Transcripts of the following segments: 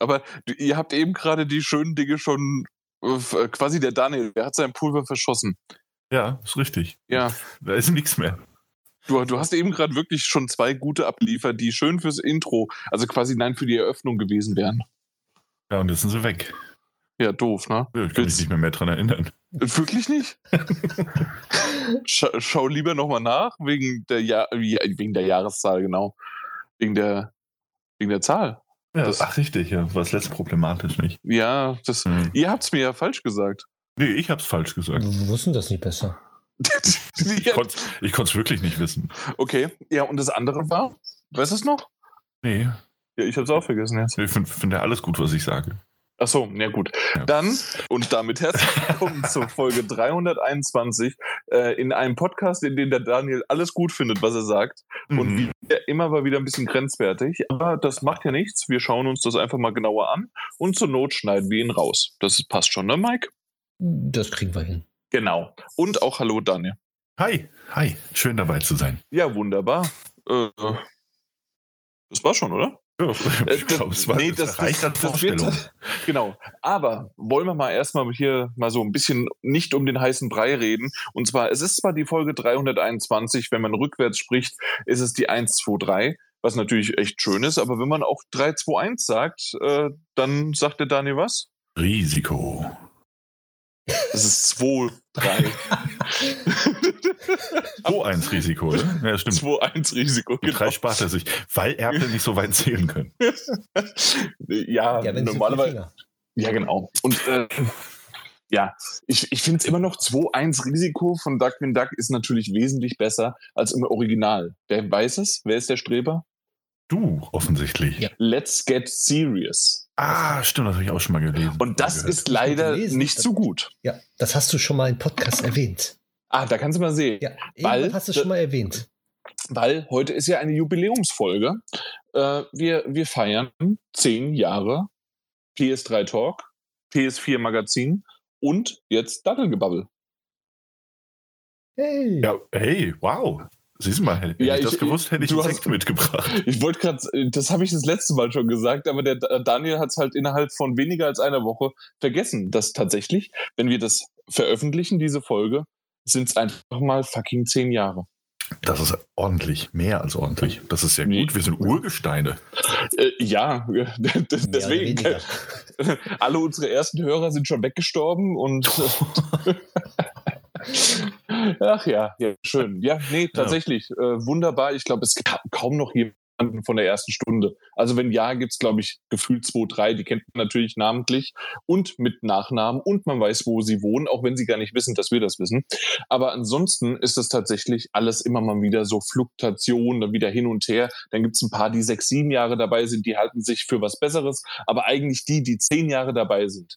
Aber ihr habt eben gerade die schönen Dinge schon, äh, quasi der Daniel, der hat sein Pulver verschossen. Ja, ist richtig. Ja. Da ist nichts mehr. Du, du hast eben gerade wirklich schon zwei gute abgeliefert, die schön fürs Intro, also quasi nein für die Eröffnung gewesen wären. Ja, und jetzt sind sie weg. Ja, doof, ne? Ja, ich kann mich nicht mehr, mehr dran erinnern. Wirklich nicht? schau, schau lieber nochmal nach, wegen der, ja wegen der Jahreszahl, genau. Wegen der, wegen der Zahl. Ja, das, ach, richtig, ja. War das letzte problematisch nicht. Ja, das, hm. ihr habt es mir ja falsch gesagt. Nee, ich hab's falsch gesagt. Wir wussten das nicht besser. ich konnte es wirklich nicht wissen. Okay, ja, und das andere war? Weißt du es noch? Nee. Ja, ich hab's auch vergessen jetzt. Ich finde find ja alles gut, was ich sage. Ach so, ja gut. Ja. Dann und damit herzlich willkommen zur Folge 321 äh, in einem Podcast, in dem der Daniel alles gut findet, was er sagt. Mhm. Und wie immer war wieder ein bisschen grenzwertig. Aber das macht ja nichts. Wir schauen uns das einfach mal genauer an und zur Not schneiden wir ihn raus. Das passt schon, ne, Mike? Das kriegen wir hin. Genau. Und auch Hallo, Daniel. Hi, hi. Schön dabei zu sein. Ja, wunderbar. Äh, das war schon, oder? Ja, ich glaube, es war nee, das, das reicht an Vorstellung. Wird, genau. Aber wollen wir mal erstmal hier mal so ein bisschen nicht um den heißen Brei reden. Und zwar, es ist zwar die Folge 321, wenn man rückwärts spricht, ist es die 123, was natürlich echt schön ist. Aber wenn man auch 321 sagt, äh, dann sagt der Daniel was? Risiko. Das ist 2, 3. 2-1 Risiko, ne? Ja, stimmt. 2-1 Risiko. Die genau. drei spart er sich, weil Erbe nicht so weit zählen können. ja, ja normalerweise. Ja, genau. Und äh, ja, ich, ich finde es immer noch 2-1 Risiko von Duckwin Duck ist natürlich wesentlich besser als im Original. Wer weiß es? Wer ist der Streber? Du, offensichtlich. Ja. Let's get serious. Ah, stimmt, das habe ich auch schon mal gelesen. Und das ist leider nicht so gut. Ja, das hast du schon mal im Podcast erwähnt. Ah, da kannst du mal sehen. Ja, weil hast du schon mal erwähnt. Weil heute ist ja eine Jubiläumsfolge. Äh, wir, wir feiern zehn Jahre PS3 Talk, PS4 Magazin und jetzt Daddelgebabbel. Hey. Ja, hey, wow. Siehst du mal, hätte ja, ich, das gewusst, hätte ich einen Sekt mitgebracht. Ich wollte gerade, das habe ich das letzte Mal schon gesagt, aber der Daniel hat es halt innerhalb von weniger als einer Woche vergessen, dass tatsächlich, wenn wir das veröffentlichen, diese Folge, sind es einfach mal fucking zehn Jahre. Das ist ordentlich, mehr als ordentlich. Das ist sehr gut. Wir sind Urgesteine. Äh, ja, deswegen. alle unsere ersten Hörer sind schon weggestorben und Ach ja, ja, schön. Ja, nee, tatsächlich. Ja. Äh, wunderbar. Ich glaube, es gibt kaum noch jemanden von der ersten Stunde. Also wenn ja, gibt es, glaube ich, gefühlt zwei, drei, die kennt man natürlich namentlich und mit Nachnamen und man weiß, wo sie wohnen, auch wenn sie gar nicht wissen, dass wir das wissen. Aber ansonsten ist es tatsächlich alles immer mal wieder so Fluktuation, dann wieder hin und her. Dann gibt es ein paar, die sechs, sieben Jahre dabei sind, die halten sich für was Besseres. Aber eigentlich die, die zehn Jahre dabei sind,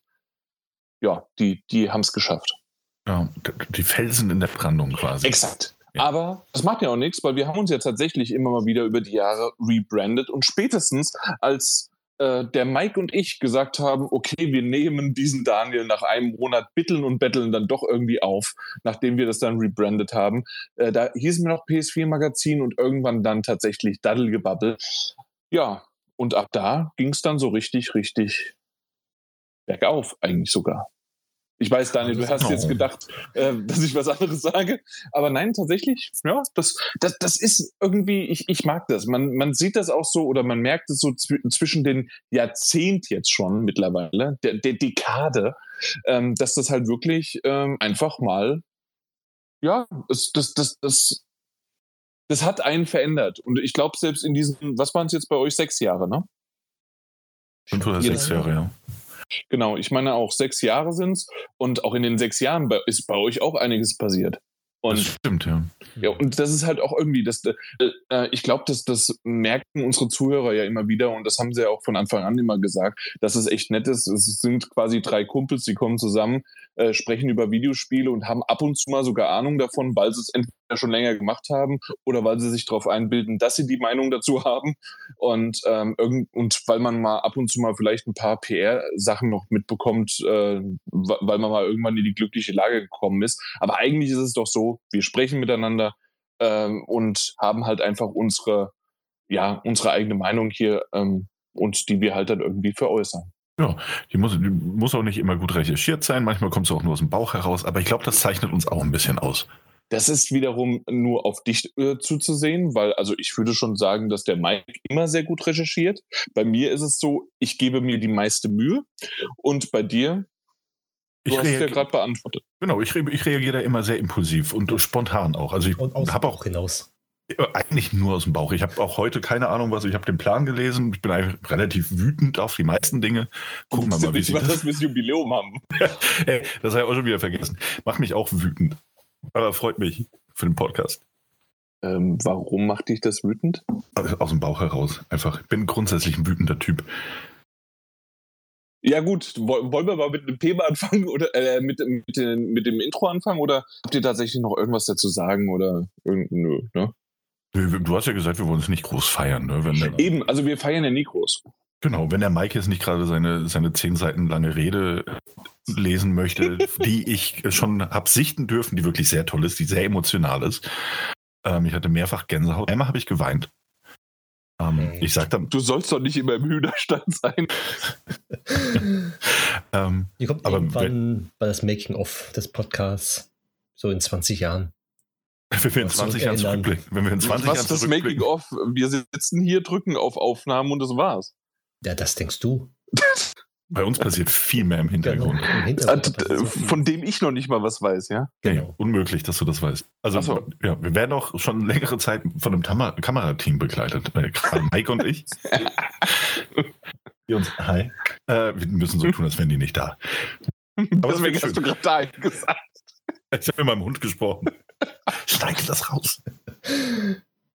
ja, die, die haben es geschafft. Ja, die Felsen in der Brandung quasi. Exakt. Ja. Aber das macht ja auch nichts, weil wir haben uns ja tatsächlich immer mal wieder über die Jahre rebrandet und spätestens als äh, der Mike und ich gesagt haben, okay, wir nehmen diesen Daniel nach einem Monat bitteln und betteln dann doch irgendwie auf, nachdem wir das dann rebrandet haben. Äh, da hießen wir noch PS4 Magazin und irgendwann dann tatsächlich Daddelgebabbel. Ja, und ab da ging es dann so richtig, richtig bergauf eigentlich sogar. Ich weiß, Daniel, du hast jetzt gedacht, äh, dass ich was anderes sage. Aber nein, tatsächlich, ja, das, das, das ist irgendwie, ich, ich mag das. Man, man sieht das auch so oder man merkt es so zw zwischen den Jahrzehnt jetzt schon mittlerweile, der, der Dekade, ähm, dass das halt wirklich ähm, einfach mal, ja, das, das, das, das, das hat einen verändert. Und ich glaube, selbst in diesen, was waren es jetzt bei euch, sechs Jahre, ne? Fünf oder sechs Jahre, ja. Genau, ich meine auch sechs Jahre sind es und auch in den sechs Jahren ist bei euch auch einiges passiert. Und, das stimmt, ja. Ja, und das ist halt auch irgendwie, das, äh, äh, ich glaube, das, das merken unsere Zuhörer ja immer wieder und das haben sie ja auch von Anfang an immer gesagt, dass es echt nett ist. Es sind quasi drei Kumpels, die kommen zusammen, äh, sprechen über Videospiele und haben ab und zu mal sogar Ahnung davon, weil sie es entweder schon länger gemacht haben oder weil sie sich darauf einbilden, dass sie die Meinung dazu haben und, ähm, irgend, und weil man mal ab und zu mal vielleicht ein paar PR-Sachen noch mitbekommt, äh, weil man mal irgendwann in die glückliche Lage gekommen ist. Aber eigentlich ist es doch so, wir sprechen miteinander ähm, und haben halt einfach unsere, ja, unsere eigene Meinung hier ähm, und die wir halt dann irgendwie veräußern. Ja, die muss, die muss auch nicht immer gut recherchiert sein. Manchmal kommt sie auch nur aus dem Bauch heraus. Aber ich glaube, das zeichnet uns auch ein bisschen aus. Das ist wiederum nur auf dich äh, zuzusehen, weil also ich würde schon sagen, dass der Mike immer sehr gut recherchiert. Bei mir ist es so, ich gebe mir die meiste Mühe und bei dir, du ich hast ja gerade beantwortet. Genau, ich, ich reagiere da immer sehr impulsiv und spontan auch. Also ich habe auch hinaus. Eigentlich nur aus dem Bauch. Ich habe auch heute keine Ahnung, was ich habe den Plan gelesen. Ich bin eigentlich relativ wütend auf die meisten Dinge. Gucken wir mal, wie sie das, das Jubiläum haben. hey, das habe ich auch schon wieder vergessen. Macht mich auch wütend. Aber freut mich für den Podcast. Ähm, warum macht dich das wütend? Aus dem Bauch heraus. Einfach. Ich bin grundsätzlich ein wütender Typ. Ja gut, wollen wir mal mit dem Thema anfangen oder äh, mit, mit, den, mit dem Intro anfangen oder habt ihr tatsächlich noch irgendwas dazu sagen oder nö, ne? Du hast ja gesagt, wir wollen es nicht groß feiern. Ne? Wenn Eben, also wir feiern ja nie groß. Genau, wenn der Mike jetzt nicht gerade seine, seine zehn Seiten lange Rede lesen möchte, die ich schon habe sichten dürfen, die wirklich sehr toll ist, die sehr emotional ist. Ähm, ich hatte mehrfach Gänsehaut. Einmal habe ich geweint. Ähm, ich sagte, du sollst doch nicht immer im Hühnerstand sein. ähm, Hier kommt aber irgendwann bei das Making-of des Podcasts, so in 20 Jahren. Wenn wir in 20 Jahren zurückblicken. Wenn wir in 20 Was ist das Making-of? Wir sitzen hier, drücken auf Aufnahmen und das war's. Ja, das denkst du. Bei uns passiert viel mehr im Hintergrund. Genau, im Hintergrund äh, von dem ich noch nicht mal was weiß, ja? Genau. Ja, unmöglich, dass du das weißt. Also, so. ja, wir werden auch schon längere Zeit von einem Tam Kamerateam begleitet. Äh, Mike und ich. uns, hi. Äh, wir müssen so tun, als wären die nicht da. Aber Deswegen hast du gerade da gesagt. Ich habe mit meinem Hund gesprochen. Schneide das raus.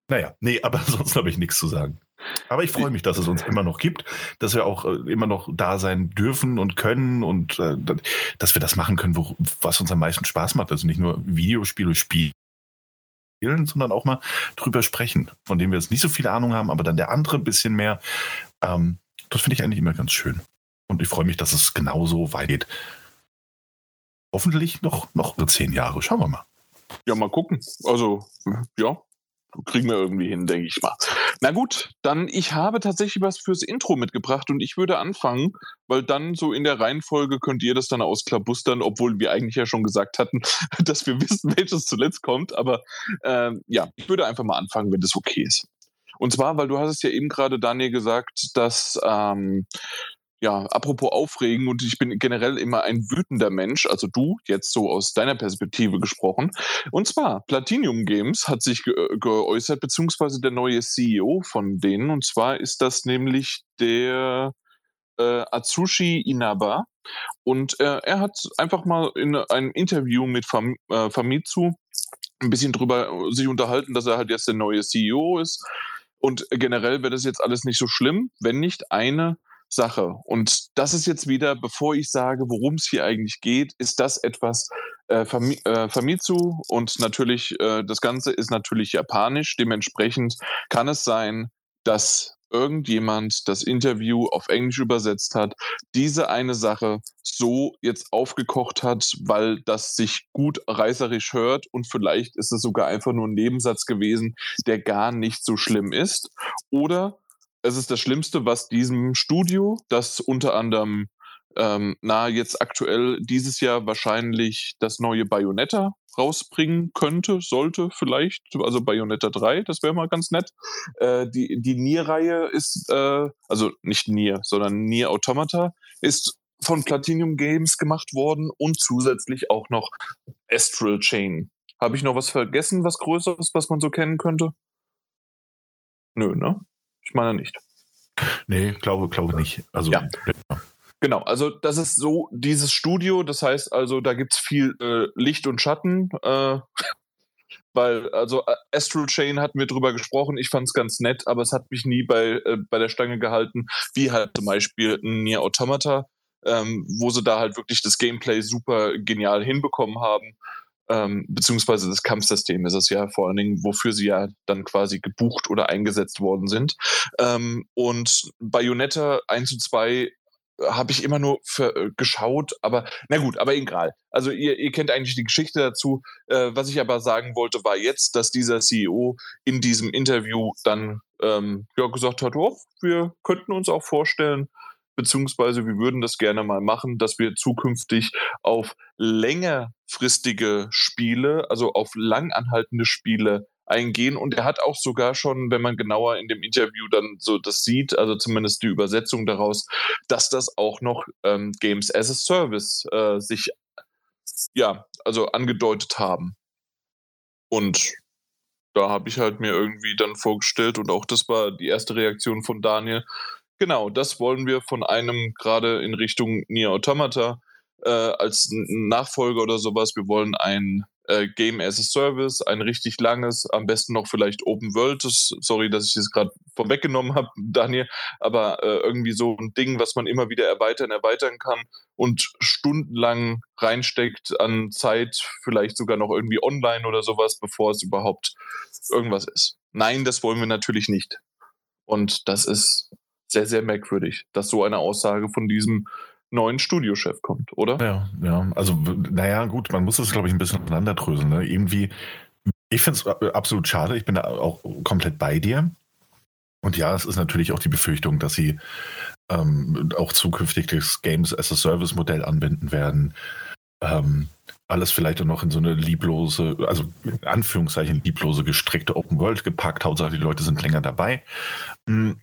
Naja, nee, aber sonst habe ich nichts zu sagen. Aber ich freue mich, dass es uns immer noch gibt, dass wir auch äh, immer noch da sein dürfen und können und äh, dass wir das machen können, was uns am meisten Spaß macht. Also nicht nur Videospiele spielen, sondern auch mal drüber sprechen, von dem wir jetzt nicht so viele Ahnung haben, aber dann der andere ein bisschen mehr. Ähm, das finde ich eigentlich immer ganz schön. Und ich freue mich, dass es genauso weit geht. Hoffentlich noch, noch zehn Jahre. Schauen wir mal. Ja, mal gucken. Also, ja, kriegen wir irgendwie hin, denke ich mal. Na gut, dann ich habe tatsächlich was fürs Intro mitgebracht und ich würde anfangen, weil dann so in der Reihenfolge könnt ihr das dann ausklabustern, obwohl wir eigentlich ja schon gesagt hatten, dass wir wissen, welches zuletzt kommt. Aber äh, ja, ich würde einfach mal anfangen, wenn das okay ist. Und zwar, weil du hast es ja eben gerade, Daniel, gesagt, dass ähm, ja, apropos aufregen und ich bin generell immer ein wütender Mensch, also du jetzt so aus deiner Perspektive gesprochen. Und zwar Platinum Games hat sich ge geäußert, beziehungsweise der neue CEO von denen. Und zwar ist das nämlich der äh, Atsushi Inaba. Und äh, er hat einfach mal in einem Interview mit Fam äh, Famitsu ein bisschen drüber sich unterhalten, dass er halt jetzt der neue CEO ist. Und generell wäre das jetzt alles nicht so schlimm, wenn nicht eine Sache. Und das ist jetzt wieder, bevor ich sage, worum es hier eigentlich geht, ist das etwas äh, Fami äh, Famitsu und natürlich, äh, das Ganze ist natürlich japanisch. Dementsprechend kann es sein, dass irgendjemand das Interview auf Englisch übersetzt hat, diese eine Sache so jetzt aufgekocht hat, weil das sich gut reißerisch hört und vielleicht ist es sogar einfach nur ein Nebensatz gewesen, der gar nicht so schlimm ist. Oder es ist das Schlimmste, was diesem Studio, das unter anderem ähm, na jetzt aktuell dieses Jahr wahrscheinlich das neue Bayonetta rausbringen könnte, sollte vielleicht, also Bayonetta 3, das wäre mal ganz nett. Äh, die die Nier-Reihe ist, äh, also nicht Nier, sondern Nier Automata, ist von Platinum Games gemacht worden und zusätzlich auch noch Astral Chain. Habe ich noch was vergessen, was Größeres, was man so kennen könnte? Nö, ne? Ich meine nicht. Nee, glaube, glaube nicht. Also, ja. ja. Genau, also das ist so dieses Studio, das heißt also, da gibt es viel äh, Licht und Schatten, äh, weil, also äh, Astral Chain hatten wir drüber gesprochen, ich fand es ganz nett, aber es hat mich nie bei, äh, bei der Stange gehalten, wie halt zum Beispiel ein Nier Automata, ähm, wo sie da halt wirklich das Gameplay super genial hinbekommen haben ähm, beziehungsweise das Kampfsystem ist es ja vor allen Dingen, wofür sie ja dann quasi gebucht oder eingesetzt worden sind. Ähm, und Bayonetta 1 und 2 habe ich immer nur für, äh, geschaut, aber na gut, aber egal. Also ihr, ihr kennt eigentlich die Geschichte dazu. Äh, was ich aber sagen wollte, war jetzt, dass dieser CEO in diesem Interview dann ähm, ja, gesagt hat, oh, wir könnten uns auch vorstellen, beziehungsweise wir würden das gerne mal machen, dass wir zukünftig auf längerfristige Spiele, also auf langanhaltende Spiele eingehen. Und er hat auch sogar schon, wenn man genauer in dem Interview dann so das sieht, also zumindest die Übersetzung daraus, dass das auch noch ähm, Games as a Service äh, sich ja, also angedeutet haben. Und da habe ich halt mir irgendwie dann vorgestellt und auch das war die erste Reaktion von Daniel. Genau, das wollen wir von einem gerade in Richtung Nier Automata äh, als Nachfolger oder sowas. Wir wollen ein äh, Game as a Service, ein richtig langes, am besten noch vielleicht Open World. Sorry, dass ich das gerade vorweggenommen habe, Daniel, aber äh, irgendwie so ein Ding, was man immer wieder erweitern, erweitern kann und stundenlang reinsteckt an Zeit, vielleicht sogar noch irgendwie online oder sowas, bevor es überhaupt irgendwas ist. Nein, das wollen wir natürlich nicht. Und das ist sehr, sehr merkwürdig, dass so eine Aussage von diesem neuen Studiochef kommt, oder? Ja, ja. Also, naja, gut, man muss das, glaube ich, ein bisschen auseinanderdröseln. Ne? Irgendwie, ich finde es absolut schade. Ich bin da auch komplett bei dir. Und ja, es ist natürlich auch die Befürchtung, dass sie ähm, auch zukünftig das Games as a Service Modell anwenden werden. Ähm, alles vielleicht auch noch in so eine lieblose, also in Anführungszeichen lieblose, gestrickte Open World gepackt. Hauptsache, die Leute sind länger dabei. Hm,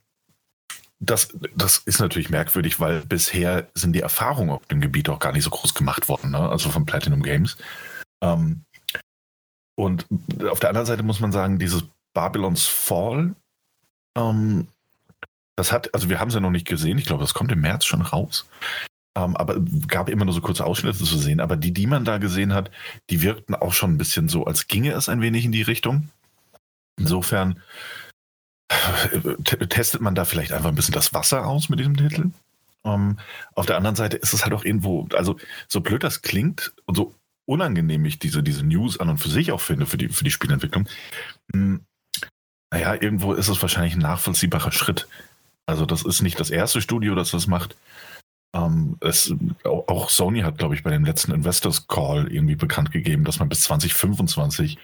das, das ist natürlich merkwürdig, weil bisher sind die Erfahrungen auf dem Gebiet auch gar nicht so groß gemacht worden, ne? also von Platinum Games. Ähm, und auf der anderen Seite muss man sagen, dieses Babylons Fall, ähm, das hat, also wir haben es ja noch nicht gesehen, ich glaube, das kommt im März schon raus. Ähm, aber gab immer nur so kurze Ausschnitte zu sehen. Aber die, die man da gesehen hat, die wirkten auch schon ein bisschen so, als ginge es ein wenig in die Richtung. Insofern testet man da vielleicht einfach ein bisschen das Wasser aus mit diesem Titel. Um, ähm, auf der anderen Seite ist es halt auch irgendwo, also so blöd das klingt und so unangenehm ich diese, diese News an und für sich auch finde, für die, für die Spielentwicklung, hm, naja, irgendwo ist es wahrscheinlich ein nachvollziehbarer Schritt. Also das ist nicht das erste Studio, das das macht. Ähm, es, auch Sony hat, glaube ich, bei dem letzten Investors Call irgendwie bekannt gegeben, dass man bis 2025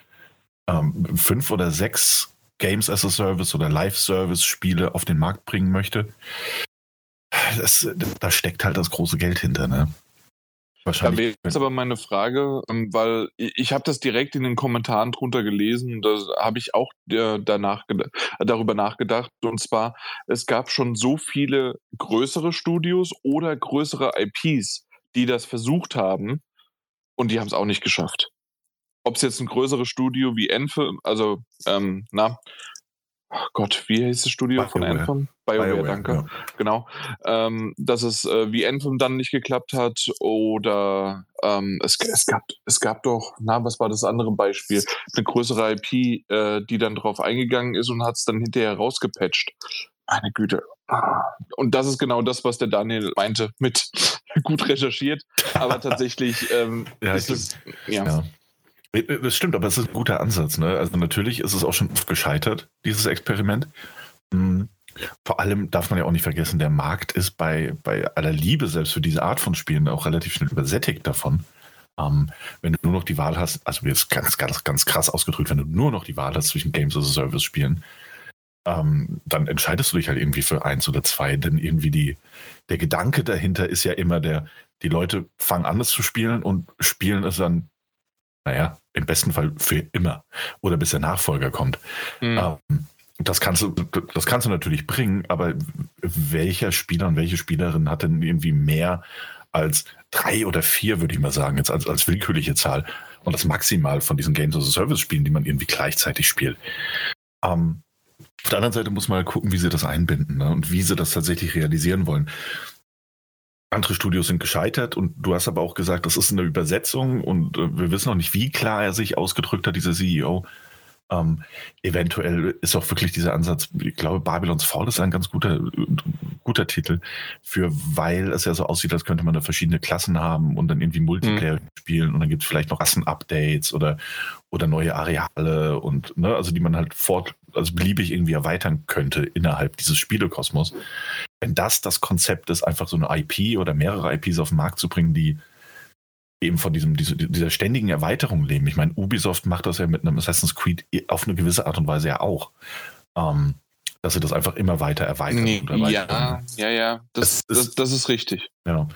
um, ähm, fünf oder sechs Games as a Service oder Live-Service-Spiele auf den Markt bringen möchte. Das, da steckt halt das große Geld hinter, ne? Wahrscheinlich. Da wäre jetzt aber meine Frage, ähm, weil ich habe das direkt in den Kommentaren drunter gelesen, da habe ich auch danach darüber nachgedacht. Und zwar, es gab schon so viele größere Studios oder größere IPs, die das versucht haben und die haben es auch nicht geschafft ob es jetzt ein größeres Studio wie Enfilm, also, ähm, na, oh Gott, wie heißt das Studio Bioware. von Enfilm? BioWare, BioWare danke. Ja. Genau. Ähm, dass es äh, wie Enfilm dann nicht geklappt hat oder ähm, es, es, gab, es gab doch, na, was war das andere Beispiel? Eine größere IP, äh, die dann drauf eingegangen ist und hat es dann hinterher rausgepatcht. Meine Güte. Und das ist genau das, was der Daniel meinte mit gut recherchiert. Aber tatsächlich ähm, ja, ist es, ja. ja. Äh, äh, das stimmt, aber es ist ein guter Ansatz. Ne? Also natürlich ist es auch schon oft gescheitert, dieses Experiment. Hm. Vor allem darf man ja auch nicht vergessen, der Markt ist bei, bei aller Liebe, selbst für diese Art von Spielen, auch relativ schnell übersättigt davon. Ähm, wenn du nur noch die Wahl hast, also jetzt ganz, ganz, ganz krass ausgedrückt, wenn du nur noch die Wahl hast zwischen Games as a Service Spielen, ähm, dann entscheidest du dich halt irgendwie für eins oder zwei, denn irgendwie die, der Gedanke dahinter ist ja immer der, die Leute fangen an, es zu spielen und spielen es dann naja, im besten Fall für immer oder bis der Nachfolger kommt. Mhm. Ähm, das kannst du, das kannst du natürlich bringen, aber welcher Spieler und welche Spielerin hat denn irgendwie mehr als drei oder vier, würde ich mal sagen, jetzt als, als willkürliche Zahl und das maximal von diesen Games as a Service Spielen, die man irgendwie gleichzeitig spielt. Ähm, auf der anderen Seite muss man halt gucken, wie sie das einbinden ne? und wie sie das tatsächlich realisieren wollen andere Studios sind gescheitert und du hast aber auch gesagt, das ist eine Übersetzung und äh, wir wissen noch nicht, wie klar er sich ausgedrückt hat, dieser CEO. Ähm, eventuell ist auch wirklich dieser Ansatz, ich glaube, Babylons Fall ist ein ganz guter, guter Titel für, weil es ja so aussieht, als könnte man da verschiedene Klassen haben und dann irgendwie Multiplayer mhm. spielen und dann gibt es vielleicht noch Rassen-Updates oder, oder neue Areale und, ne, also die man halt fort, also beliebig irgendwie erweitern könnte innerhalb dieses Spielekosmos. wenn das das Konzept ist, einfach so eine IP oder mehrere IPs auf den Markt zu bringen, die eben von diesem, diese, dieser ständigen Erweiterung leben. Ich meine, Ubisoft macht das ja mit einem Assassin's Creed auf eine gewisse Art und Weise ja auch. Ähm, dass sie das einfach immer weiter erweitern. Nee, ja, ja, ja, das, das, ist, das, ist richtig. Genau.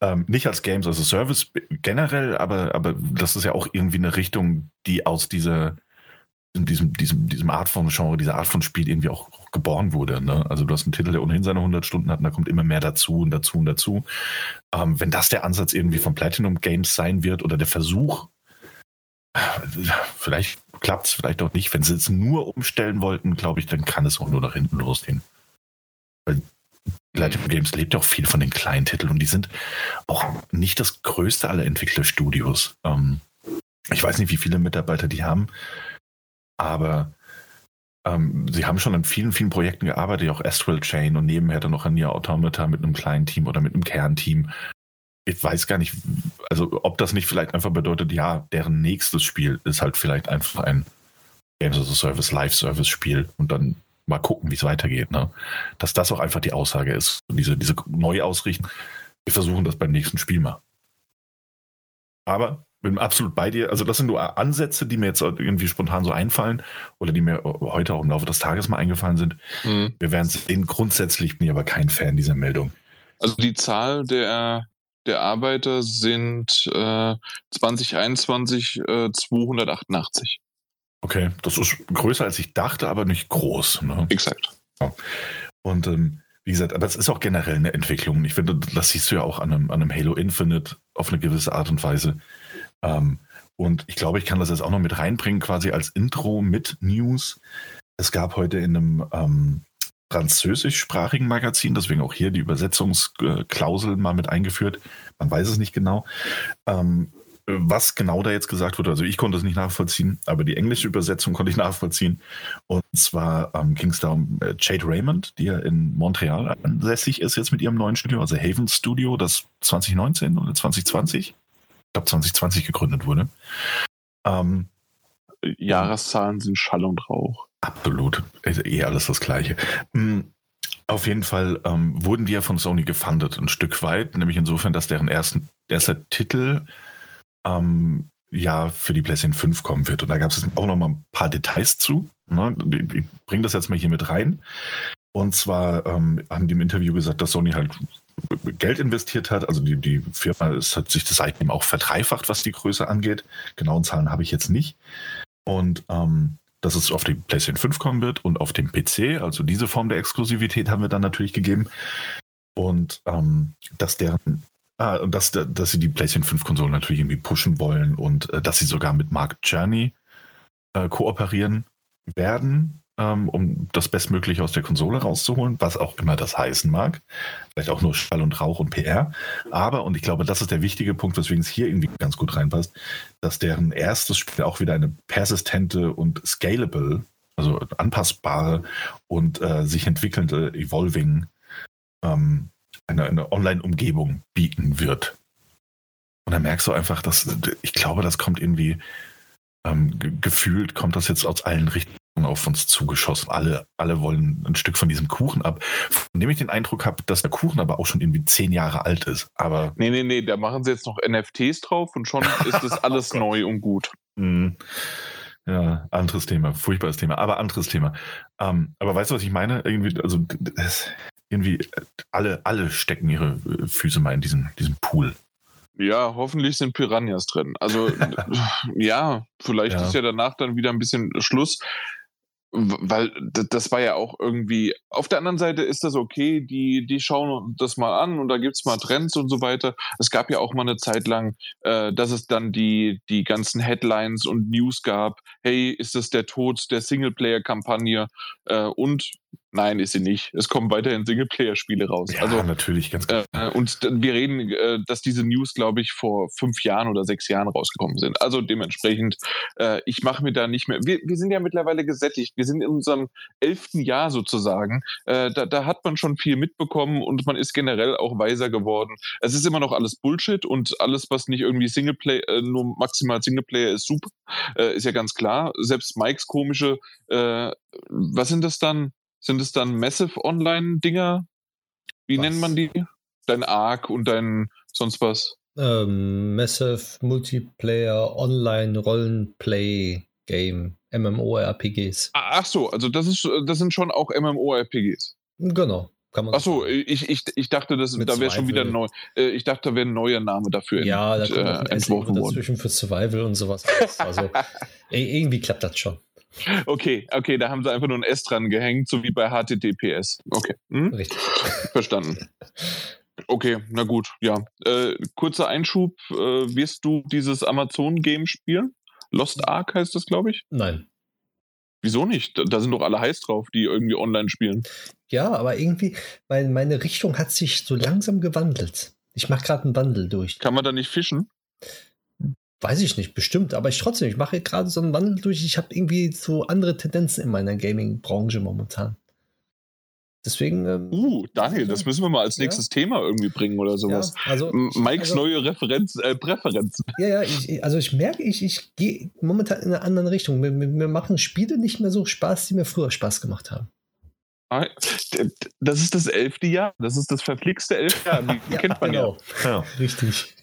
Ähm, nicht als Games as a Service generell, aber, aber das ist ja auch irgendwie eine Richtung, die aus dieser, diesem, diesem, diesem Art von Genre, dieser Art von Spiel irgendwie auch, auch geboren wurde. Ne? Also du hast einen Titel, der ohnehin seine 100 Stunden hat und da kommt immer mehr dazu und dazu und dazu. Ähm, wenn das der Ansatz irgendwie von Platinum Games sein wird oder der Versuch, vielleicht klappt es, vielleicht auch nicht. Wenn sie es nur umstellen wollten, glaube ich, dann kann es auch nur nach hinten losgehen. Weil Platinum Games lebt ja auch viel von den kleinen Titeln und die sind auch nicht das größte aller Entwicklerstudios. Ähm, ich weiß nicht, wie viele Mitarbeiter die haben. Aber ähm, sie haben schon an vielen, vielen Projekten gearbeitet, auch Astral Chain und nebenher dann noch an Nier Automata mit einem kleinen Team oder mit einem Kernteam. Ich weiß gar nicht, also ob das nicht vielleicht einfach bedeutet, ja, deren nächstes Spiel ist halt vielleicht einfach ein Games as a Service, Live-Service-Spiel und dann mal gucken, wie es weitergeht. Ne? Dass das auch einfach die Aussage ist, diese, diese Neuausrichten. Wir versuchen das beim nächsten Spiel mal. Aber bin absolut bei dir. Also das sind nur Ansätze, die mir jetzt irgendwie spontan so einfallen oder die mir heute auch im Laufe des Tages mal eingefallen sind. Mhm. Wir werden sehen. Grundsätzlich bin ich aber kein Fan dieser Meldung. Also die Zahl der, der Arbeiter sind äh, 2021 äh, 288. Okay, das ist größer als ich dachte, aber nicht groß. Ne? Exakt. Ja. Und ähm, wie gesagt, aber es ist auch generell eine Entwicklung. Ich finde, das siehst du ja auch an einem, an einem Halo Infinite auf eine gewisse Art und Weise. Ähm, und ich glaube, ich kann das jetzt auch noch mit reinbringen, quasi als Intro mit News. Es gab heute in einem ähm, französischsprachigen Magazin, deswegen auch hier die Übersetzungsklausel mal mit eingeführt. Man weiß es nicht genau. Ähm, was genau da jetzt gesagt wurde, also ich konnte es nicht nachvollziehen, aber die englische Übersetzung konnte ich nachvollziehen. Und zwar ähm, ging es da um äh, Jade Raymond, die ja in Montreal ansässig ist jetzt mit ihrem neuen Studio, also Haven Studio, das 2019 oder 2020 glaube 2020 gegründet wurde. Ähm, Jahreszahlen sind Schall und Rauch. Absolut. Also eh alles das Gleiche. Hm, auf jeden Fall ähm, wurden die ja von Sony gefundet, ein Stück weit, nämlich insofern, dass deren ersten, erster Titel ähm, ja für die PlayStation 5 kommen wird. Und da gab es auch noch mal ein paar Details zu. Ne? Ich, ich bringe das jetzt mal hier mit rein. Und zwar ähm, haben die im Interview gesagt, dass Sony halt Geld investiert hat. Also die, die Firma ist, hat sich das seitdem auch verdreifacht, was die Größe angeht. Genauen Zahlen habe ich jetzt nicht. Und ähm, dass es auf die PlayStation 5 kommen wird und auf dem PC. Also diese Form der Exklusivität haben wir dann natürlich gegeben. Und ähm, dass deren Ah, und dass, dass sie die PlayStation 5 Konsole natürlich irgendwie pushen wollen und äh, dass sie sogar mit Mark Journey äh, kooperieren werden ähm, um das Bestmögliche aus der Konsole rauszuholen, was auch immer das heißen mag. Vielleicht auch nur Schall und Rauch und PR. Aber, und ich glaube, das ist der wichtige Punkt, weswegen es hier irgendwie ganz gut reinpasst, dass deren erstes Spiel auch wieder eine persistente und scalable, also anpassbare und äh, sich entwickelnde, evolving, ähm, eine, eine Online-Umgebung bieten wird. Und dann merkst du einfach, dass ich glaube, das kommt irgendwie ähm, gefühlt, kommt das jetzt aus allen Richtungen auf uns zugeschossen. Alle, alle wollen ein Stück von diesem Kuchen ab. Von dem ich den Eindruck habe, dass der Kuchen aber auch schon irgendwie zehn Jahre alt ist. Aber nee, nee, nee, da machen sie jetzt noch NFTs drauf und schon ist das alles oh neu und gut. Mhm. Ja, anderes Thema, furchtbares Thema, aber anderes Thema. Ähm, aber weißt du, was ich meine? Irgendwie, also das, irgendwie alle, alle stecken ihre Füße mal in diesen, diesen Pool. Ja, hoffentlich sind Piranhas drin. Also ja, vielleicht ja. ist ja danach dann wieder ein bisschen Schluss weil das war ja auch irgendwie, auf der anderen Seite ist das okay, die, die schauen das mal an und da gibt's mal Trends und so weiter. Es gab ja auch mal eine Zeit lang, äh, dass es dann die, die ganzen Headlines und News gab, hey, ist das der Tod der Singleplayer-Kampagne? Äh, und Nein, ist sie nicht. Es kommen weiterhin Singleplayer-Spiele raus. Ja, also natürlich, ganz klar. Äh, und wir reden, äh, dass diese News, glaube ich, vor fünf Jahren oder sechs Jahren rausgekommen sind. Also dementsprechend, äh, ich mache mir da nicht mehr. Wir, wir sind ja mittlerweile gesättigt. Wir sind in unserem elften Jahr sozusagen. Äh, da, da hat man schon viel mitbekommen und man ist generell auch weiser geworden. Es ist immer noch alles Bullshit und alles, was nicht irgendwie Singleplayer, äh, nur maximal Singleplayer ist, super. Äh, ist ja ganz klar. Selbst Mikes komische, was sind das dann? Sind es dann Massive Online-Dinger? Wie Was? nennt man die? Dein Arc und dein sonst was? Ähm, Massive Multiplayer Online Rollenplay Game MMORPGs. Ah, Ach so, also das ist, das sind schon auch MMORPGs. Genau. Kann man Ach so, ich, ich, ich dachte, das, da wäre schon wieder neu. äh, Ich dachte, da wäre ein neuer Name dafür Ja, da kommt äh, entworfen worden. dazwischen für Survival und sowas. Also i- irgendwie klappt das schon. Okay, okay, da haben sie einfach nur ein S dran gehängt, so wie bei HTTPS. Okay, hm? Richtig. verstanden. Okay, na gut, ja. Äh, kurzer Einschub, äh, wirst du dieses Amazon-Game spielen? Lost Ark heißt das, glaube ich. Nein. Wieso nicht? Da- sind doch alle heiß drauf, die irgendwie online spielen. Ja, aber irgendwie, mein, meine Richtung hat sich so langsam gewandelt. Ich mache gerade einen Wandel durch. Kann man da nicht fischen? Weiß ich nicht, bestimmt, aber ich trotzdem, ich mache gerade so einen Wandel durch. Ich habe irgendwie so andere Tendenzen in meiner Gaming-Branche momentan. Deswegen. Ähm, Uh, Daniel, das müssen wir mal als Ja. nächstes Thema irgendwie bringen oder sowas. Ja, also, Mikes also, neue Referenz, äh, Präferenzen. Ja, ja, ich, also ich merke, ich, ich gehe momentan in eine andere Richtung. Mir, mir, mir machen Spiele nicht mehr so Spaß, die mir früher Spaß gemacht haben. Ah, Das ist das elfte Jahr. Das ist das verflixte elfte Jahr. Die kennt man genau. Ja. Richtig.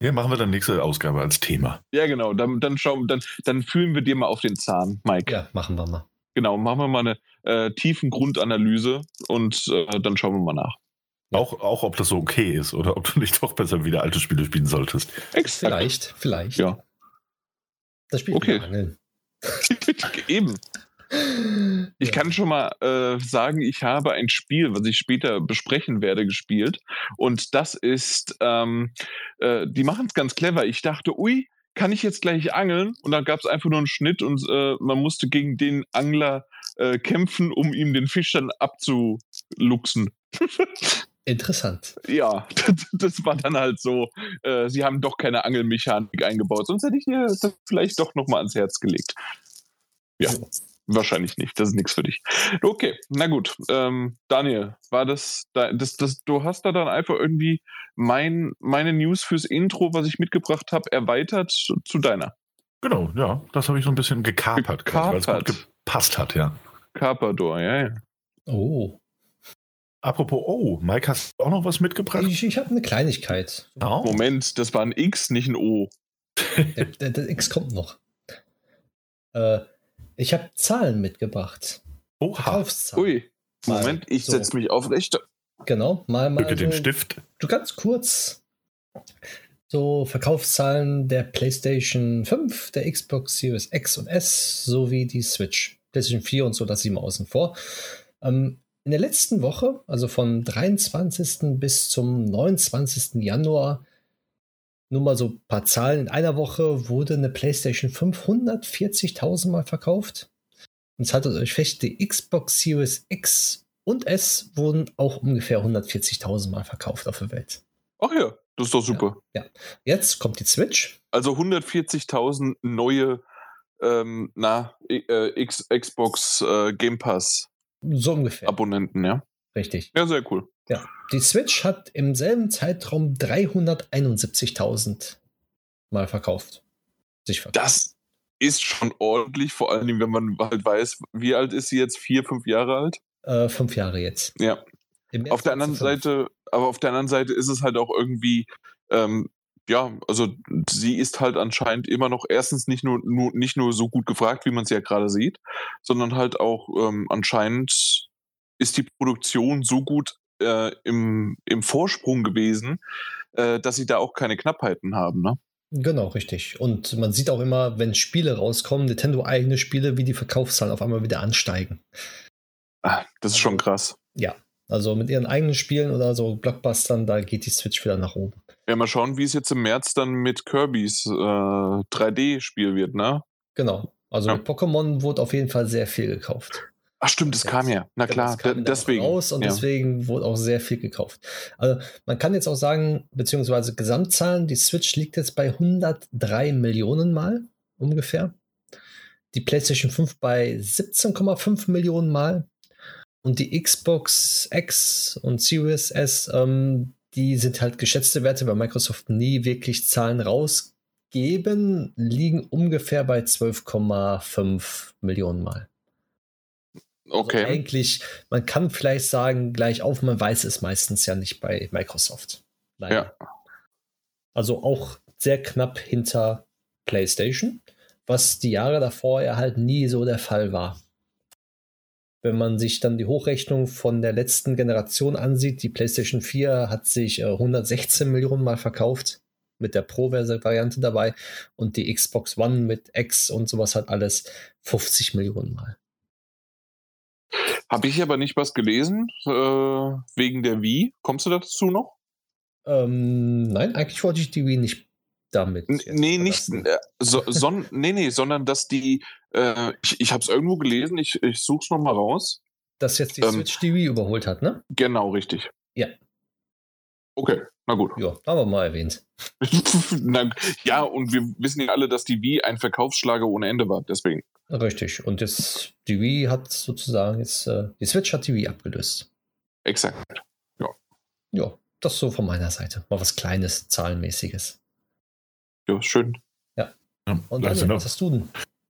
Hier machen wir dann nächste Ausgabe als Thema. ja. Ja, genau. Dann, dann, schauen, dann, dann fühlen wir dir mal auf den Zahn, Mike. Ja, machen wir mal. Genau, machen wir mal eine äh, tiefen Grundanalyse und äh, dann schauen wir mal nach. Auch, auch ob das so okay ist oder ob du nicht doch besser wieder alte Spiele spielen solltest. Exakt. Vielleicht, vielleicht. Ja. Das Spiel Okay. Angeln. Eben. Ich Ja. kann schon mal äh, sagen, ich habe ein Spiel, was ich später besprechen werde, gespielt. Und das ist, ähm, äh, die machen es ganz clever. Ich dachte, ui, kann ich jetzt gleich angeln? Und dann gab es einfach nur einen Schnitt und äh, man musste gegen den Angler äh, kämpfen, um ihm den Fisch dann abzuluxen. Interessant. Ja, das war dann halt so. Äh, sie haben doch keine Angelmechanik eingebaut, sonst hätte ich dir das vielleicht doch nochmal ans Herz gelegt. Ja, Jo. Wahrscheinlich nicht. Das ist nichts für dich. Okay, na gut. Ähm, Daniel, war das, da- das, das, du hast da dann einfach irgendwie mein, meine News fürs Intro, was ich mitgebracht habe, erweitert zu, zu deiner. Genau, ja, das habe ich so ein bisschen gekapert, quasi, weil es gut Gekapert. gepasst hat, ja. Carpador, ja, ja. Oh. Apropos, oh, Mike, hast du auch noch was mitgebracht? Ich, ich habe eine Kleinigkeit. Oh. Moment, das war ein X, nicht ein O. Der, der, der X kommt noch. Äh, ich habe Zahlen mitgebracht. Oha, Verkaufszahlen. Ui, Mal Moment, ich so. setze mich aufrecht. Genau, mal mal drücke den so, Stift. so ganz kurz. So Verkaufszahlen der PlayStation 5, der Xbox Series X und S sowie die Switch. PlayStation 4 und so, das sie mal außen vor. Ähm, in der letzten Woche, also von 23. bis zum 29. Januar, nur mal so ein paar Zahlen. In einer Woche wurde eine PlayStation 5 140.000 Mal verkauft. Und es haltet euch fest, die Xbox Series X und S wurden auch ungefähr 140.000 Mal verkauft auf der Welt. Ach ja, das ist doch super. Jetzt kommt die Switch. Also 140.000 neue ähm, na, äh, Xbox äh, Game Pass So ungefähr. Abonnenten, ja. Richtig. Ja, sehr cool. Ja. Die Switch hat im selben Zeitraum 371.000 Mal verkauft. Sich verkauft. Das ist schon ordentlich, vor allen Dingen, wenn man halt weiß, wie alt ist sie jetzt? Vier, fünf Jahre alt? Äh, fünf Jahre jetzt. Ja. Auf der anderen. Seite, aber auf der anderen Seite ist es halt auch irgendwie, ähm, ja, also sie ist halt anscheinend immer noch erstens nicht nur, nur nicht nur so gut gefragt, wie man es ja gerade sieht, sondern halt auch ähm, anscheinend ist die Produktion so gut äh, im, im Vorsprung gewesen, äh, dass sie da auch keine Knappheiten haben, ne? Genau, richtig. Und man sieht auch immer, wenn Spiele rauskommen, Nintendo eigene Spiele, wie die Verkaufszahlen auf einmal wieder ansteigen. Ah, das ist schon krass. Ja. Also mit ihren eigenen Spielen oder so Blockbustern, da geht die Switch wieder nach oben. Ja, mal schauen, wie es jetzt im März dann mit Kirbys äh, 3D-Spiel wird, ne? Genau. Also Ja. mit Pokémon wurde auf jeden Fall sehr viel gekauft. Ach stimmt, das Ja, kam ja. Na klar, Das kam deswegen. Raus und ja. deswegen wurde auch sehr viel gekauft. Also man kann jetzt auch sagen, beziehungsweise Gesamtzahlen, die Switch liegt jetzt bei 103 Millionen Mal ungefähr. Die PlayStation 5 bei 17,5 Millionen Mal. Und die Xbox X und Series S, ähm, die sind halt geschätzte Werte, weil Microsoft nie wirklich Zahlen rausgeben, liegen ungefähr bei 12,5 Millionen Mal. Okay. Also eigentlich, man kann vielleicht sagen, gleich auf, man weiß es meistens ja nicht bei Microsoft. Ja. Also auch sehr knapp hinter PlayStation, was die Jahre davor ja halt nie so der Fall war. Wenn man sich dann die Hochrechnung von der letzten Generation ansieht, die PlayStation 4 hat sich äh, 116 Millionen Mal verkauft mit der Pro-Variante dabei und die Xbox One mit X und sowas hat alles 50 Millionen Mal. Habe ich aber nicht was gelesen äh, wegen der Wii. Kommst du dazu noch? Ähm, nein, eigentlich wollte ich die Wii nicht damit. Nee, nicht, äh, so, son, nee, nee, sondern dass die, äh, ich, ich habe es irgendwo gelesen, ich, ich suche es nochmal raus. Dass jetzt die ähm, Switch die Wii überholt hat, ne? Genau, richtig. Ja. Okay, na gut. Ja, haben wir mal erwähnt. na, ja, und wir wissen ja alle, dass die Wii ein Verkaufsschlager ohne Ende war, deswegen. Richtig. Und jetzt, die Wii hat sozusagen jetzt, äh, die Switch hat die Wii abgelöst. Exakt. Ja, das so von meiner Seite. Mal was Kleines, Zahlenmäßiges. Ja, schön. Ja, Und Daniel, was hast du denn?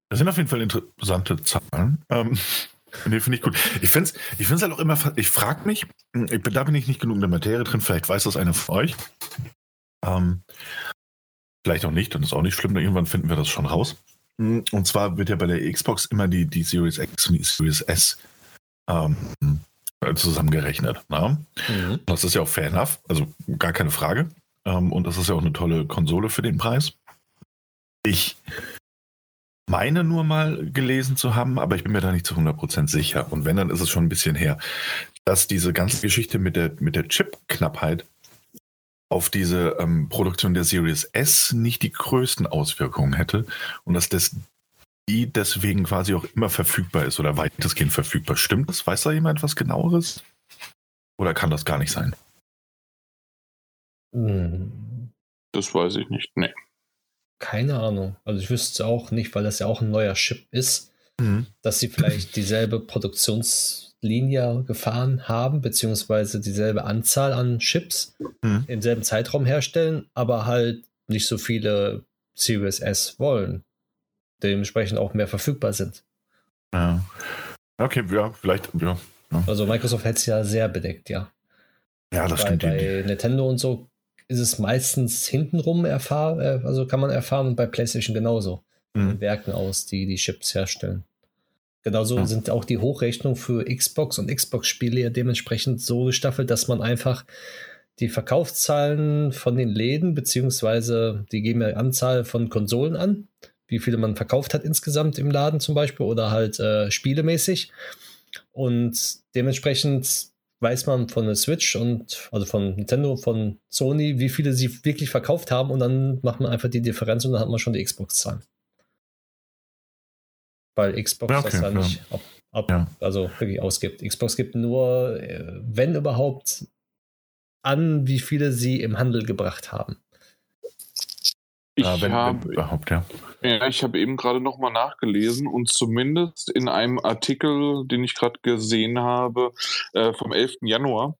das sind auf jeden Fall interessante Zahlen. Ähm, nee, finde ich gut. Ich finde es ich find's halt auch immer, ich frage mich, ich, bin- da bin ich nicht genug in der Materie drin, vielleicht weiß das einer von euch. Ähm, vielleicht auch nicht, dann ist auch nicht schlimm, irgendwann finden wir das schon raus. Mm, Und zwar wird ja bei der Xbox immer die, die Series X und die Series S ähm, zusammengerechnet. Na? Mhm. Das ist ja auch fair enough, also gar keine Frage. Ähm, und das ist ja auch eine tolle Konsole für den Preis. Ich meine nur mal gelesen zu haben, aber ich bin mir da nicht zu 100% sicher. Und wenn, dann ist es schon ein bisschen her, dass diese ganze Geschichte mit der, mit der Chip-Knappheit auf diese ähm, Produktion der Series S nicht die größten Auswirkungen hätte und dass das die deswegen quasi auch immer verfügbar ist oder weitestgehend verfügbar. Stimmt das? Weiß da jemand was genaueres? Oder kann das gar nicht sein? Hm, Das weiß ich nicht. Nee. Keine Ahnung. Also ich wüsste auch nicht, weil das ja auch ein neuer Chip ist, Mhm. dass sie vielleicht dieselbe Produktionslinie gefahren haben, beziehungsweise dieselbe Anzahl an Chips Mhm. im selben Zeitraum herstellen, aber halt nicht so viele Series S wollen. Dementsprechend auch mehr verfügbar sind. Ja. Okay, ja, vielleicht, ja. Also Microsoft hätte es ja sehr bedeckt, ja. Ja, das bei, stimmt. Bei Nintendo und so ist es meistens hintenrum erfahren, äh, also kann man erfahren und bei PlayStation genauso. Mhm. Werken aus, die die Chips herstellen. Genauso Ja. sind auch die Hochrechnungen für Xbox und Xbox-Spiele ja dementsprechend so gestaffelt, dass man einfach die Verkaufszahlen von den Läden, beziehungsweise die geben ja Anzahl von Konsolen an, wie viele man verkauft hat insgesamt im Laden zum Beispiel oder halt äh, spielemäßig. Und dementsprechend weiß man von der Switch und also von Nintendo, von Sony, wie viele sie wirklich verkauft haben und dann macht man einfach die Differenz und dann hat man schon die Xbox-Zahlen. Weil Xbox okay, das ja ja. nicht ab, ab, Ja. also wirklich ausgibt. Xbox gibt nur, äh, wenn überhaupt, an, wie viele sie im Handel gebracht haben. Ich ja, wenn, wenn habe überhaupt, ja. Ja, ich habe eben gerade nochmal nachgelesen und zumindest in einem Artikel, den ich gerade gesehen habe, äh, vom 11. Januar,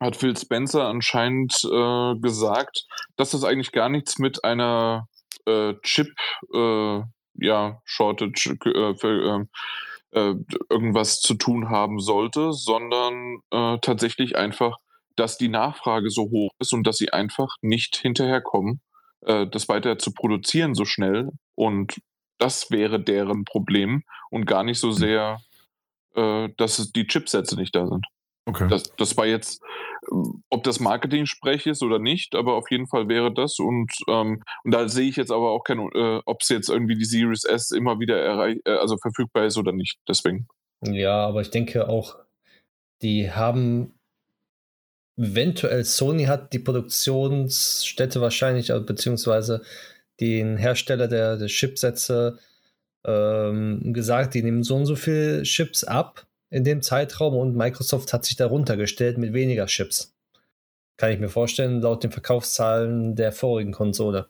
hat Phil Spencer anscheinend äh, gesagt, dass das eigentlich gar nichts mit einer äh, Chip, äh, ja, Shortage, äh, für, äh, äh, irgendwas zu tun haben sollte, sondern tatsächlich einfach, dass die Nachfrage so hoch ist und dass sie einfach nicht hinterherkommen, äh, das weiter zu produzieren so schnell. Und das wäre deren Problem und gar nicht so sehr, äh, dass die Chipsätze nicht da sind. Okay. Das, das war jetzt, ähm, ob das Marketing-Sprech ist oder nicht, aber auf jeden Fall wäre das. Und, ähm, und da sehe ich jetzt aber auch kein, äh, ob es jetzt irgendwie die Series S immer wieder erreich, äh, also verfügbar ist oder nicht. Deswegen. Ja, aber ich denke auch, die haben eventuell Sony hat die Produktionsstätte wahrscheinlich, äh, beziehungsweise den Hersteller der, der Chipsätze ähm, gesagt, die nehmen so und so viel Chips ab in dem Zeitraum und Microsoft hat sich darunter gestellt mit weniger Chips. Kann ich mir vorstellen, laut den Verkaufszahlen der vorigen Konsole.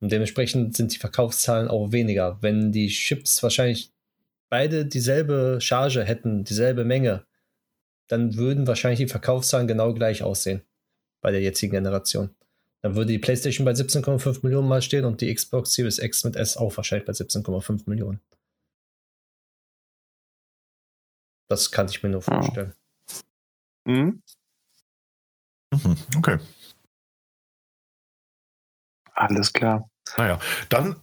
Und dementsprechend sind die Verkaufszahlen auch weniger. Wenn die Chips wahrscheinlich beide dieselbe Charge hätten, dieselbe Menge, dann würden wahrscheinlich die Verkaufszahlen genau gleich aussehen bei der jetzigen Generation. Dann würde die PlayStation bei 17,5 Millionen mal stehen und die Xbox Series X mit S auch wahrscheinlich bei 17,5 Millionen. Das kann ich mir nur vorstellen. Mhm. Mhm, okay. Alles klar. Naja, dann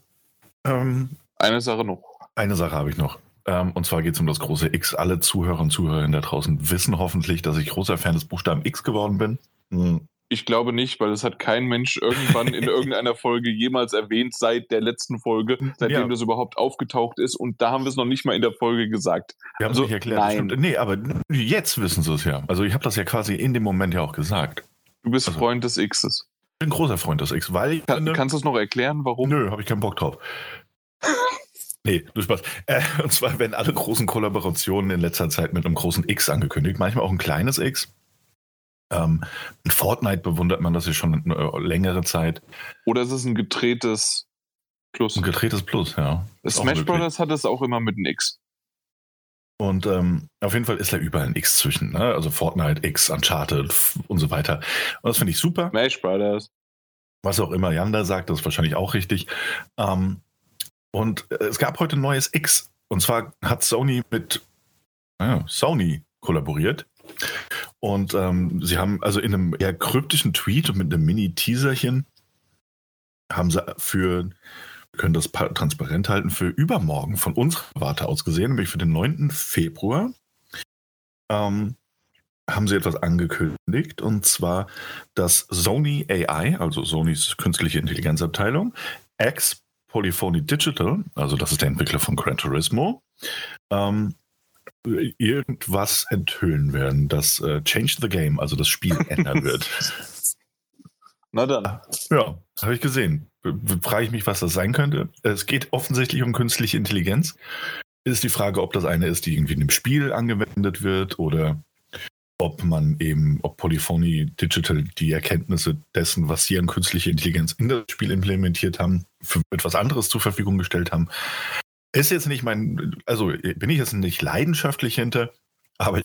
ähm, Eine Sache noch. eine Sache habe ich noch. Ähm, und zwar geht es um das große X. Alle Zuhörer und Zuhörerinnen da draußen wissen hoffentlich, dass ich großer Fan des Buchstaben X geworden bin. Hm, Ich glaube nicht, weil das hat kein Mensch irgendwann in irgendeiner Folge jemals erwähnt seit der letzten Folge, seitdem Ja. das überhaupt aufgetaucht ist. Und da haben wir es noch nicht mal in der Folge gesagt. Wir haben es Also, nicht erklärt. nein. Nee, aber jetzt wissen sie es ja. Also ich habe das ja quasi in dem Moment ja auch gesagt. Du bist Also- Freund des Xs. Ich bin großer Freund des X, weil Kann, finde, kannst du es noch erklären, warum? Nö, habe ich keinen Bock drauf. Nee, du Spaß. Äh, und zwar werden alle großen Kollaborationen in letzter Zeit mit einem großen X angekündigt, manchmal auch ein kleines X. Ähm, in Fortnite bewundert man das ja schon eine längere Zeit. Oder ist es ein gedrehtes Plus? Ein gedrehtes Plus, ja. Ist Smash. Brothers hat es auch immer mit einem X. Und ähm, auf jeden Fall ist da überall ein X zwischen. Ne? Also Fortnite, X, Uncharted und so weiter. Und das finde ich super. Smash Brothers. Was auch immer Jan da sagt, das ist wahrscheinlich auch richtig. Ähm, und äh, es gab heute ein neues X. Und zwar hat Sony mit naja, Sony kollaboriert. Und ähm, sie haben also in einem eher kryptischen Tweet und mit einem Mini-Teaserchen haben sie für, können das pa- transparent halten, für übermorgen von unserer Warte aus gesehen, nämlich für den 9. Februar, ähm, haben sie etwas angekündigt. Und zwar, dass Sony AI, also Sonys künstliche Intelligenzabteilung, X Polyphony Digital, also das ist der Entwickler von Gran Turismo, ähm, irgendwas enthüllen werden, das äh, Change the Game, also das Spiel ändern wird. Na dann. Ja, habe ich gesehen. Frage ich mich, was das sein könnte. Es geht offensichtlich um künstliche Intelligenz. Ist die Frage, ob das eine ist, die irgendwie in dem Spiel angewendet wird oder ob man eben, ob Polyphony Digital die Erkenntnisse dessen, was sie an künstliche Intelligenz in das Spiel implementiert haben, für etwas anderes zur Verfügung gestellt haben. Ist jetzt nicht mein, also bin ich jetzt nicht leidenschaftlich hinter, aber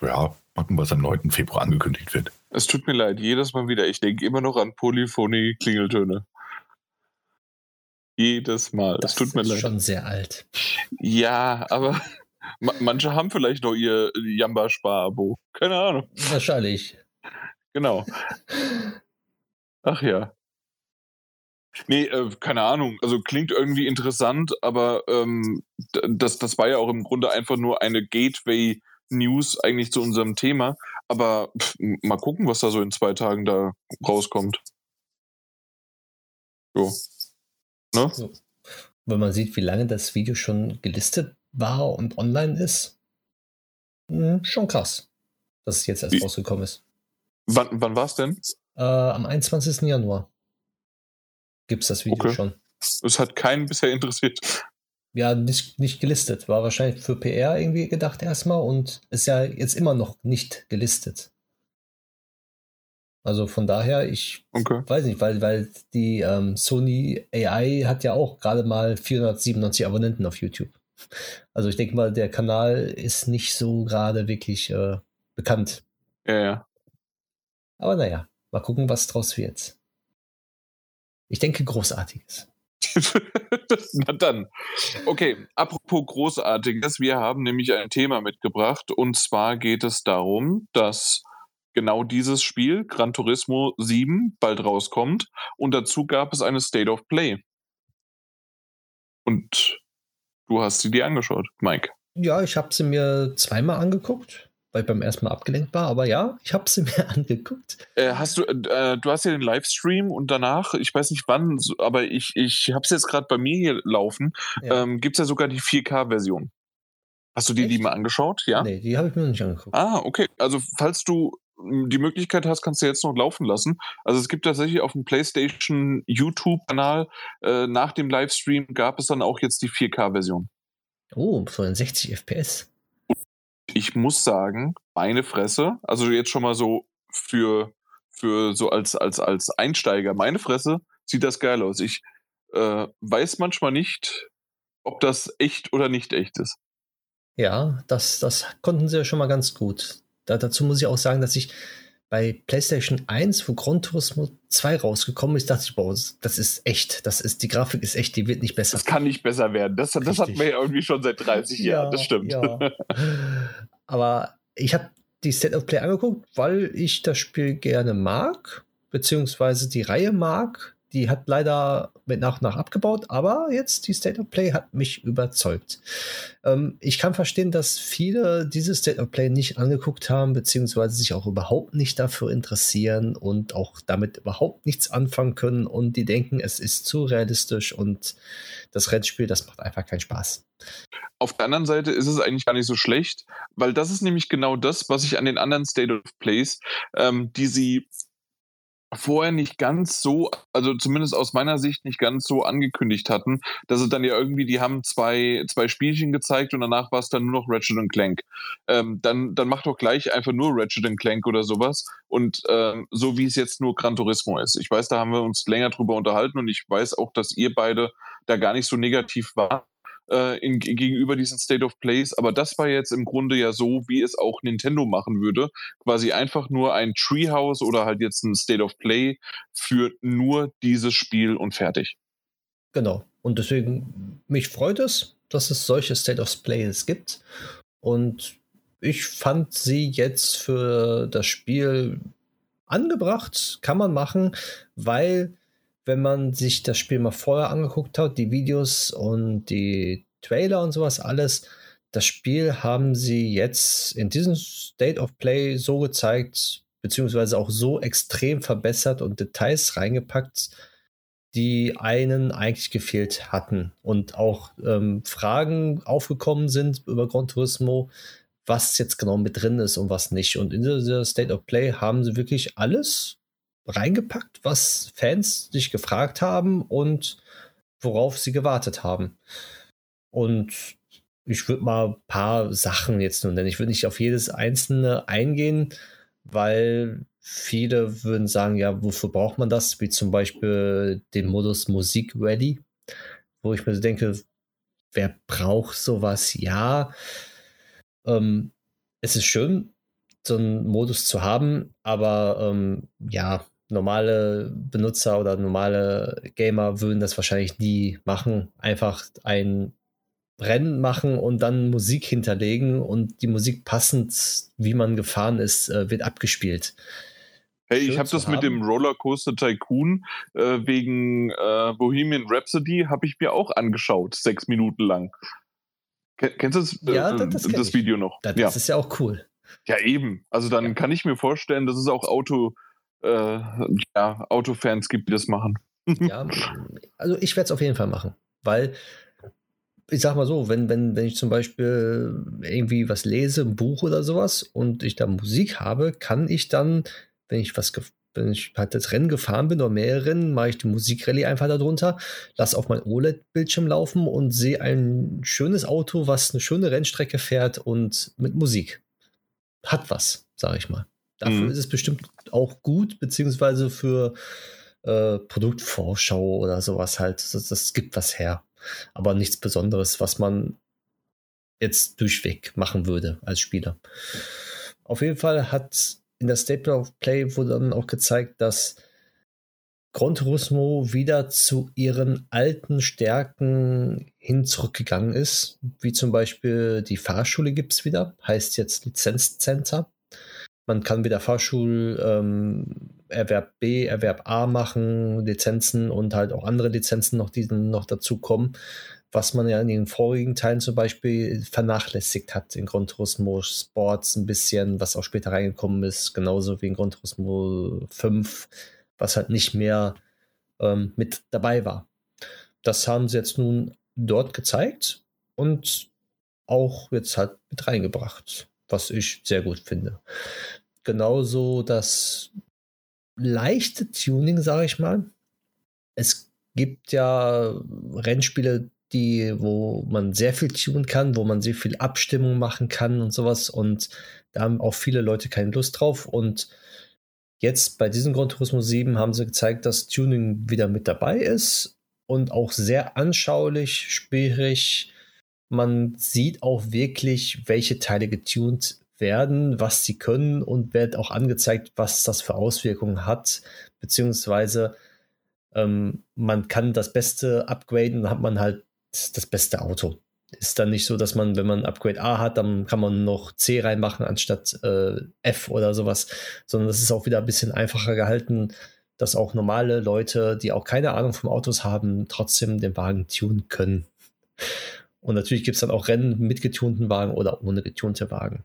ja, gucken, was am 9. Februar angekündigt wird. Es tut mir leid, jedes Mal wieder. Ich denke immer noch an Polyphonie-Klingeltöne. Jedes Mal. Es tut mir ist leid. schon sehr alt. Ja, aber ma- manche haben vielleicht noch ihr Jamba-Spar-Abo. Keine Ahnung. Wahrscheinlich. Genau. Ach ja. Nee, äh, keine Ahnung. Also klingt irgendwie interessant, aber ähm, das, das war ja auch im Grunde einfach nur eine Gateway-News eigentlich zu unserem Thema. Aber pff, mal gucken, was da so in zwei Tagen da rauskommt. Jo. Ne? Wenn man sieht, wie lange das Video schon gelistet war und online ist, hm, schon krass, dass es jetzt erst Wie- rausgekommen ist. Wann, wann war's denn? Äh, am 21. Januar gibt es das Video Okay. schon. Es hat keinen bisher interessiert. Ja, nicht, nicht gelistet. War wahrscheinlich für PR irgendwie gedacht erstmal und ist ja jetzt immer noch nicht gelistet. Also von daher, ich Okay. weiß nicht, weil, weil die ähm, Sony AI hat ja auch gerade mal 497 Abonnenten auf YouTube. Also ich denke mal, der Kanal ist nicht so gerade wirklich äh, bekannt. Ja, ja. Aber naja, mal gucken, was draus wird. Ich denke, großartiges. Na dann. Okay, apropos Großartiges, wir haben nämlich ein Thema mitgebracht und zwar geht es darum, dass genau dieses Spiel, Gran Turismo 7, bald rauskommt und dazu gab es eine State of Play. Und du hast sie dir angeschaut, Mike. Ja, ich habe sie mir zweimal angeguckt, weil ich beim ersten Mal abgelenkt war. Aber ja, ich habe sie mir angeguckt. Äh, hast du, äh, du hast ja den Livestream und danach, ich weiß nicht wann, aber ich, ich habe es jetzt gerade bei mir hier laufen, Ja. ähm, gibt es ja sogar die 4K-Version. Hast du dir die mal angeschaut? Ja? Nee, die habe ich mir noch nicht angeguckt. Ah, okay. Also falls du m, die Möglichkeit hast, kannst du jetzt noch laufen lassen. Also es gibt tatsächlich auf dem PlayStation YouTube-Kanal äh, nach dem Livestream gab es dann auch jetzt die 4K-Version. Oh, so in 60 FPS. Ich muss sagen, meine Fresse, also jetzt schon mal so für, für so als, als, als Einsteiger, meine Fresse, sieht das geil aus. Ich äh, weiß manchmal nicht, ob das echt oder nicht echt ist. Ja, das, das konnten sie ja schon mal ganz gut. Da, dazu muss ich auch sagen, dass ich bei PlayStation 1, wo Gran Turismo 2 rausgekommen ist, dachte ich, boah, das ist echt. Das ist, die Grafik ist echt, die wird nicht besser. Das kann nicht besser werden. Das, das hat man ja irgendwie schon seit 30 Jahren, das stimmt. Ja. aber ich habe die State of Play angeguckt, weil ich das Spiel gerne mag, beziehungsweise die Reihe mag. Die hat leider mit nach und nach abgebaut, aber jetzt die State of Play hat mich überzeugt. Ähm, ich kann verstehen, dass viele dieses State of Play nicht angeguckt haben, beziehungsweise sich auch überhaupt nicht dafür interessieren und auch damit überhaupt nichts anfangen können und die denken, es ist zu realistisch und das Rennspiel, das macht einfach keinen Spaß. Auf der anderen Seite ist es eigentlich gar nicht so schlecht, weil das ist nämlich genau das, was ich an den anderen State of Plays, ähm, die sie vorher nicht ganz so, also zumindest aus meiner Sicht nicht ganz so angekündigt hatten, dass es dann ja irgendwie, die haben zwei, zwei Spielchen gezeigt und danach war es dann nur noch Ratchet Clank. Ähm, dann, dann mach doch gleich einfach nur Ratchet Clank oder sowas und ähm, so wie es jetzt nur Gran Turismo ist. Ich weiß, da haben wir uns länger drüber unterhalten und ich weiß auch, dass ihr beide da gar nicht so negativ wart äh, in, gegenüber diesen State of Plays. Aber das war jetzt im Grunde ja so, wie es auch Nintendo machen würde. Quasi einfach nur ein Treehouse oder halt jetzt ein State of Play für nur dieses Spiel und fertig. Genau. Und deswegen, mich freut es, dass es solche State of Plays gibt. Und ich fand sie jetzt für das Spiel angebracht, kann man machen, weil wenn man sich das Spiel mal vorher angeguckt hat, die Videos und die Trailer und sowas alles, das Spiel haben sie jetzt in diesem State of Play so gezeigt, beziehungsweise auch so extrem verbessert und Details reingepackt, die einen eigentlich gefehlt hatten. Und auch ähm, Fragen aufgekommen sind über Gran Turismo, was jetzt genau mit drin ist und was nicht. Und in dieser State of Play haben sie wirklich alles reingepackt, was Fans sich gefragt haben und worauf sie gewartet haben. Und ich würde mal ein paar Sachen jetzt nur nennen. Ich würde nicht auf jedes einzelne eingehen, weil viele würden sagen, ja, wofür braucht man das? Wie zum Beispiel den Modus Musik Ready, wo ich mir denke, wer braucht sowas? Ja, ähm, es ist schön, so einen Modus zu haben, aber ähm, ja, normale Benutzer oder normale Gamer würden das wahrscheinlich nie machen. Einfach ein Rennen machen und dann Musik hinterlegen und die Musik passend, wie man gefahren ist, äh, wird abgespielt. Hey, ich habe das haben. mit dem Rollercoaster Tycoon äh, wegen äh, Bohemian Rhapsody habe ich mir auch angeschaut, sechs Minuten lang. Kennst du das, ja, das, das, das Video noch? Das, ja. ist ja auch cool. Ja, eben. Also dann ja. kann ich mir vorstellen, dass es auch Auto, äh, ja, Autofans gibt, die das machen. ja, also ich werde es auf jeden Fall machen, weil ich sag mal so, wenn, wenn, wenn ich zum Beispiel irgendwie was lese, ein Buch oder sowas und ich da Musik habe, kann ich dann, wenn ich was, wenn ich halt das Rennen gefahren bin oder mehrere Rennen, mache ich die Musikrallye einfach darunter, lasse auf mein OLED-Bildschirm laufen und sehe ein schönes Auto, was eine schöne Rennstrecke fährt und mit Musik. Hat was, sage ich mal. Dafür mhm. ist es bestimmt auch gut, beziehungsweise für äh, Produktvorschau oder sowas halt. Das, das gibt was her. Aber nichts Besonderes, was man jetzt durchweg machen würde als Spieler. Auf jeden Fall hat in der Staple of Play wurde dann auch gezeigt, dass Gran Turismo wieder zu ihren alten Stärken hin zurückgegangen ist. Wie zum Beispiel die Fahrschule gibt es wieder, heißt jetzt Lizenzzenter. Man kann wieder Fahrschul ähm, B, Erwerb A machen, Lizenzen und halt auch andere Lizenzen noch, die noch dazukommen, was man ja in den vorigen Teilen zum Beispiel vernachlässigt hat in Gran Turismo Sports ein bisschen, was auch später reingekommen ist, genauso wie in Gran Turismo 5, was halt nicht mehr ähm, mit dabei war. Das haben sie jetzt nun dort gezeigt und auch jetzt halt mit reingebracht was ich sehr gut finde. Genauso das leichte Tuning, sage ich mal. Es gibt ja Rennspiele, die, wo man sehr viel tunen kann, wo man sehr viel Abstimmung machen kann und sowas. Und da haben auch viele Leute keine Lust drauf. Und jetzt bei diesem Grand Turismo 7 haben sie gezeigt, dass Tuning wieder mit dabei ist und auch sehr anschaulich, spielrig man sieht auch wirklich, welche Teile getuned werden, was sie können und wird auch angezeigt, was das für Auswirkungen hat, beziehungsweise ähm, man kann das Beste upgraden, dann hat man halt das beste Auto ist dann nicht so, dass man, wenn man Upgrade A hat, dann kann man noch C reinmachen anstatt äh, F oder sowas, sondern das ist auch wieder ein bisschen einfacher gehalten, dass auch normale Leute, die auch keine Ahnung vom Autos haben, trotzdem den Wagen tunen können. Und natürlich gibt es dann auch Rennen mit getunten Wagen oder ohne getunte Wagen.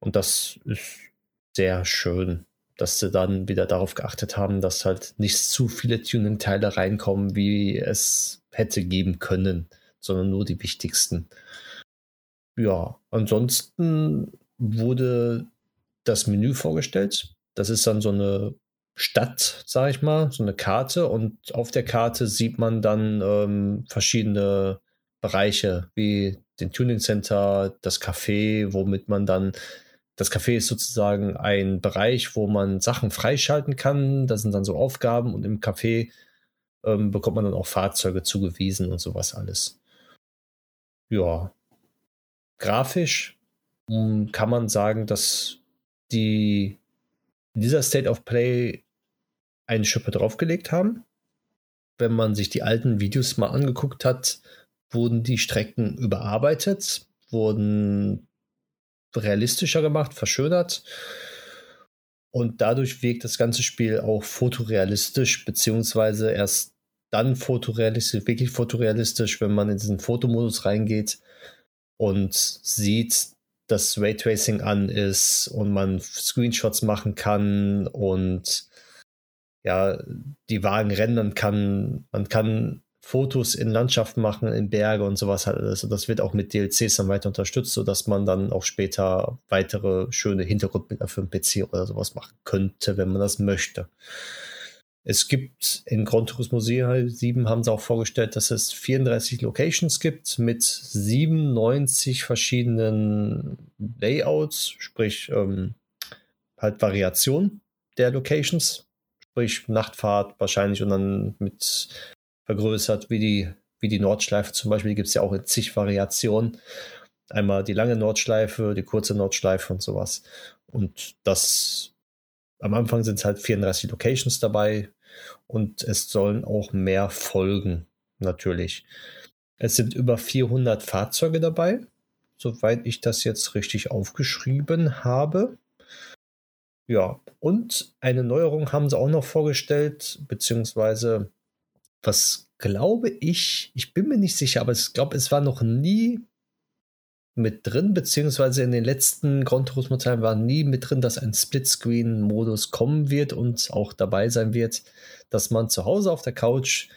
Und das ist sehr schön, dass sie dann wieder darauf geachtet haben, dass halt nicht zu viele Tuning-Teile reinkommen, wie es hätte geben können sondern nur die wichtigsten. Ja, ansonsten wurde das Menü vorgestellt. Das ist dann so eine Stadt, sag ich mal, so eine Karte und auf der Karte sieht man dann ähm, verschiedene Bereiche wie den Tuning Center, das Café, womit man dann das Café ist sozusagen ein Bereich, wo man Sachen freischalten kann. Da sind dann so Aufgaben und im Café ähm, bekommt man dann auch Fahrzeuge zugewiesen und sowas alles ja, grafisch hm, kann man sagen, dass die dieser State of Play eine Schippe draufgelegt haben. Wenn man sich die alten Videos mal angeguckt hat, wurden die Strecken überarbeitet, wurden realistischer gemacht, verschönert. Und dadurch wirkt das ganze Spiel auch fotorealistisch, beziehungsweise erst dann fotorealistisch, wirklich fotorealistisch, wenn man in diesen Fotomodus reingeht und sieht, dass Raytracing an ist und man Screenshots machen kann und ja, die Wagen rendern kann. Man kann Fotos in Landschaften machen, in Berge und sowas. Also das wird auch mit DLCs dann weiter unterstützt, sodass man dann auch später weitere schöne Hintergrundbilder für den PC oder sowas machen könnte, wenn man das möchte. Es gibt in Gran Turismo 7 haben sie auch vorgestellt, dass es 34 Locations gibt mit 97 verschiedenen Layouts, sprich ähm, halt Variation der Locations, sprich Nachtfahrt wahrscheinlich und dann mit vergrößert wie die, wie die Nordschleife zum Beispiel, gibt es ja auch in zig Variationen. Einmal die lange Nordschleife, die kurze Nordschleife und sowas. Und das am Anfang sind es halt 34 Locations dabei und es sollen auch mehr folgen, natürlich. Es sind über 400 Fahrzeuge dabei, soweit ich das jetzt richtig aufgeschrieben habe. Ja, und eine Neuerung haben sie auch noch vorgestellt, beziehungsweise was glaube ich, ich bin mir nicht sicher, aber ich glaube, es war noch nie mit drin, beziehungsweise in den letzten Gran Turismo Teilen war nie mit drin, dass ein Splitscreen-Modus kommen wird und auch dabei sein wird, dass man zu Hause auf der Couch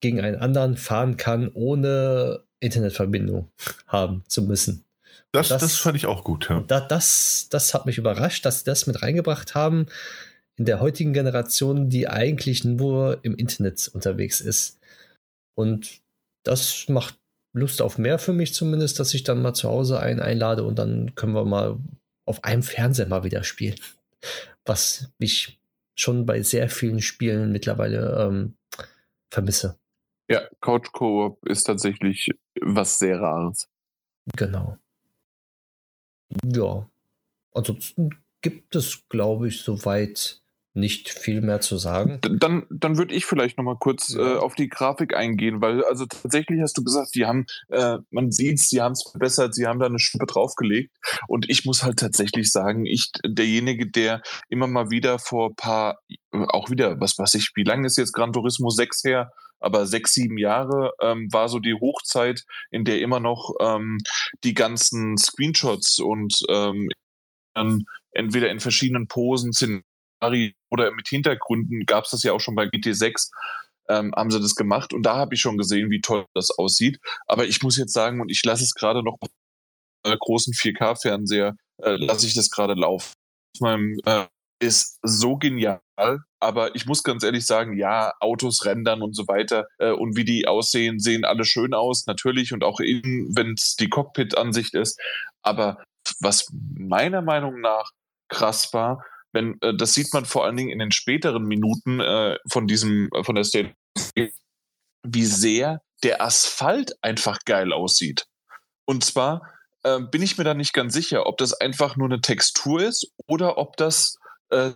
gegen einen anderen fahren kann, ohne Internetverbindung haben zu müssen. Das, das, das fand ich auch gut. Ja. Da, das, das hat mich überrascht, dass sie das mit reingebracht haben in der heutigen Generation, die eigentlich nur im Internet unterwegs ist. Und das macht Lust auf mehr für mich zumindest, dass ich dann mal zu Hause einen einlade und dann können wir mal auf einem Fernseher mal wieder spielen. Was ich schon bei sehr vielen Spielen mittlerweile ähm, vermisse. Ja, Couch Coop ist tatsächlich was sehr Rares. Genau. Ja. Ansonsten gibt es, glaube ich, soweit nicht viel mehr zu sagen. Dann, dann würde ich vielleicht noch mal kurz ja. äh, auf die Grafik eingehen, weil also tatsächlich hast du gesagt, die haben, äh, man sieht sie haben es verbessert, sie haben da eine Schippe draufgelegt und ich muss halt tatsächlich sagen, ich, derjenige, der immer mal wieder vor paar, auch wieder, was weiß ich, wie lange ist jetzt Gran Turismo 6 her? aber sechs, sieben Jahre ähm, war so die Hochzeit, in der immer noch ähm, die ganzen Screenshots und ähm, entweder in verschiedenen Posen sind oder mit Hintergründen gab es das ja auch schon bei GT6, ähm, haben sie das gemacht und da habe ich schon gesehen, wie toll das aussieht. Aber ich muss jetzt sagen, und ich lasse es gerade noch auf einem großen 4K-Fernseher, äh, lasse ich das gerade laufen. Auf meinem, äh, ist so genial, aber ich muss ganz ehrlich sagen, ja, Autos rendern und so weiter äh, und wie die aussehen, sehen alle schön aus, natürlich und auch innen, wenn es die Cockpit-Ansicht ist. Aber was meiner Meinung nach krass war, wenn, äh, das sieht man vor allen Dingen in den späteren Minuten äh, von diesem, äh, von der State, wie sehr der Asphalt einfach geil aussieht. Und zwar äh, bin ich mir da nicht ganz sicher, ob das einfach nur eine Textur ist oder ob das äh,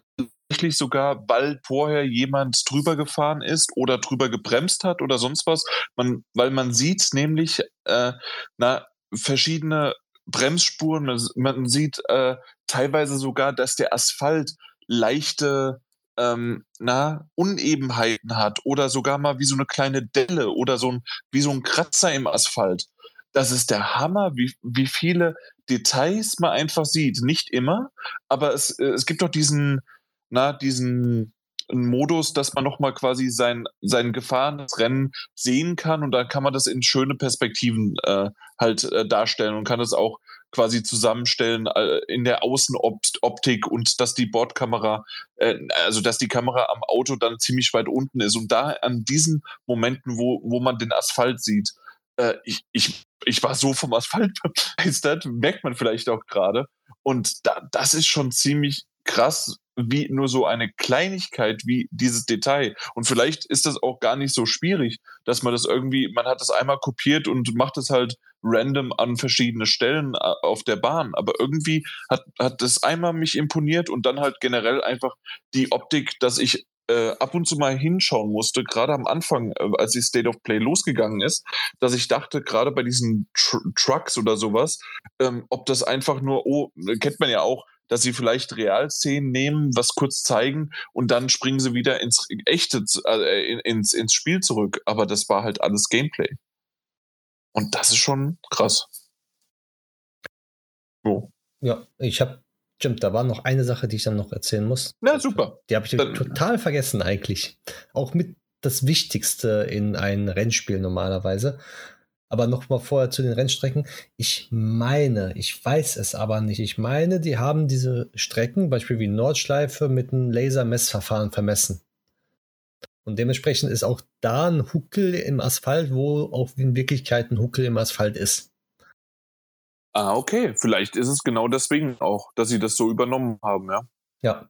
tatsächlich sogar, weil vorher jemand drüber gefahren ist oder drüber gebremst hat oder sonst was. Man, weil man sieht nämlich äh, na, verschiedene Bremsspuren, man, sieht äh, teilweise sogar, dass der Asphalt leichte ähm, na, Unebenheiten hat oder sogar mal wie so eine kleine Delle oder so ein, wie so ein Kratzer im Asphalt. Das ist der Hammer, wie, wie viele Details man einfach sieht. Nicht immer, aber es, äh, es gibt doch diesen, na, diesen Modus, dass man nochmal quasi sein, sein gefahrenes Rennen sehen kann und dann kann man das in schöne Perspektiven äh, halt äh, darstellen und kann es auch quasi zusammenstellen äh, in der Außenoptik und dass die Bordkamera, äh, also dass die Kamera am Auto dann ziemlich weit unten ist. Und da an diesen Momenten, wo, wo man den Asphalt sieht, äh, ich, ich, ich war so vom Asphalt begeistert, merkt man vielleicht auch gerade. Und da, das ist schon ziemlich krass, wie nur so eine Kleinigkeit wie dieses Detail. Und vielleicht ist das auch gar nicht so schwierig, dass man das irgendwie, man hat das einmal kopiert und macht es halt random an verschiedene Stellen äh, auf der Bahn. Aber irgendwie hat, hat das einmal mich imponiert und dann halt generell einfach die Optik, dass ich äh, ab und zu mal hinschauen musste, gerade am Anfang, äh, als die State of Play losgegangen ist, dass ich dachte, gerade bei diesen Tr Trucks oder sowas, ähm, ob das einfach nur, oh, kennt man ja auch, dass sie vielleicht Realszenen nehmen, was kurz zeigen und dann springen sie wieder ins echte, äh, ins, ins Spiel zurück. Aber das war halt alles Gameplay. Und das ist schon krass. So. Ja, ich habe, stimmt, da war noch eine Sache, die ich dann noch erzählen muss. Na, super. Die habe ich dann, total vergessen eigentlich. Auch mit das Wichtigste in ein Rennspiel normalerweise. Aber nochmal vorher zu den Rennstrecken. Ich meine, ich weiß es aber nicht. Ich meine, die haben diese Strecken, Beispiel wie Nordschleife, mit einem Lasermessverfahren vermessen. Und dementsprechend ist auch da ein Huckel im Asphalt, wo auch in Wirklichkeit ein Huckel im Asphalt ist. Ah, okay. Vielleicht ist es genau deswegen auch, dass sie das so übernommen haben, ja. Ja,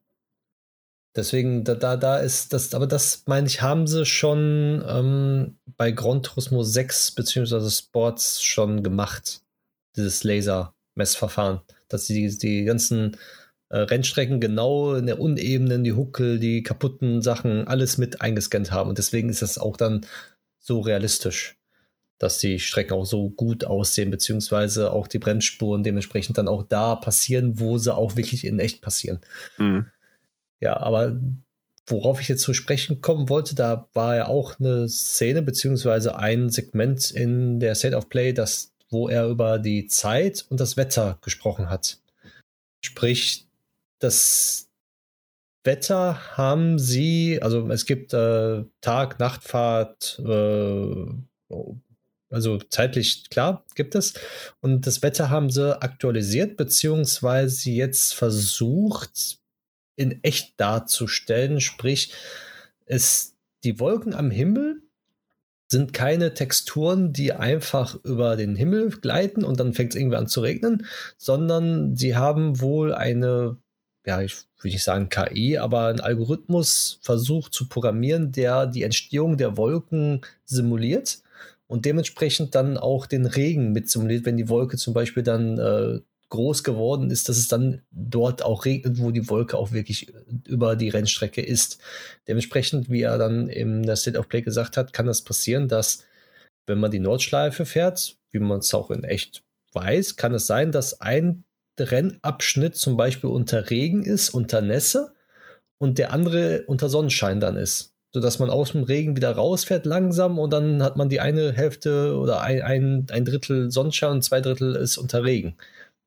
Deswegen, da, da, da ist das, aber das meine ich, haben sie schon ähm, bei Gran Turismo 6 bzw. Sports schon gemacht, dieses Laser-Messverfahren, dass sie die, die ganzen äh, Rennstrecken genau in der Unebenen, die Huckel, die kaputten Sachen, alles mit eingescannt haben. Und deswegen ist das auch dann so realistisch, dass die Strecken auch so gut aussehen, beziehungsweise auch die Bremsspuren dementsprechend dann auch da passieren, wo sie auch wirklich in echt passieren. Mhm. Ja, aber worauf ich jetzt zu sprechen kommen wollte, da war ja auch eine Szene beziehungsweise ein Segment in der State of Play, das, wo er über die Zeit und das Wetter gesprochen hat. Sprich, das Wetter haben sie, also es gibt äh, Tag, Nachtfahrt, äh, also zeitlich klar gibt es. Und das Wetter haben sie aktualisiert, beziehungsweise jetzt versucht, in echt darzustellen. Sprich, es, die Wolken am Himmel sind keine Texturen, die einfach über den Himmel gleiten und dann fängt es irgendwie an zu regnen, sondern sie haben wohl eine, ja, ich würde nicht sagen KI, aber einen Algorithmus versucht zu programmieren, der die Entstehung der Wolken simuliert und dementsprechend dann auch den Regen mit simuliert, wenn die Wolke zum Beispiel dann äh, groß geworden ist, dass es dann dort auch regnet, wo die Wolke auch wirklich über die Rennstrecke ist. Dementsprechend, wie er dann in der State of Play gesagt hat, kann das passieren, dass wenn man die Nordschleife fährt, wie man es auch in echt weiß, kann es sein, dass ein Rennabschnitt zum Beispiel unter Regen ist, unter Nässe und der andere unter Sonnenschein dann ist. Sodass man aus dem Regen wieder rausfährt langsam und dann hat man die eine Hälfte oder ein, ein, ein Drittel Sonnenschein und zwei Drittel ist unter Regen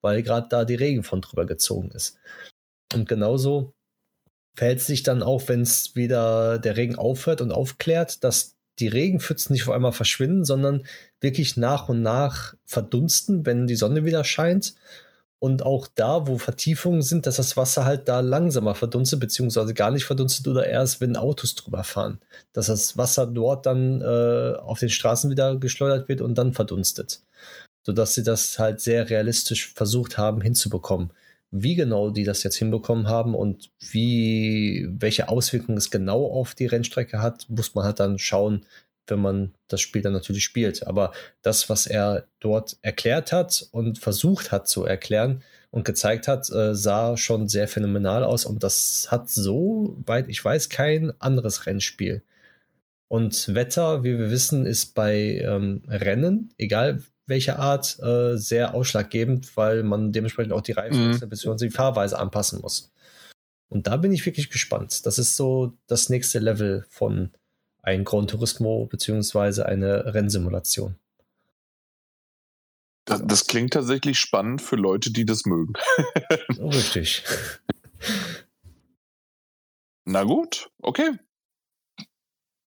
weil gerade da die Regen von drüber gezogen ist. Und genauso verhält es sich dann auch, wenn es wieder der Regen aufhört und aufklärt, dass die Regenpfützen nicht auf einmal verschwinden, sondern wirklich nach und nach verdunsten, wenn die Sonne wieder scheint. Und auch da, wo Vertiefungen sind, dass das Wasser halt da langsamer verdunstet, beziehungsweise gar nicht verdunstet oder erst, wenn Autos drüber fahren. Dass das Wasser dort dann äh, auf den Straßen wieder geschleudert wird und dann verdunstet sodass sie das halt sehr realistisch versucht haben hinzubekommen. Wie genau die das jetzt hinbekommen haben und wie, welche Auswirkungen es genau auf die Rennstrecke hat, muss man halt dann schauen, wenn man das Spiel dann natürlich spielt. Aber das, was er dort erklärt hat und versucht hat zu erklären und gezeigt hat, äh, sah schon sehr phänomenal aus. Und das hat so weit ich weiß kein anderes Rennspiel. Und Wetter, wie wir wissen, ist bei ähm, Rennen, egal welcher Art, äh, sehr ausschlaggebend, weil man dementsprechend auch die Reifen Mhm. bzw. die Fahrweise anpassen muss. Und da bin ich wirklich gespannt. Das ist so das nächste Level von ein Gran Turismo bzw. eine Rennsimulation. Das, das klingt tatsächlich spannend für Leute, die das mögen. Richtig. Na gut, okay.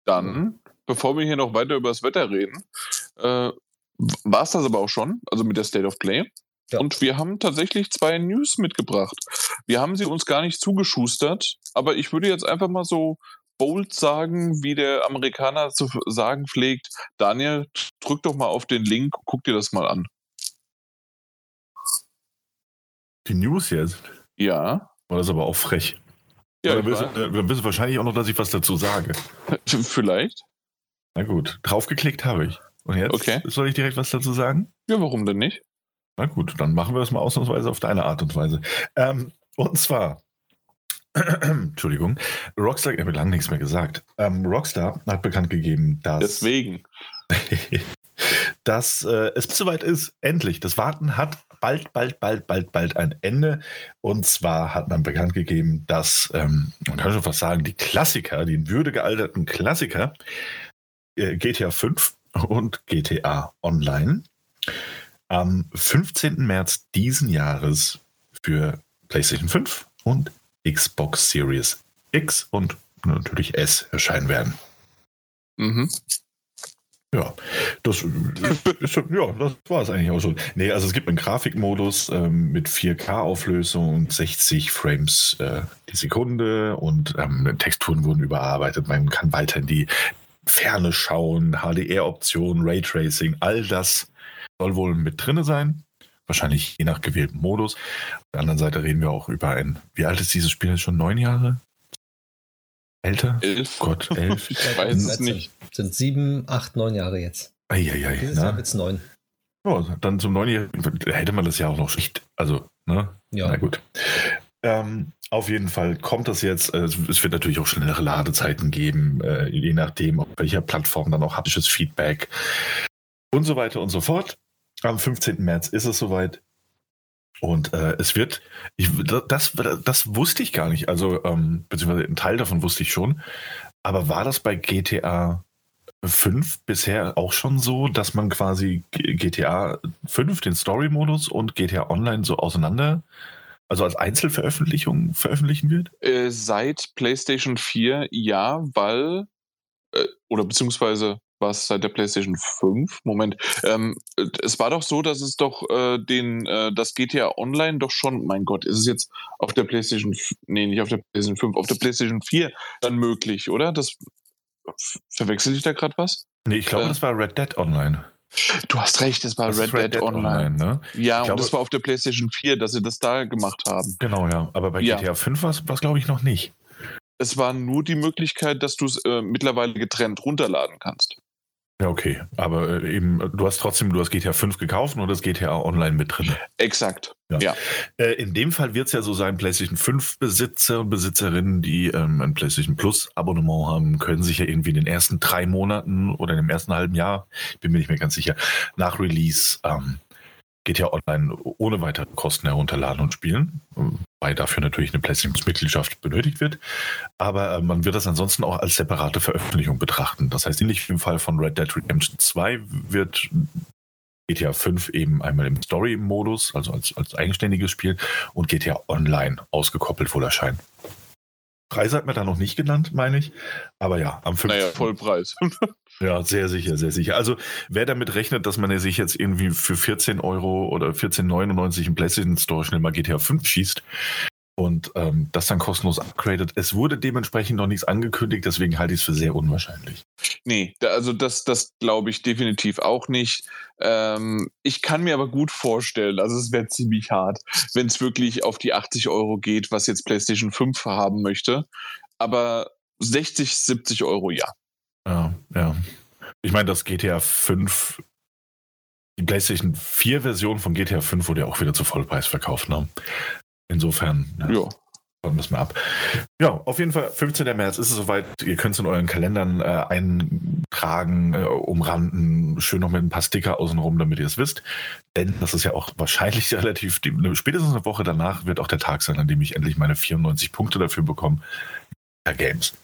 Dann, bevor wir hier noch weiter über das Wetter reden, äh, war es das aber auch schon, also mit der State of Play. Ja. Und wir haben tatsächlich zwei News mitgebracht. Wir haben sie uns gar nicht zugeschustert, aber ich würde jetzt einfach mal so bold sagen, wie der Amerikaner zu sagen pflegt. Daniel, drück doch mal auf den Link, guck dir das mal an. Die News jetzt. Ja. War das aber auch frech. Ja, willst, weiß. äh, dann willst du wahrscheinlich auch noch, dass ich was dazu sage. vielleicht. Na gut, draufgeklickt habe ich. Und jetzt Okay. soll ich direkt was dazu sagen? Ja, warum denn nicht? Na gut, dann machen wir das mal ausnahmsweise auf deine Art und Weise. Ähm, und zwar, Entschuldigung, Rockstar, ich habe lange nichts mehr gesagt. Ähm, Rockstar hat bekannt gegeben, dass, Deswegen. dass äh, es soweit ist, endlich. Das Warten hat bald, bald, bald, bald, bald ein Ende. Und zwar hat man bekannt gegeben, dass, ähm, man kann schon fast sagen, die Klassiker, die in Würde gealterten Klassiker, äh, GTA 5 und GTA Online am 15. März diesen Jahres für PlayStation 5 und Xbox Series X und natürlich S erscheinen werden. Mhm. Ja, das, ist, ja, das war es eigentlich auch schon. Nee, also es gibt einen Grafikmodus ähm, mit 4K-Auflösung und 60 Frames äh, die Sekunde und ähm, Texturen wurden überarbeitet. Man kann weiter in die Ferne schauen, HDR-Optionen, Raytracing, all das soll wohl mit drinne sein. Wahrscheinlich je nach gewähltem Modus. Auf der anderen Seite reden wir auch über ein, wie alt ist dieses Spiel jetzt schon? Neun Jahre? Älter? Elf. Gott, elf. Ich weiß es nicht. Sind sieben, acht, neun Jahre jetzt. Eieiei, Dieses Jahr na? wird's neun. Ja, dann zum Neunjährigen hätte man das ja auch noch nicht. Also, ne? Ja. Na gut. Ähm, auf jeden Fall kommt das jetzt. äh, Es wird natürlich auch schnellere Ladezeiten geben, äh, je nachdem, auf welcher Plattform dann auch haptisches Feedback und so weiter und so fort. Am 15. März ist es soweit. Und äh, es wird, ich, das, das wusste ich gar nicht. Also, ähm, beziehungsweise ein Teil davon wusste ich schon. Aber war das bei GTA 5 bisher auch schon so, dass man quasi GTA 5, den Story-Modus und GTA Online so auseinander, also als Einzelveröffentlichung veröffentlichen wird? Äh, seit PlayStation 4 ja, weil, äh, oder beziehungsweise war es seit der PlayStation 5? Moment. Ähm, äh, es war doch so, dass es doch äh, den, äh, das GTA Online doch schon, mein Gott, ist es jetzt auf der PlayStation, nee, nicht auf der PlayStation 5, auf der PlayStation 4 dann möglich, oder? Das verwechsel ich da gerade was? Nee, ich glaube, Äh. das war Red Dead Online. Du hast recht, es war Das ist Red, Dead, Online. ne? Ja, Ich und glaube- das war auf der PlayStation 4, dass sie das da gemacht haben. Genau, ja. Aber bei Ja. GTA 5 war es, glaube ich, noch nicht. Es war nur die Möglichkeit, dass du es äh, mittlerweile getrennt runterladen kannst. Ja, okay. Aber äh, eben, du hast trotzdem, du hast GTA 5 gekauft und das GTA Online mit drin. Exakt. Äh, in dem Fall wird es ja so sein, PlayStation 5 Besitzer und Besitzerinnen, die ähm, ein PlayStation Plus Abonnement haben, können sich ja irgendwie in den ersten drei Monaten oder in dem ersten halben Jahr, bin mir nicht mehr ganz sicher, nach Release ähm, GTA Online ohne weitere Kosten herunterladen und spielen, weil dafür natürlich eine PlayStation Plus Mitgliedschaft benötigt wird. Aber äh, man wird das ansonsten auch als separate Veröffentlichung betrachten. Das heißt, ähnlich wie im Fall von Red Dead Redemption 2 wird GTA 5 eben einmal im Story-Modus, also als, als eigenständiges Spiel, und GTA Online ausgekoppelt wohl erscheinen. Preise hat man da noch nicht genannt, meine ich. Aber ja, am 5. Naja, Vollpreis. Ja, sehr sicher, sehr sicher. Also wer damit rechnet, dass man sich jetzt irgendwie für 14 Euro oder 14,99 im PlayStation Store schnell mal GTA 5 schießt und ähm, das dann kostenlos upgradet. Es wurde dementsprechend noch nichts angekündigt, deswegen halte ich es für sehr unwahrscheinlich. nee, da, also das, das glaube ich definitiv auch nicht. Ähm, ich kann mir aber gut vorstellen, also es wäre ziemlich hart, wenn es wirklich auf die 80 Euro geht, was jetzt PlayStation 5 haben möchte. Aber 60, 70 Euro ja. Ja, ja. Ich meine, dass GTA 5 die PlayStation 4-Version von GTA 5 wurde ja auch wieder zu Vollpreis verkauft. Ne? Insofern, ja. Ja. warten wir es mal ab. Ja, auf jeden Fall, 15. März ist es soweit. Ihr könnt es in euren Kalendern äh, eintragen, äh, umranden, schön noch mit ein paar Sticker außenrum, damit ihr es wisst. Denn das ist ja auch wahrscheinlich relativ, die, spätestens eine Woche danach wird auch der Tag sein, an dem ich endlich meine 94 Punkte dafür bekomme. Per Games.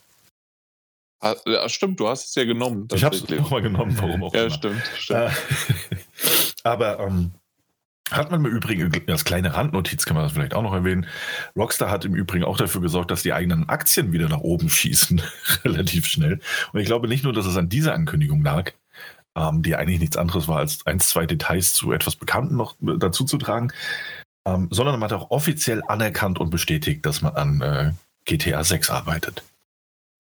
Ah, Ja, stimmt, du hast es ja genommen. Ich habe es nochmal genommen, warum auch Ja, immer. stimmt, stimmt. Äh, aber ähm, hat man im Übrigen, als kleine Randnotiz kann man das vielleicht auch noch erwähnen, Rockstar hat im Übrigen auch dafür gesorgt, dass die eigenen Aktien wieder nach oben schießen, relativ schnell. Und ich glaube nicht nur, dass es an dieser Ankündigung lag, ähm, die eigentlich nichts anderes war, als ein, zwei Details zu etwas Bekannten noch dazu zu tragen, ähm, sondern man hat auch offiziell anerkannt und bestätigt, dass man an äh, GTA 6 arbeitet.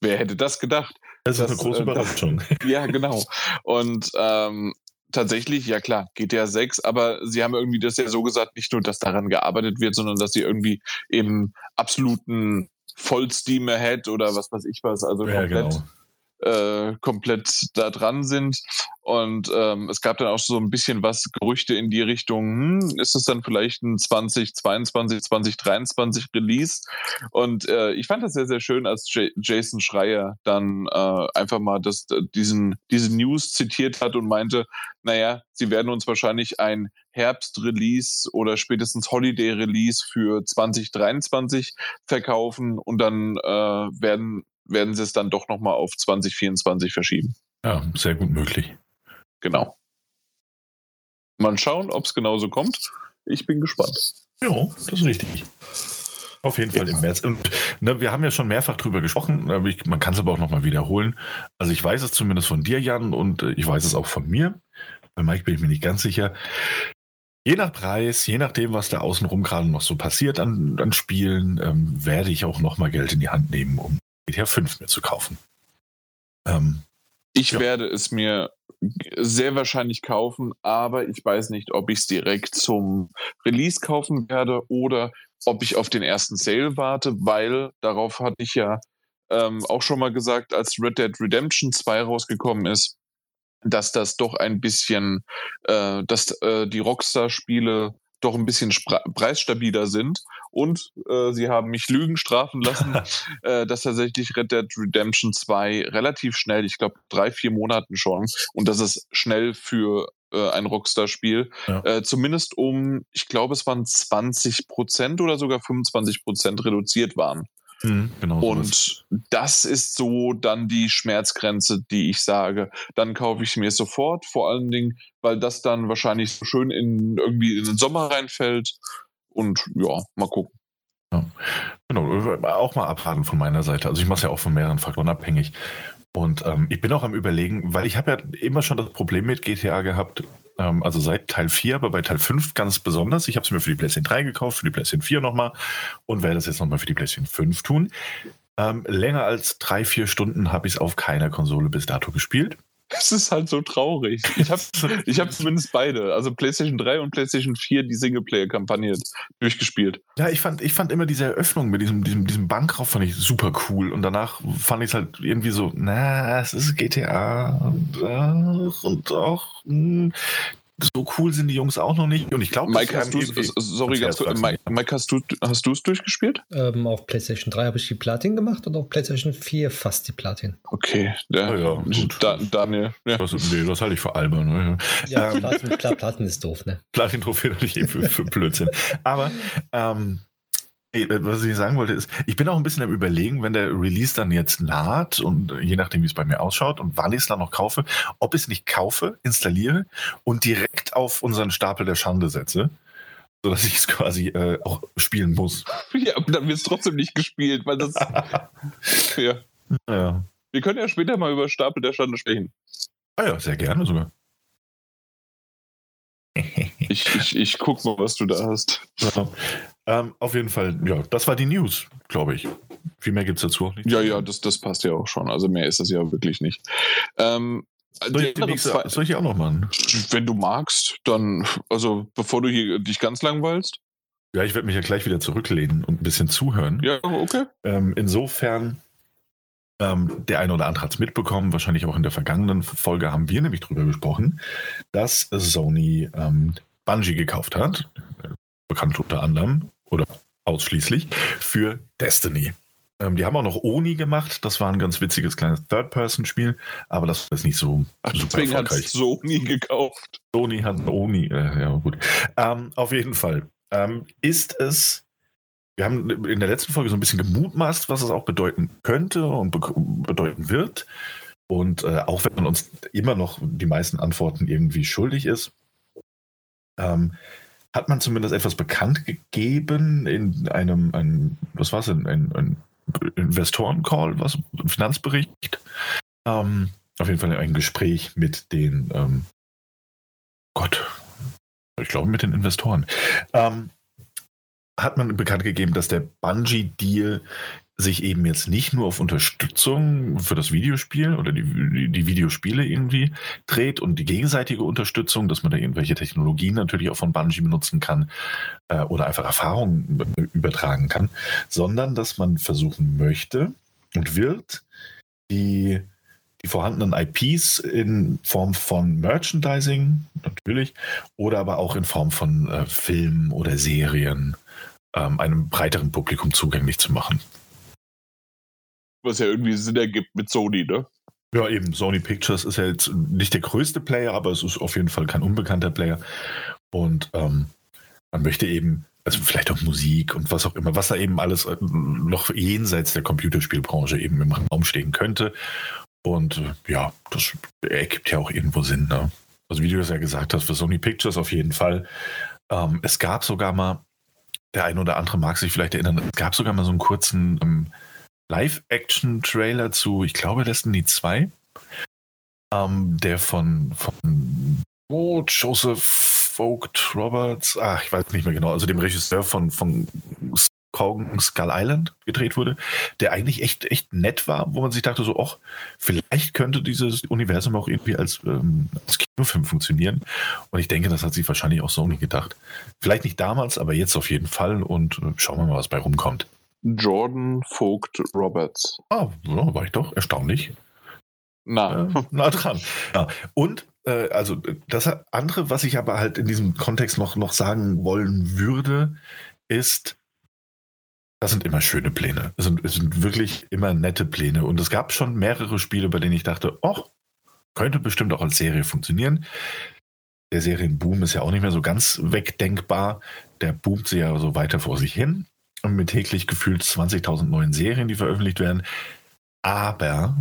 Wer hätte das gedacht? Das, ist Das, eine große äh, Überraschung. Ja, genau. Und ähm, tatsächlich, ja klar, GTA 6, aber sie haben irgendwie das ja so gesagt, nicht nur, dass daran gearbeitet wird, sondern dass sie irgendwie im absoluten Vollsteam ahead oder was weiß ich was, also ja, komplett genau. Äh, komplett da dran sind. Und ähm, es gab dann auch so ein bisschen was, Gerüchte in die Richtung, hm, ist es dann vielleicht ein 2022, 2023 Release? Und äh, ich fand das sehr, sehr schön, als J Jason Schreier dann äh, einfach mal das, diesen, diese News zitiert hat und meinte, naja, sie werden uns wahrscheinlich ein Herbst-Release oder spätestens Holiday-Release für 2023 verkaufen und dann äh, werden werden sie es dann doch nochmal auf 2024 verschieben. Ja, sehr gut möglich. Genau. Mal schauen, ob es genauso kommt. Ich bin gespannt. Ja, das ist richtig. Auf jeden Fall im März. Und ne, wir haben ja schon mehrfach drüber gesprochen, ich, man kann es aber auch nochmal wiederholen. Also ich weiß es zumindest von dir, Jan, und äh, ich weiß es auch von mir. Bei Mike bin ich mir nicht ganz sicher. Je nach Preis, je nachdem, was da außenrum gerade noch so passiert an, an Spielen, ähm, werde ich auch nochmal Geld in die Hand nehmen, um GTA 5 mir zu kaufen. Ähm, Ich Ja. werde es mir sehr wahrscheinlich kaufen, aber ich weiß nicht, ob ich es direkt zum Release kaufen werde oder ob ich auf den ersten Sale warte, weil darauf hatte ich ja ähm, auch schon mal gesagt, als Red Dead Redemption 2 rausgekommen ist, dass das doch ein bisschen, äh, dass äh, die Rockstar-Spiele doch ein bisschen preisstabiler sind und äh, sie haben mich Lügen strafen lassen, äh, dass tatsächlich Red Dead Redemption 2 relativ schnell, ich glaube drei, vier Monaten schon, und das ist schnell für äh, ein Rockstar-Spiel, Ja. äh, zumindest um, ich glaube, es waren 20 Prozent oder sogar 25 Prozent reduziert waren. Genau sowas. Und das ist so dann die Schmerzgrenze, die ich sage. Dann kaufe ich es mir sofort, vor allen Dingen, weil das dann wahrscheinlich so schön in irgendwie in den Sommer reinfällt. Und ja, mal gucken. Genau, auch mal abwarten von meiner Seite. Also ich mache es ja auch von mehreren Faktoren abhängig. Und ähm, ich bin auch am überlegen, weil ich habe ja immer schon das Problem mit GTA gehabt, ähm, also seit Teil 4, aber bei Teil 5 ganz besonders. Ich habe es mir für die PlayStation 3 gekauft, für die PlayStation 4 nochmal und werde es jetzt nochmal für die PlayStation 5 tun. Ähm, länger als drei, vier Stunden habe ich es auf keiner Konsole bis dato gespielt. Es ist halt so traurig. Ich habe ich hab zumindest beide, also PlayStation 3 und PlayStation 4, die Singleplayer-Kampagne durchgespielt. Ja, ich fand, ich fand immer diese Eröffnung mit diesem, diesem, diesem Bankraub fand ich super cool. Und danach fand ich es halt irgendwie so, na, es ist GTA und, und auch, hm, so cool sind die Jungs auch noch nicht. Und ich glaube, Mike, hast du sorry, ganz kurz, Mike, Mike, hast du hast du es durchgespielt? Ähm, auf PlayStation 3 habe ich die Platin gemacht und auf PlayStation 4 fast die Platin. Okay, der, Oh ja, gut. da, Daniel. Ja. Das, nee, das halte ich für albern. Ne? Ja, Ähm. Platin, klar, Platin ist doof, ne? Platin-Trophäe natürlich eh für, für Blödsinn. Aber ähm, was ich sagen wollte ist, ich bin auch ein bisschen am überlegen, wenn der Release dann jetzt naht und je nachdem, wie es bei mir ausschaut und wann ich es dann noch kaufe, ob ich es nicht kaufe, installiere und direkt auf unseren Stapel der Schande setze, sodass ich es quasi äh, auch spielen muss. ja, aber dann wird es trotzdem nicht gespielt, weil das. ja. Ja. Wir können ja später mal über Stapel der Schande sprechen. Ah ja, sehr gerne sogar. Ich, ich, ich guck mal, was du da hast. Ja. Ähm, auf jeden Fall, ja, das war die News, glaube ich. Viel mehr gibt es dazu auch nicht. Ja, ja, das, das passt ja auch schon. Also mehr ist das ja wirklich nicht. Ähm, Soll ich, nächste, soll ich auch noch machen? wenn du magst, dann, also bevor du hier dich ganz langweilst. Ja, ich werde mich ja gleich wieder zurücklehnen und ein bisschen zuhören. Ja, okay. Ähm, insofern Ähm, der eine oder andere hat es mitbekommen, wahrscheinlich auch in der vergangenen Folge haben wir nämlich drüber gesprochen, dass Sony ähm, Bungie gekauft hat, bekannt unter anderem oder ausschließlich für Destiny. Ähm, die haben auch noch Oni gemacht, das war ein ganz witziges kleines Third-Person-Spiel, aber das ist nicht so Ach, super deswegen erfolgreich. Hat Sony gekauft. Sony hat Oni, äh, ja gut. Ähm, auf jeden Fall ähm, ist es wir haben in der letzten Folge so ein bisschen gemutmaßt, was es auch bedeuten könnte und be bedeuten wird. Und äh, auch wenn man uns immer noch die meisten Antworten irgendwie schuldig ist, ähm, hat man zumindest etwas bekannt gegeben in einem, ein, was war es denn, ein, ein Investoren-Call, was ein Finanzbericht. Ähm, auf jeden Fall ein Gespräch mit den, ähm, Gott, ich glaube mit den Investoren. Ähm, hat man bekannt gegeben, dass der Bungie-Deal sich eben jetzt nicht nur auf Unterstützung für das Videospiel oder die, die, Videospiele irgendwie dreht und die gegenseitige Unterstützung, dass man da irgendwelche Technologien natürlich auch von Bungie benutzen kann äh, oder einfach Erfahrungen übertragen kann, sondern dass man versuchen möchte und wird, die, die vorhandenen IPs in Form von Merchandising natürlich oder aber auch in Form von äh, Filmen oder Serien ähm, einem breiteren Publikum zugänglich zu machen. Was ja irgendwie Sinn ergibt mit Sony, ne? Ja, eben. Sony Pictures ist ja jetzt nicht der größte Player, aber es ist auf jeden Fall kein unbekannter Player. Und ähm, man möchte eben, also vielleicht auch Musik und was auch immer, was da eben alles äh, noch jenseits der Computerspielbranche eben im Raum stehen könnte. Und äh, ja, das ergibt ja auch irgendwo Sinn. Ne? Also wie du das ja gesagt hast, für Sony Pictures auf jeden Fall. Ähm, es gab sogar mal der eine oder andere mag sich vielleicht erinnern, es gab sogar mal so einen kurzen ähm, Live-Action-Trailer zu, ich glaube, Destiny 2, ähm, der von, von oh, Joseph Vogt Roberts, ach, ich weiß nicht mehr genau, also dem Regisseur von, von Kong Skull Island gedreht wurde, der eigentlich echt, echt nett war, wo man sich dachte so, ach, vielleicht könnte dieses Universum auch irgendwie als, ähm, als Kinofilm funktionieren. Und ich denke, das hat sich wahrscheinlich auch Sony gedacht. Vielleicht nicht damals, aber jetzt auf jeden Fall und äh, schauen wir mal, was bei rumkommt. Jordan Vogt Roberts. Ah, ja, war ich doch erstaunlich. Na, äh, nah dran. Ja. Und äh, also das andere, was ich aber halt in diesem Kontext noch, noch sagen wollen würde, ist, das sind immer schöne Pläne. Es sind, es sind wirklich immer nette Pläne. Und es gab schon mehrere Spiele, bei denen ich dachte, oh, könnte bestimmt auch als Serie funktionieren. Der Serienboom ist ja auch nicht mehr so ganz wegdenkbar. Der boomt sich ja so weiter vor sich hin. Mit täglich gefühlt 20.000 neuen Serien, die veröffentlicht werden. Aber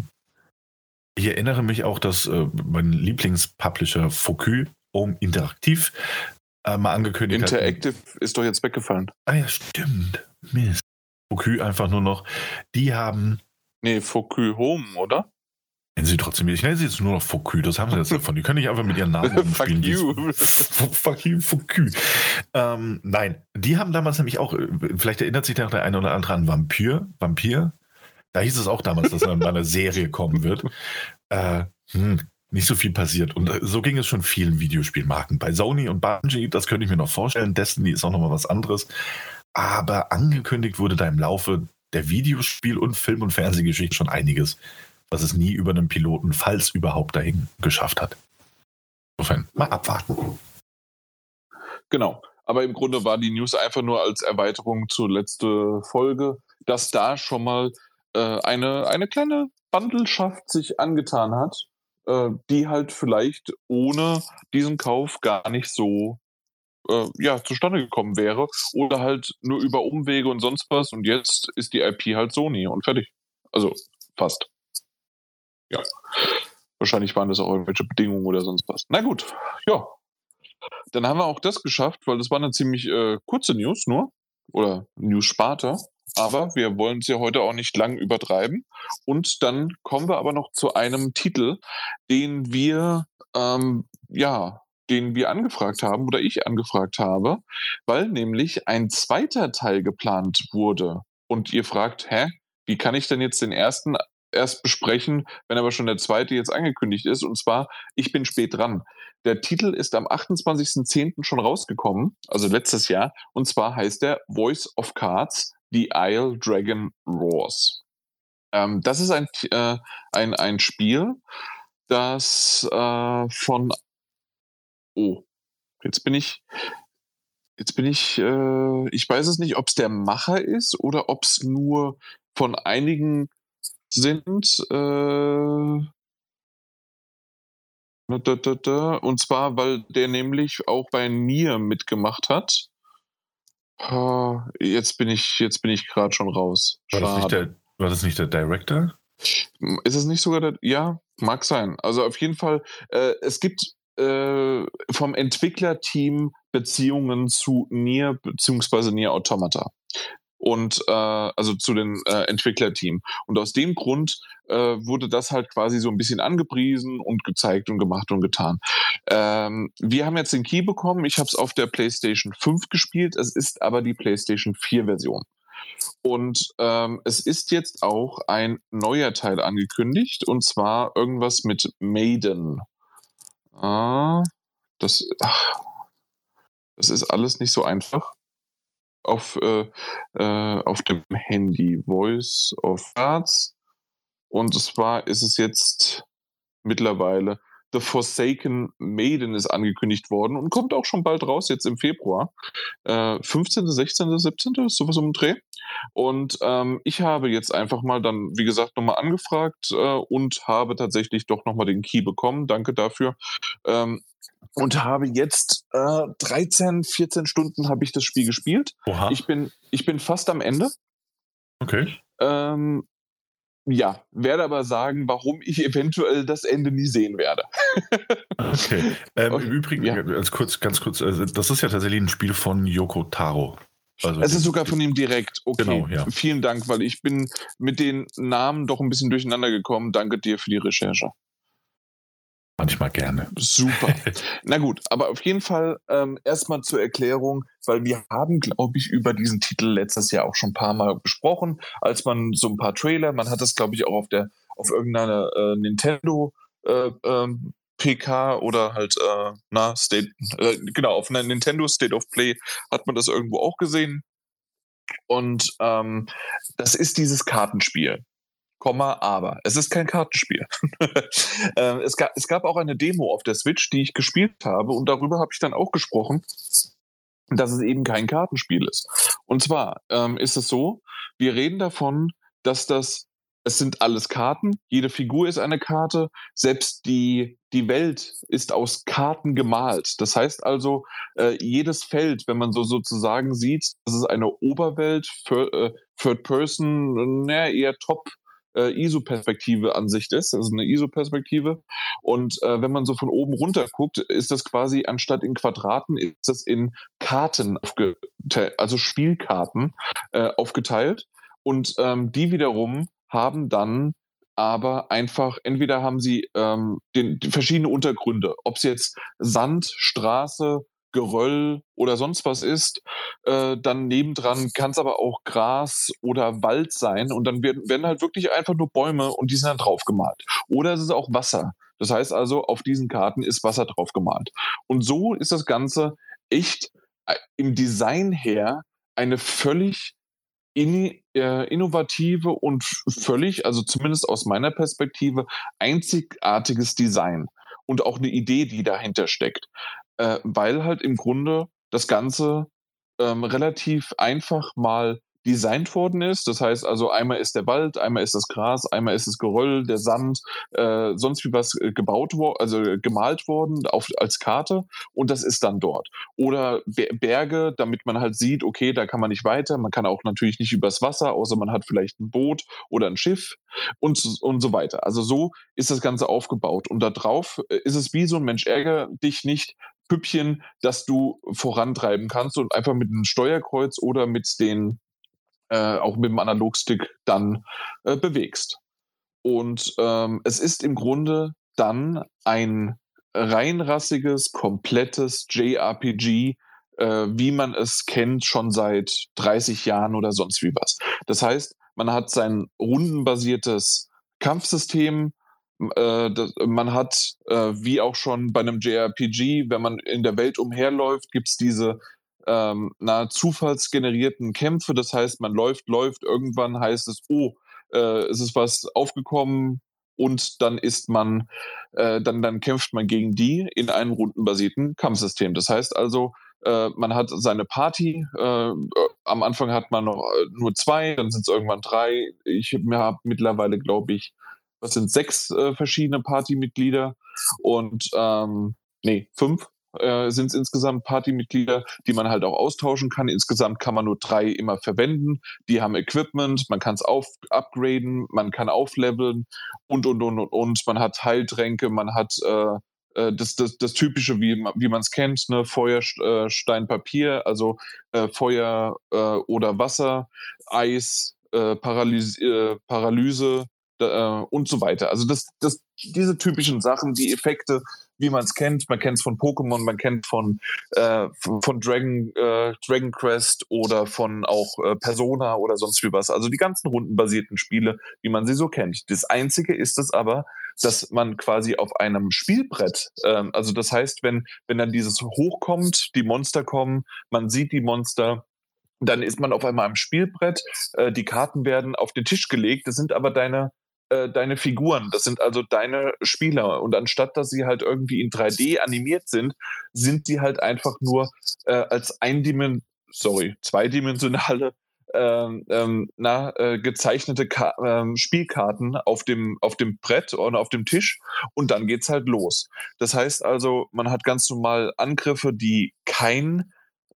ich erinnere mich auch, dass äh, mein Lieblingspublisher Focus Home Interaktiv äh, mal angekündigt Interactive hat. Interactive ist doch jetzt weggefallen. Ah ja, stimmt. Mist. Focus einfach nur noch. Die haben. Nee, Focus Home, oder? Nennen sie trotzdem, ich nenne sie jetzt nur noch Focus, das haben sie jetzt davon. Die können nicht einfach mit ihren Namen umspielen. Fuck you. Fuck you, Ähm, nein, die haben damals nämlich auch, vielleicht erinnert sich da der eine oder andere an Vampir. Vampir. Da hieß es auch damals, dass dann mal eine Serie kommen wird. Äh, hm, nicht so viel passiert. Und äh, so ging es schon vielen Videospielmarken. Bei Sony und Bungie, das könnte ich mir noch vorstellen. Destiny ist auch nochmal was anderes aber angekündigt wurde da im Laufe der Videospiel- und Film- und Fernsehgeschichte schon einiges, was es nie über einen Piloten, falls überhaupt dahin geschafft hat. Insofern, mal abwarten. Genau. Aber im Grunde war die News einfach nur als Erweiterung zur letzten Folge, dass da schon mal äh, eine, eine kleine Bandelschaft sich angetan hat, äh, die halt vielleicht ohne diesen Kauf gar nicht so äh, ja, zustande gekommen wäre. Oder halt nur über Umwege und sonst was. Und jetzt ist die IP halt Sony und fertig. Also fast. Ja. Wahrscheinlich waren das auch irgendwelche Bedingungen oder sonst was. Na gut, ja. Dann haben wir auch das geschafft, weil das war eine ziemlich äh, kurze News nur. Oder News-Sparte. Aber wir wollen es ja heute auch nicht lang übertreiben. Und dann kommen wir aber noch zu einem Titel, den wir ähm, ja den wir angefragt haben oder ich angefragt habe, weil nämlich ein zweiter Teil geplant wurde. Und ihr fragt, hä, wie kann ich denn jetzt den ersten erst besprechen, wenn aber schon der zweite jetzt angekündigt ist? Und zwar, ich bin spät dran. Der Titel ist am 28.10. schon rausgekommen, also letztes Jahr. Und zwar heißt der Voice of Cards, The Isle Dragon Roars. Ähm, das ist ein, äh, ein, ein Spiel, das äh, von. Oh, jetzt bin ich. Jetzt bin ich. Äh, ich weiß es nicht, ob es der Macher ist oder ob es nur von einigen sind. Äh, und zwar, weil der nämlich auch bei Nier mitgemacht hat. Jetzt bin ich, jetzt bin ich gerade schon raus. War das, nicht der, war das nicht der Director? Ist es nicht sogar der? Ja, mag sein. Also auf jeden Fall, äh, es gibt äh, vom Entwicklerteam Beziehungen zu Nier bzw. Nier Automata und äh, also zu den äh, Entwicklerteam. Und aus dem Grund äh, wurde das halt quasi so ein bisschen angepriesen und gezeigt und gemacht und getan. Ähm, wir haben jetzt den Key bekommen. Ich habe es auf der PlayStation 5 gespielt. Es ist aber die PlayStation 4 Version. Und ähm, es ist jetzt auch ein neuer Teil angekündigt und zwar irgendwas mit Maiden. Ah, das, ach, das ist alles nicht so einfach auf, äh, äh, auf dem Handy. Voice of Arts. Und zwar ist es jetzt mittlerweile The Forsaken Maiden ist angekündigt worden und kommt auch schon bald raus, jetzt im Februar. Äh, 15., 16., 17., sowas um den Dreh. Und ähm, ich habe jetzt einfach mal dann, wie gesagt, nochmal angefragt äh, und habe tatsächlich doch nochmal den Key bekommen. Danke dafür. Ähm, und habe jetzt äh, 13, 14 Stunden habe ich das Spiel gespielt. Oha. Ich bin, ich bin fast am Ende. Okay. Ähm, ja, werde aber sagen, warum ich eventuell das Ende nie sehen werde. okay. Ähm, Okay, Im Übrigen, ja. als kurz, ganz kurz, also das ist ja tatsächlich ein Spiel von Yoko Taro. Also Es ist sogar von ihm direkt. Okay, Genau, ja. vielen Dank, weil ich bin mit den Namen doch ein bisschen durcheinander gekommen. Danke dir für die Recherche. Manchmal gerne. Super. Na gut, aber auf jeden Fall ähm, erstmal zur Erklärung, weil wir haben, glaube ich, über diesen Titel letztes Jahr auch schon ein paar Mal gesprochen, als man so ein paar Trailer, man hat das, glaube ich, auch auf der auf irgendeiner äh, Nintendo äh, ähm, PK oder halt äh, na State äh, genau auf einer Nintendo State of Play hat man das irgendwo auch gesehen und ähm, das ist dieses Kartenspiel. Komma, aber es ist kein Kartenspiel. ähm, es, gab, es gab auch eine Demo auf der Switch, die ich gespielt habe und darüber habe ich dann auch gesprochen, dass es eben kein Kartenspiel ist. Und zwar ähm, ist es so, wir reden davon, dass das, es sind alles Karten, jede Figur ist eine Karte, selbst die, die Welt ist aus Karten gemalt. Das heißt also, äh, jedes Feld, wenn man so sozusagen sieht, das ist eine Oberwelt, Third, äh, Third Person, naja, eher Top äh, ISO-Perspektive Ansicht ist, also eine ISO-Perspektive. Und äh, wenn man so von oben runter guckt, ist das quasi anstatt in Quadraten, ist das in Karten also Spielkarten äh, aufgeteilt. Und ähm, die wiederum haben dann aber einfach, entweder haben sie ähm, den, die verschiedene Untergründe, ob es jetzt Sand, Straße, Geröll oder sonst was ist, äh, dann nebendran kann es aber auch Gras oder Wald sein und dann werden, werden halt wirklich einfach nur Bäume und die sind dann drauf gemalt. Oder es ist auch Wasser. Das heißt also, auf diesen Karten ist Wasser drauf gemalt. Und so ist das Ganze echt äh, im Design her eine völlig in, äh, innovative und völlig, also zumindest aus meiner Perspektive, einzigartiges Design und auch eine Idee, die dahinter steckt äh, weil halt im Grunde das Ganze ähm, relativ einfach mal designt worden ist. Das heißt also, einmal ist der Wald, einmal ist das Gras, einmal ist das Geröll, der Sand, äh, sonst wie was äh, gebaut worden, also gemalt worden auf, als Karte und das ist dann dort. Oder Be Berge, damit man halt sieht, okay, da kann man nicht weiter, man kann auch natürlich nicht übers Wasser, außer man hat vielleicht ein Boot oder ein Schiff und, und so weiter. Also so ist das Ganze aufgebaut und da drauf äh, ist es wie so ein Mensch ärger dich nicht Püppchen, das du vorantreiben kannst und einfach mit einem Steuerkreuz oder mit den äh, auch mit dem Analogstick dann äh, bewegst. Und ähm, es ist im Grunde dann ein reinrassiges, komplettes JRPG, äh, wie man es kennt, schon seit 30 Jahren oder sonst wie was. Das heißt, man hat sein rundenbasiertes Kampfsystem, äh, das, man hat, äh, wie auch schon bei einem JRPG, wenn man in der Welt umherläuft, gibt es diese ähm, na, zufallsgenerierten Kämpfe. Das heißt, man läuft, läuft, irgendwann heißt es, oh, äh, es ist was aufgekommen und dann ist man, äh, dann, dann kämpft man gegen die in einem rundenbasierten Kampfsystem. Das heißt also, äh, man hat seine Party. Äh, am Anfang hat man noch äh, nur zwei, dann sind es irgendwann drei. Ich habe mittlerweile, glaube ich, was sind sechs äh, verschiedene Partymitglieder und ähm, nee, fünf äh, sind es insgesamt Partymitglieder, die man halt auch austauschen kann. Insgesamt kann man nur drei immer verwenden. Die haben Equipment, man kann es upgraden, man kann aufleveln und und und und und. Man hat Heiltränke, man hat äh, äh das, das, das Typische, wie, wie man es kennt, ne? Feuer, äh, Stein, Papier, also äh, Feuer äh, oder Wasser, Eis, äh, Paralyse, äh, Paralyse äh, und so weiter. Also das, das, diese typischen Sachen, die Effekte, wie man es kennt, man kennt es von Pokémon, man kennt von, äh, von Dragon, äh, Dragon Quest oder von auch äh, Persona oder sonst wie was. Also die ganzen rundenbasierten Spiele, wie man sie so kennt. Das Einzige ist es aber, dass man quasi auf einem Spielbrett, ähm, also das heißt, wenn, wenn dann dieses hochkommt, die Monster kommen, man sieht die Monster, dann ist man auf einmal am Spielbrett, äh, die Karten werden auf den Tisch gelegt, das sind aber deine äh, deine Figuren, das sind also deine Spieler. Und anstatt dass sie halt irgendwie in 3D animiert sind, sind die halt einfach nur äh, als eindimensionale, sorry, zweidimensionale ähm, ähm, na, äh, gezeichnete Ka ähm, Spielkarten auf dem, auf dem Brett oder auf dem Tisch und dann geht's halt los. Das heißt also, man hat ganz normal Angriffe, die kein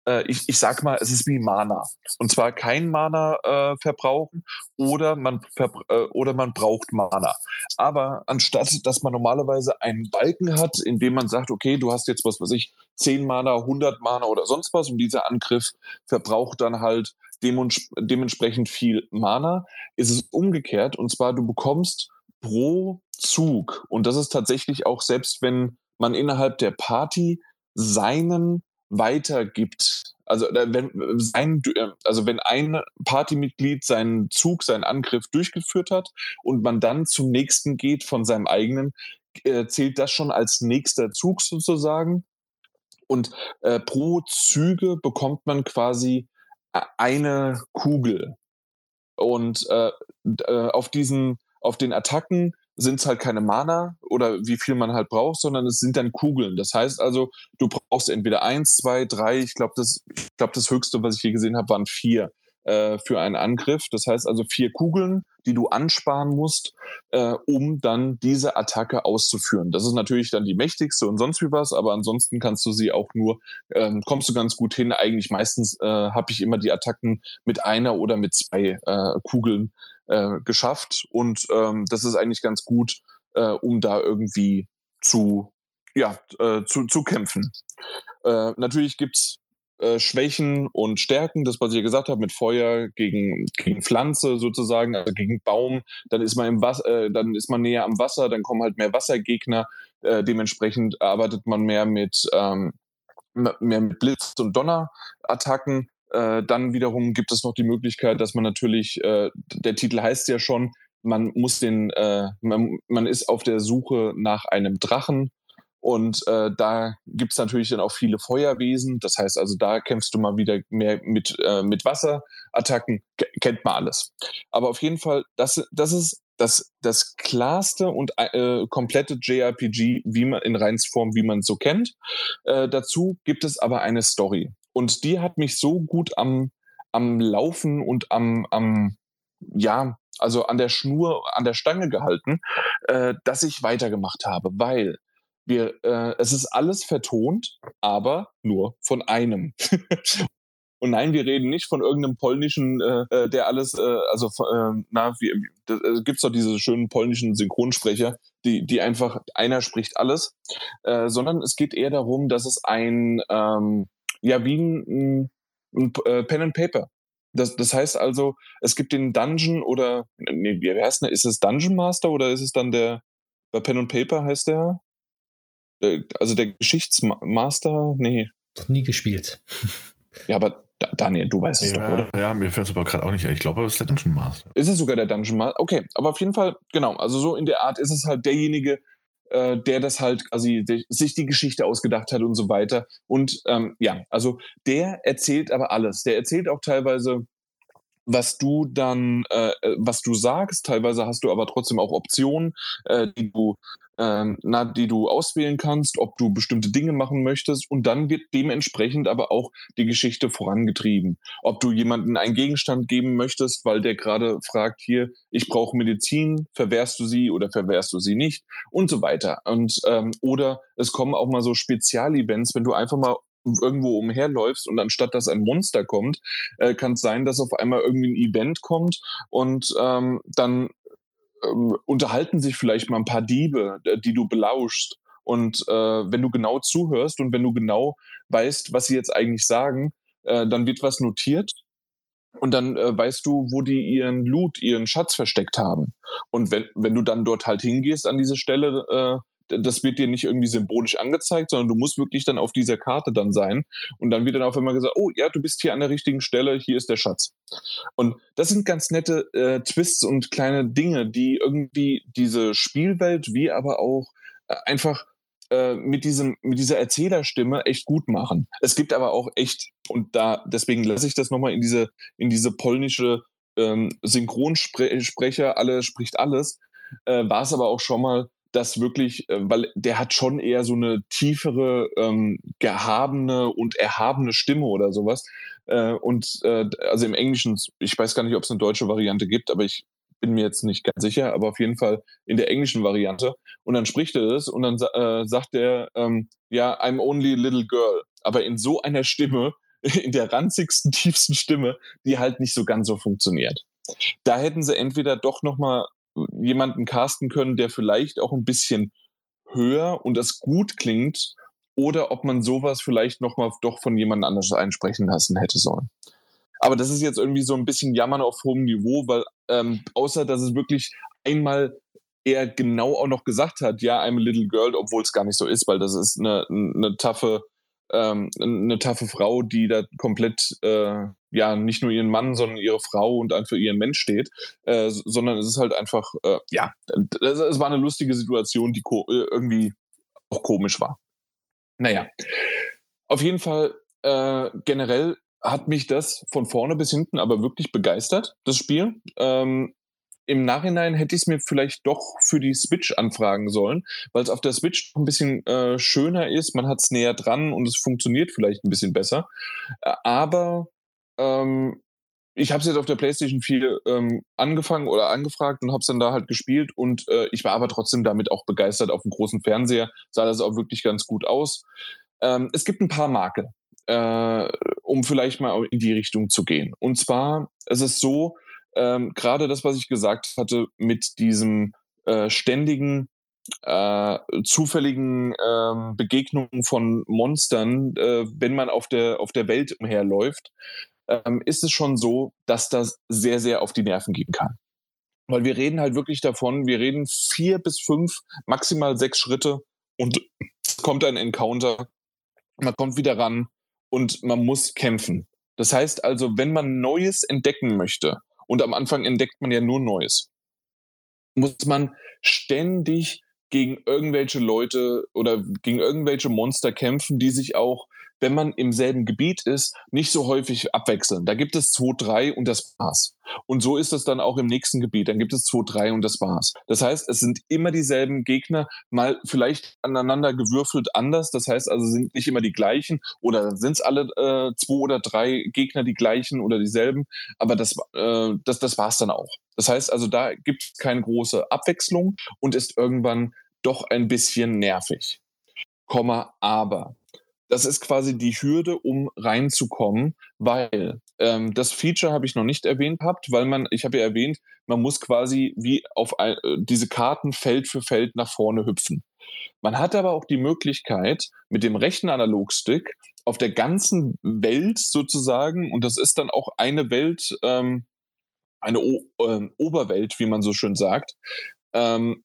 äh, ich, ich sag mal, es ist wie Mana. Und zwar kein Mana äh, verbrauchen oder man, verbra äh, oder man braucht Mana. Aber anstatt, dass man normalerweise einen Balken hat, in dem man sagt, okay, du hast jetzt was weiß ich, 10 Mana, 100 Mana oder sonst was und dieser Angriff verbraucht dann halt dementsprechend viel Mana, ist es umgekehrt. Und zwar, du bekommst pro Zug, und das ist tatsächlich auch selbst wenn man innerhalb der Party seinen weitergibt. Also wenn sein, äh, also wenn ein Partymitglied seinen Zug, seinen Angriff durchgeführt hat und man dann zum nächsten geht von seinem eigenen, äh, zählt das schon als nächster Zug sozusagen. Und äh, pro Züge bekommt man quasi äh, eine Kugel. Und äh, äh, auf diesen, auf den Attacken sind es halt keine Mana oder wie viel man halt braucht, sondern es sind dann Kugeln. Das heißt also, du brauchst entweder eins, zwei, drei. Ich glaube, das, ich glaube, das höchste, was ich je gesehen habe, waren vier äh, für einen Angriff. Das heißt also vier Kugeln, die du ansparen musst, äh, um dann diese Attacke auszuführen. Das ist natürlich dann die mächtigste und sonst wie was, aber ansonsten kannst du sie auch nur, ähm, kommst du ganz gut hin. Eigentlich meistens äh, habe ich immer die Attacken mit einer oder mit zwei äh, Kugeln äh, geschafft. Und ähm, das ist eigentlich ganz gut, äh, um da irgendwie zu, ja, äh, zu, zu kämpfen. Äh, natürlich gibt's äh, Schwächen und Stärken, das, was ich gesagt habe, mit Feuer gegen, gegen Pflanze sozusagen, also gegen Baum, dann ist man im äh, dann ist man näher am Wasser, dann kommen halt mehr Wassergegner, äh, dementsprechend arbeitet man mehr mit, ähm, mehr mit Blitz- und Donnerattacken. Äh, dann wiederum gibt es noch die Möglichkeit, dass man natürlich, äh, der Titel heißt ja schon, man muss den, äh, man, man ist auf der Suche nach einem Drachen und äh, da gibt's natürlich dann auch viele Feuerwesen. Das heißt also, da kämpfst du mal wieder mehr mit, äh, mit Wasserattacken. K kennt man alles. Aber auf jeden Fall, das, das ist das, das klarste und äh, komplette JRPG, wie man in Reinsform, wie man es so kennt. Äh, dazu gibt es aber eine Story. Und die hat mich so gut am, am Laufen und am, am, ja, also an der Schnur, an der Stange gehalten, äh, dass ich weitergemacht habe, weil wir, äh, es ist alles vertont, aber nur von einem. Und nein, wir reden nicht von irgendeinem polnischen, äh, äh der alles, äh, also äh, na, wie, da äh, gibt's doch diese schönen polnischen Synchronsprecher, die, die einfach einer spricht alles, äh, sondern es geht eher darum, dass es ein ähm, ja wie ein, ein, ein äh, Pen and Paper. Das, das heißt also, es gibt den Dungeon oder nee, wie heißt denn, ist es Dungeon Master oder ist es dann der bei Pen and Paper heißt der? der also der Geschichtsmaster? Nee. Noch nie gespielt. Ja, aber Daniel, du weißt es ja, doch, oder? Ja, mir fällt es aber gerade auch nicht ein. Ich glaube, es ist der Dungeon Master. Ist es sogar der Dungeon Master? Okay, aber auf jeden Fall, genau. Also so in der Art ist es halt derjenige, äh, der das halt quasi sich die Geschichte ausgedacht hat und so weiter. Und ähm, ja, also der erzählt aber alles. Der erzählt auch teilweise was du dann, äh, äh, was du sagst. Teilweise hast du aber trotzdem auch Optionen, äh, die du ähm, na, die du auswählen kannst, ob du bestimmte Dinge machen möchtest und dann wird dementsprechend aber auch die Geschichte vorangetrieben. Ob du jemanden einen Gegenstand geben möchtest, weil der gerade fragt, hier, ich brauche Medizin, verwehrst du sie oder verwehrst du sie nicht und so weiter. Und ähm, oder es kommen auch mal so Spezialevents, wenn du einfach mal irgendwo umherläufst und anstatt dass ein Monster kommt, äh, kann es sein, dass auf einmal irgendwie ein Event kommt und ähm, dann ähm, unterhalten sich vielleicht mal ein paar Diebe, die du belauschst. Und äh, wenn du genau zuhörst und wenn du genau weißt, was sie jetzt eigentlich sagen, äh, dann wird was notiert und dann äh, weißt du, wo die ihren Loot, ihren Schatz versteckt haben. Und wenn, wenn du dann dort halt hingehst an diese Stelle, äh, das wird dir nicht irgendwie symbolisch angezeigt, sondern du musst wirklich dann auf dieser Karte dann sein. Und dann wird dann auf einmal gesagt, oh ja, du bist hier an der richtigen Stelle, hier ist der Schatz. Und das sind ganz nette äh, Twists und kleine Dinge, die irgendwie diese Spielwelt wie aber auch äh, einfach äh, mit diesem mit dieser Erzählerstimme echt gut machen. Es gibt aber auch echt und da deswegen lasse ich das nochmal in diese in diese polnische ähm, Synchronsprecher alle spricht alles. Äh, war es aber auch schon mal das wirklich, äh, weil der hat schon eher so eine tiefere, ähm, gehabene und erhabene Stimme oder sowas. Äh, und äh, also im Englischen, ich weiß gar nicht, ob es eine deutsche Variante gibt, aber ich bin mir jetzt nicht ganz sicher, aber auf jeden Fall in der englischen Variante. Und dann spricht er das und dann äh, sagt er, ähm, ja, I'm only a little girl. Aber in so einer Stimme, in der ranzigsten, tiefsten Stimme, die halt nicht so ganz so funktioniert. Da hätten sie entweder doch nochmal jemanden casten können, der vielleicht auch ein bisschen höher und das gut klingt, oder ob man sowas vielleicht nochmal doch von jemand anders einsprechen lassen hätte sollen. Aber das ist jetzt irgendwie so ein bisschen Jammern auf hohem Niveau, weil ähm, außer dass es wirklich einmal er genau auch noch gesagt hat, ja, I'm a little girl, obwohl es gar nicht so ist, weil das ist eine, eine taffe ähm, eine taffe Frau, die da komplett äh, ja nicht nur ihren Mann, sondern ihre Frau und einfach ihren Mensch steht, äh, sondern es ist halt einfach äh, ja, es war eine lustige Situation, die äh, irgendwie auch komisch war. Naja, auf jeden Fall äh, generell hat mich das von vorne bis hinten aber wirklich begeistert, das Spiel. Ähm, im Nachhinein hätte ich es mir vielleicht doch für die Switch anfragen sollen, weil es auf der Switch ein bisschen äh, schöner ist, man hat es näher dran und es funktioniert vielleicht ein bisschen besser. Aber ähm, ich habe es jetzt auf der PlayStation 4 ähm, angefangen oder angefragt und habe es dann da halt gespielt und äh, ich war aber trotzdem damit auch begeistert auf dem großen Fernseher, sah das auch wirklich ganz gut aus. Ähm, es gibt ein paar Marke, äh, um vielleicht mal in die Richtung zu gehen. Und zwar es ist so, ähm, gerade das, was ich gesagt hatte, mit diesem äh, ständigen äh, zufälligen ähm, Begegnungen von Monstern, äh, wenn man auf der, auf der Welt umherläuft, ähm, ist es schon so, dass das sehr, sehr auf die Nerven gehen kann. Weil wir reden halt wirklich davon, wir reden vier bis fünf, maximal sechs Schritte und es kommt ein Encounter, man kommt wieder ran und man muss kämpfen. Das heißt also, wenn man Neues entdecken möchte, und am Anfang entdeckt man ja nur Neues. Muss man ständig gegen irgendwelche Leute oder gegen irgendwelche Monster kämpfen, die sich auch wenn man im selben Gebiet ist, nicht so häufig abwechseln. Da gibt es zwei, drei und das war's. Und so ist es dann auch im nächsten Gebiet. Dann gibt es zwei, drei und das war's. Das heißt, es sind immer dieselben Gegner, mal vielleicht aneinander gewürfelt anders. Das heißt also, sind nicht immer die gleichen oder sind es alle äh, zwei oder drei Gegner die gleichen oder dieselben. Aber das, äh, das, das war's dann auch. Das heißt also, da gibt es keine große Abwechslung und ist irgendwann doch ein bisschen nervig. Komma, aber das ist quasi die Hürde, um reinzukommen, weil ähm, das Feature habe ich noch nicht erwähnt gehabt, weil man, ich habe ja erwähnt, man muss quasi wie auf ein, äh, diese Karten Feld für Feld nach vorne hüpfen. Man hat aber auch die Möglichkeit, mit dem rechten Analogstick auf der ganzen Welt sozusagen, und das ist dann auch eine Welt, ähm, eine o äh, Oberwelt, wie man so schön sagt, ähm,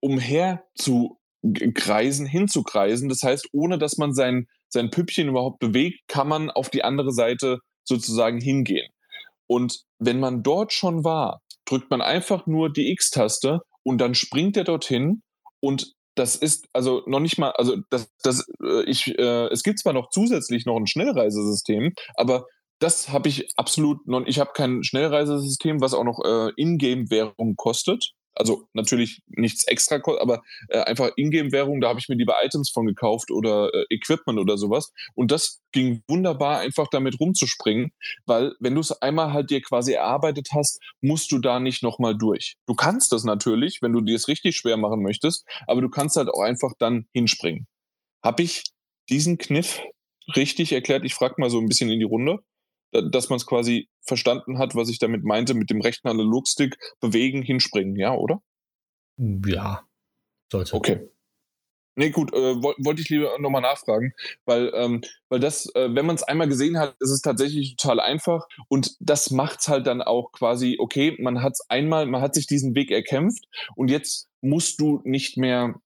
umher zu kreisen, hinzukreisen. Das heißt, ohne dass man sein, sein Püppchen überhaupt bewegt, kann man auf die andere Seite sozusagen hingehen. Und wenn man dort schon war, drückt man einfach nur die X-Taste und dann springt er dorthin und das ist also noch nicht mal, also das, das, äh, ich, äh, es gibt zwar noch zusätzlich noch ein Schnellreisesystem, aber das habe ich absolut noch. Ich habe kein Schnellreisesystem, was auch noch äh, Ingame-Währung kostet. Also natürlich nichts extra, aber äh, einfach Ingame-Währung, da habe ich mir lieber Items von gekauft oder äh, Equipment oder sowas. Und das ging wunderbar, einfach damit rumzuspringen, weil wenn du es einmal halt dir quasi erarbeitet hast, musst du da nicht nochmal durch. Du kannst das natürlich, wenn du dir es richtig schwer machen möchtest, aber du kannst halt auch einfach dann hinspringen. Habe ich diesen Kniff richtig erklärt? Ich frage mal so ein bisschen in die Runde dass man es quasi verstanden hat, was ich damit meinte, mit dem rechten Analogstick bewegen, hinspringen, ja, oder? Ja, sollte. Okay. Nee, gut, äh, wollte ich lieber nochmal nachfragen, weil, ähm, weil das, äh, wenn man es einmal gesehen hat, ist es tatsächlich total einfach und das macht es halt dann auch quasi, okay, man hat es einmal, man hat sich diesen Weg erkämpft und jetzt musst du nicht mehr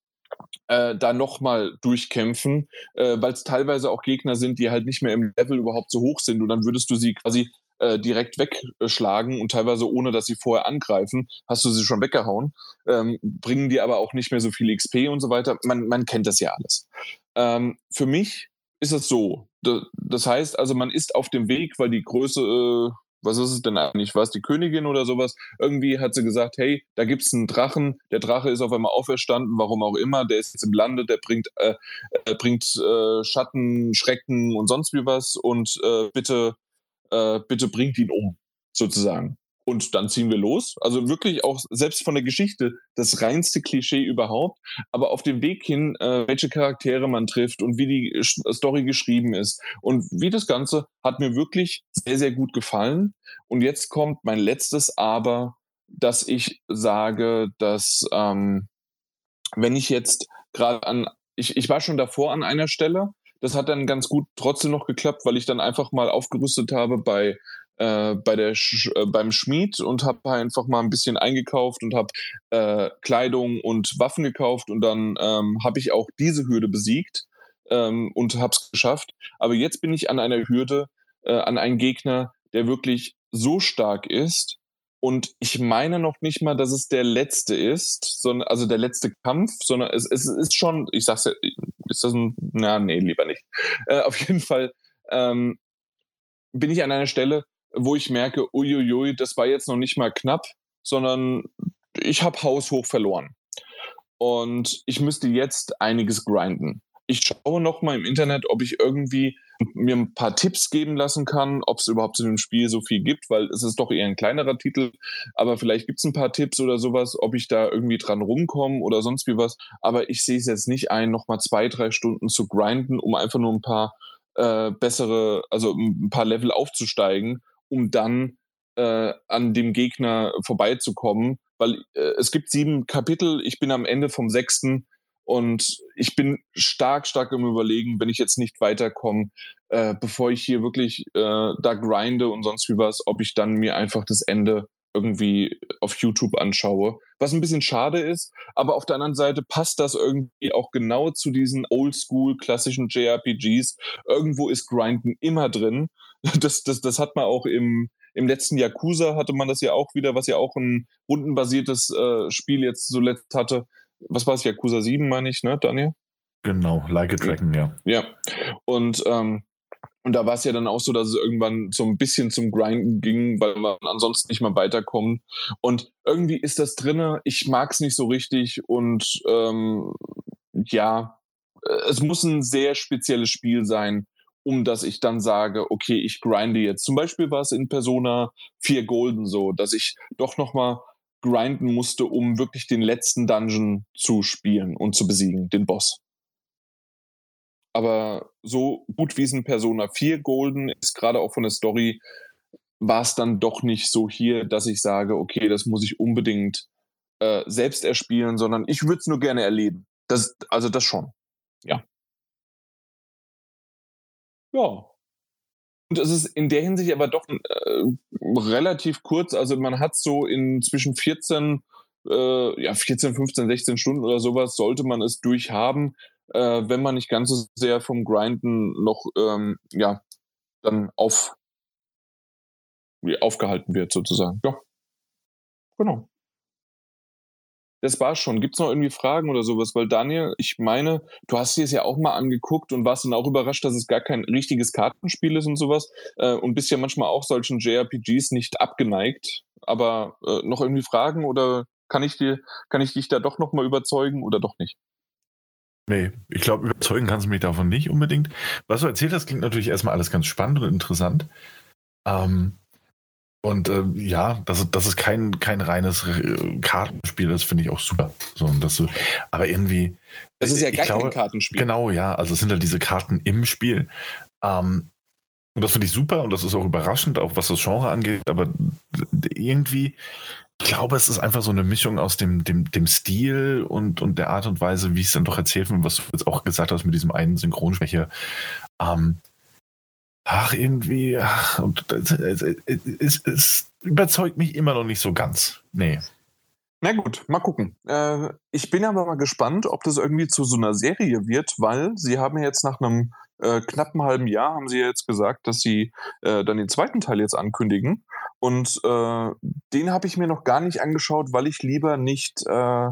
äh, da nochmal durchkämpfen, äh, weil es teilweise auch Gegner sind, die halt nicht mehr im Level überhaupt so hoch sind und dann würdest du sie quasi äh, direkt wegschlagen und teilweise ohne, dass sie vorher angreifen, hast du sie schon weggehauen, ähm, bringen dir aber auch nicht mehr so viel XP und so weiter. Man, man kennt das ja alles. Ähm, für mich ist es so. Das heißt also, man ist auf dem Weg, weil die Größe, äh, was ist es denn eigentlich? War es die Königin oder sowas? Irgendwie hat sie gesagt, hey, da gibt es einen Drachen, der Drache ist auf einmal auferstanden, warum auch immer, der ist jetzt im Lande, der bringt, äh, äh, bringt äh, Schatten, Schrecken und sonst wie was und äh, bitte, äh, bitte bringt ihn um, sozusagen. Und dann ziehen wir los. Also wirklich auch selbst von der Geschichte das reinste Klischee überhaupt. Aber auf dem Weg hin, äh, welche Charaktere man trifft und wie die Story geschrieben ist und wie das Ganze hat mir wirklich sehr, sehr gut gefallen. Und jetzt kommt mein letztes Aber, dass ich sage, dass ähm, wenn ich jetzt gerade an, ich, ich war schon davor an einer Stelle, das hat dann ganz gut trotzdem noch geklappt, weil ich dann einfach mal aufgerüstet habe bei äh, bei der Sch äh, beim Schmied und habe einfach mal ein bisschen eingekauft und habe äh, Kleidung und Waffen gekauft und dann ähm, habe ich auch diese Hürde besiegt ähm, und habe es geschafft. Aber jetzt bin ich an einer Hürde, äh, an einen Gegner, der wirklich so stark ist. Und ich meine noch nicht mal, dass es der letzte ist, sondern also der letzte Kampf, sondern es, es ist schon, ich sag's ja, ist das ein, na nee, lieber nicht. Äh, auf jeden Fall ähm, bin ich an einer Stelle, wo ich merke, uiuiui, das war jetzt noch nicht mal knapp, sondern ich habe haushoch verloren. Und ich müsste jetzt einiges grinden. Ich schaue noch mal im Internet, ob ich irgendwie mir ein paar Tipps geben lassen kann, ob es überhaupt zu dem Spiel so viel gibt, weil es ist doch eher ein kleinerer Titel. Aber vielleicht gibt es ein paar Tipps oder sowas, ob ich da irgendwie dran rumkomme oder sonst wie was. Aber ich sehe es jetzt nicht ein, noch mal zwei, drei Stunden zu grinden, um einfach nur ein paar äh, bessere, also ein paar Level aufzusteigen um dann äh, an dem Gegner vorbeizukommen. Weil äh, es gibt sieben Kapitel, ich bin am Ende vom sechsten und ich bin stark, stark im Überlegen, wenn ich jetzt nicht weiterkomme, äh, bevor ich hier wirklich äh, da grinde und sonst wie was, ob ich dann mir einfach das Ende irgendwie auf YouTube anschaue. Was ein bisschen schade ist, aber auf der anderen Seite passt das irgendwie auch genau zu diesen oldschool klassischen JRPGs. Irgendwo ist Grinden immer drin. Das, das, das hat man auch im, im letzten Yakuza hatte man das ja auch wieder, was ja auch ein rundenbasiertes äh, Spiel jetzt zuletzt hatte. Was war es, Yakuza 7, meine ich, ne, Daniel? Genau, Like a Dragon, ja. Ja. Und ähm, und da war es ja dann auch so, dass es irgendwann so ein bisschen zum Grinden ging, weil man ansonsten nicht mal weiterkommt. Und irgendwie ist das drinne. Ich mag es nicht so richtig. Und ähm, ja, äh, es muss ein sehr spezielles Spiel sein, um dass ich dann sage, okay, ich grinde jetzt. Zum Beispiel war es in Persona 4 Golden so, dass ich doch noch mal grinden musste, um wirklich den letzten Dungeon zu spielen und zu besiegen, den Boss. Aber so gut wie es in Persona 4 Golden ist, gerade auch von der Story, war es dann doch nicht so hier, dass ich sage, okay, das muss ich unbedingt äh, selbst erspielen, sondern ich würde es nur gerne erleben. Das, also das schon. Ja. Ja. Und es ist in der Hinsicht aber doch äh, relativ kurz. Also man hat so in zwischen 14, äh, ja, 14, 15, 16 Stunden oder sowas sollte man es durchhaben äh, wenn man nicht ganz so sehr vom Grinden noch ähm, ja dann auf aufgehalten wird sozusagen. Ja, genau. das war schon. Gibt es noch irgendwie Fragen oder sowas? Weil Daniel, ich meine, du hast dir es ja auch mal angeguckt und warst dann auch überrascht, dass es gar kein richtiges Kartenspiel ist und sowas. Äh, und bist ja manchmal auch solchen JRPGs nicht abgeneigt. Aber äh, noch irgendwie Fragen oder kann ich dir, kann ich dich da doch nochmal überzeugen oder doch nicht? Nee, ich glaube, überzeugen kannst du mich davon nicht unbedingt. Was du erzählt hast, klingt natürlich erstmal alles ganz spannend und interessant. Ähm, und äh, ja, dass, dass es kein, kein reines äh, Kartenspiel ist, finde ich auch super. So, dass du, aber irgendwie. Das ist ja gar glaube, kein Kartenspiel. Genau, ja. Also es sind halt diese Karten im Spiel. Ähm, und das finde ich super und das ist auch überraschend, auch was das Genre angeht. Aber irgendwie, ich glaube, es ist einfach so eine Mischung aus dem, dem, dem Stil und, und der Art und Weise, wie es dann doch erzählt wird, was du jetzt auch gesagt hast mit diesem einen Synchronschwäche. Ähm, ach, irgendwie, ach, und es, es, es, überzeugt mich immer noch nicht so ganz. Nee. Na gut, mal gucken. Äh, ich bin aber mal gespannt, ob das irgendwie zu so einer Serie wird, weil sie haben jetzt nach einem äh, knappen halben Jahr haben sie jetzt gesagt, dass sie äh, dann den zweiten Teil jetzt ankündigen. Und äh, den habe ich mir noch gar nicht angeschaut, weil ich lieber nicht äh,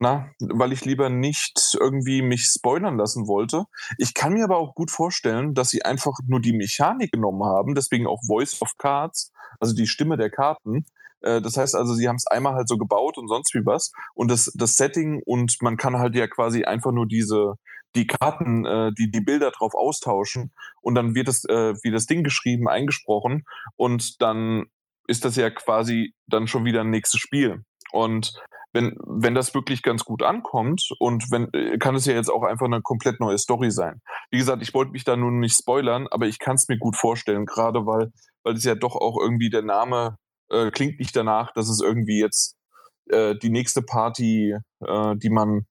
na, weil ich lieber nicht irgendwie mich spoilern lassen wollte. Ich kann mir aber auch gut vorstellen, dass sie einfach nur die Mechanik genommen haben, deswegen auch Voice of Cards, also die Stimme der Karten. Äh, das heißt also, sie haben es einmal halt so gebaut und sonst wie was. Und das, das Setting und man kann halt ja quasi einfach nur diese, die Karten, äh, die, die Bilder drauf austauschen und dann wird es äh, wie das Ding geschrieben, eingesprochen und dann ist das ja quasi dann schon wieder ein nächstes Spiel. Und wenn, wenn das wirklich ganz gut ankommt und wenn, äh, kann es ja jetzt auch einfach eine komplett neue Story sein. Wie gesagt, ich wollte mich da nun nicht spoilern, aber ich kann es mir gut vorstellen, gerade weil, weil es ja doch auch irgendwie der Name äh, klingt nicht danach, dass es irgendwie jetzt äh, die nächste Party, äh, die man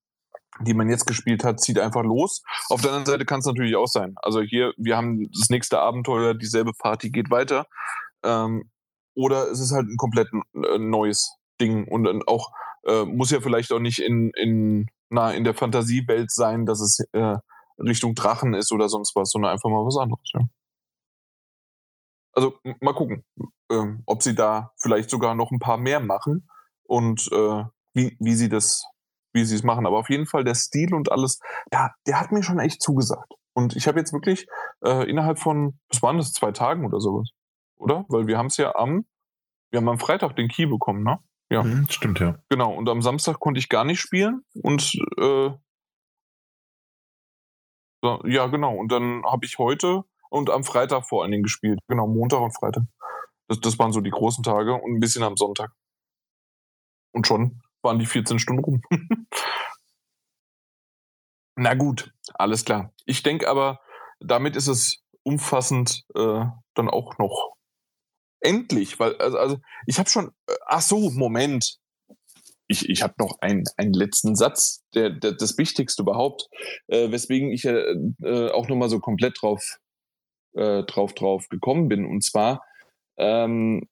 die man jetzt gespielt hat, zieht einfach los. Auf der anderen Seite kann es natürlich auch sein. Also hier, wir haben das nächste Abenteuer, dieselbe Party geht weiter. Ähm, oder es ist halt ein komplett äh, neues Ding und auch äh, muss ja vielleicht auch nicht in, in, na, in der Fantasiewelt sein, dass es äh, Richtung Drachen ist oder sonst was, sondern einfach mal was anderes. Ja. Also mal gucken, äh, ob sie da vielleicht sogar noch ein paar mehr machen und äh, wie, wie sie das, wie sie es machen. Aber auf jeden Fall der Stil und alles, ja, der hat mir schon echt zugesagt. Und ich habe jetzt wirklich äh, innerhalb von, was waren das, zwei Tagen oder sowas, oder? Weil wir haben es ja am, wir haben am Freitag den Key bekommen, ne? Ja. Mhm, stimmt, ja. Genau, und am Samstag konnte ich gar nicht spielen und äh, ja, genau. Und dann habe ich heute und am Freitag vor allen Dingen gespielt. Genau, Montag und Freitag. Das, das waren so die großen Tage und ein bisschen am Sonntag. Und schon waren die 14 Stunden rum. Na gut, alles klar. Ich denke aber, damit ist es umfassend äh, dann auch noch Endlich, weil, also, also ich habe schon, äh, ach so, Moment. Ich, ich habe noch einen, einen letzten Satz, der, der das Wichtigste überhaupt, äh, weswegen ich äh, äh, auch nochmal so komplett drauf, äh, drauf, drauf gekommen bin. Und zwar, ähm,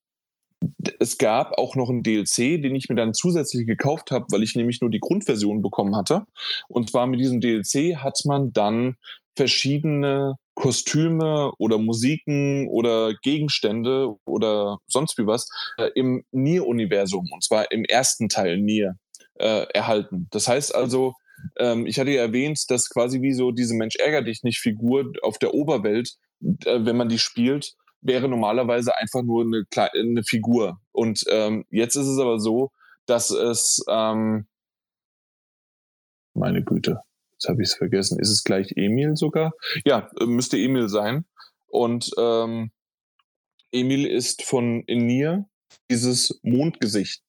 es gab auch noch einen DLC, den ich mir dann zusätzlich gekauft habe, weil ich nämlich nur die Grundversion bekommen hatte. Und zwar mit diesem DLC hat man dann verschiedene Kostüme oder Musiken oder Gegenstände oder sonst wie was äh, im Nier-Universum, und zwar im ersten Teil Nier, äh, erhalten. Das heißt also, ähm, ich hatte ja erwähnt, dass quasi wie so diese Mensch ärger dich nicht Figur auf der Oberwelt, äh, wenn man die spielt, wäre normalerweise einfach nur eine, eine Figur. Und ähm, jetzt ist es aber so, dass es, ähm, meine Güte, Jetzt habe ich es vergessen. Ist es gleich Emil sogar? Ja, äh, müsste Emil sein. Und ähm, Emil ist von Enir dieses Mondgesicht.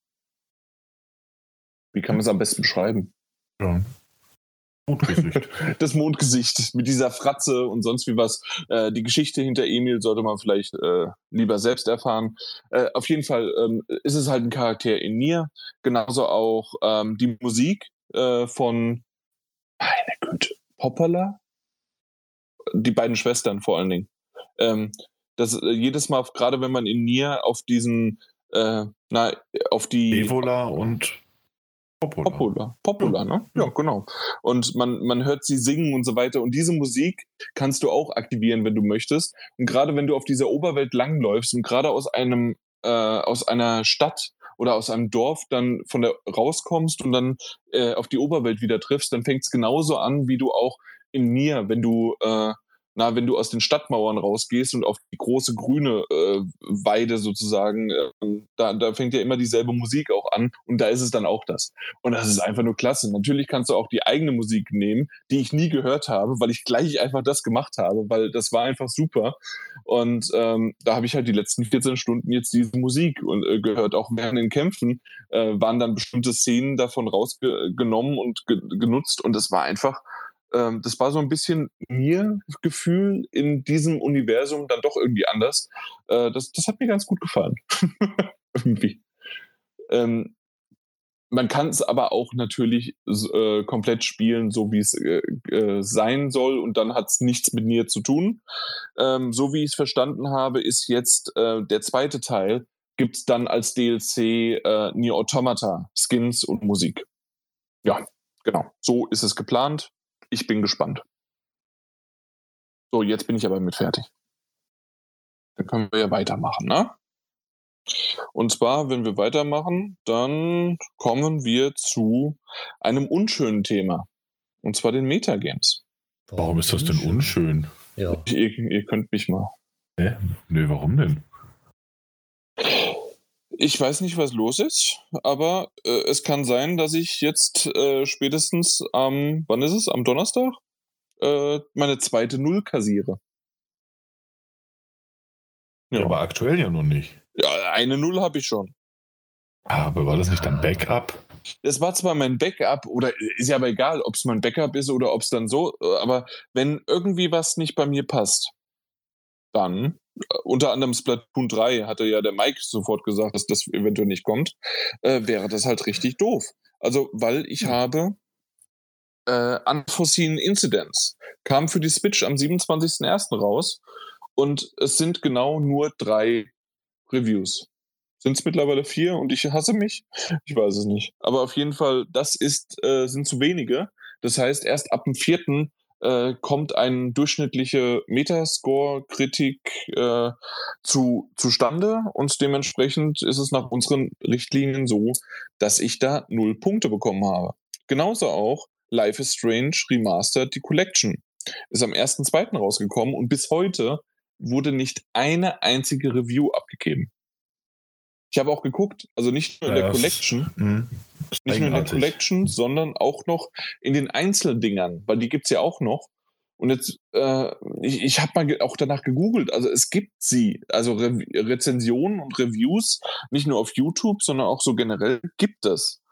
Wie kann man es am besten beschreiben? Ja. Mondgesicht. das Mondgesicht mit dieser Fratze und sonst wie was. Äh, die Geschichte hinter Emil sollte man vielleicht äh, lieber selbst erfahren. Äh, auf jeden Fall ähm, ist es halt ein Charakter in Nier. Genauso auch ähm, die Musik äh, von meine Güte. Poppala? Die beiden Schwestern vor allen Dingen. Ähm, das äh, jedes Mal, gerade wenn man in Nier auf diesen, äh, na, auf die. Evola und Popola. Popola, Popola ne? Ja, genau. Und man, man hört sie singen und so weiter. Und diese Musik kannst du auch aktivieren, wenn du möchtest. Und gerade wenn du auf dieser Oberwelt langläufst und gerade aus einem, äh, aus einer Stadt oder aus einem Dorf dann von der rauskommst und dann äh, auf die Oberwelt wieder triffst, dann fängt es genauso an, wie du auch in mir, wenn du äh, na, wenn du aus den Stadtmauern rausgehst und auf die große grüne äh, Weide sozusagen, äh, da, da fängt ja immer dieselbe Musik auch an und da ist es dann auch das. Und das ist einfach nur klasse. Natürlich kannst du auch die eigene Musik nehmen, die ich nie gehört habe, weil ich gleich einfach das gemacht habe, weil das war einfach super. Und ähm, da habe ich halt die letzten 14 Stunden jetzt diese Musik und, äh, gehört. Auch während den Kämpfen äh, waren dann bestimmte Szenen davon rausgenommen und ge genutzt und das war einfach ähm, das war so ein bisschen mir Gefühl in diesem Universum dann doch irgendwie anders. Äh, das, das hat mir ganz gut gefallen. irgendwie. Ähm, man kann es aber auch natürlich äh, komplett spielen, so wie es äh, äh, sein soll, und dann hat es nichts mit Nier zu tun. Ähm, so wie ich es verstanden habe, ist jetzt äh, der zweite Teil, gibt es dann als DLC äh, Nier Automata, Skins und Musik. Ja, genau. So ist es geplant ich bin gespannt. So, jetzt bin ich aber mit fertig. Dann können wir ja weitermachen, ne? Und zwar, wenn wir weitermachen, dann kommen wir zu einem unschönen Thema. Und zwar den Metagames. Warum ist das denn unschön? Ja. Ihr, ihr könnt mich mal. Hä? Nö, warum denn? Ich weiß nicht, was los ist, aber äh, es kann sein, dass ich jetzt äh, spätestens am, wann ist es? Am Donnerstag? Äh, meine zweite Null kassiere. Ja. aber aktuell ja noch nicht. Ja, eine Null habe ich schon. Aber war das nicht dein Backup? Das war zwar mein Backup, oder ist ja aber egal, ob es mein Backup ist oder ob es dann so, äh, aber wenn irgendwie was nicht bei mir passt, dann unter anderem Splatoon 3 hatte ja der Mike sofort gesagt, dass das eventuell nicht kommt, äh, wäre das halt richtig doof. Also, weil ich mhm. habe äh, Unforeseen Incidents kam für die Switch am 27.01. raus und es sind genau nur drei Reviews. Sind es mittlerweile vier und ich hasse mich? Ich weiß es nicht. Aber auf jeden Fall, das ist, äh, sind zu wenige. Das heißt, erst ab dem vierten äh, kommt eine durchschnittliche Metascore-Kritik äh, zu, zustande und dementsprechend ist es nach unseren Richtlinien so, dass ich da null Punkte bekommen habe. Genauso auch Life is Strange Remastered, die Collection. Ist am 1.2. rausgekommen und bis heute wurde nicht eine einzige Review abgegeben. Ich habe auch geguckt, also nicht nur in ja, der Collection, mh, nicht nur in der Collection, sondern auch noch in den Einzeldingern, weil die gibt es ja auch noch. Und jetzt, äh, ich, ich habe mal auch danach gegoogelt, also es gibt sie, also Re Rezensionen und Reviews, nicht nur auf YouTube, sondern auch so generell gibt es.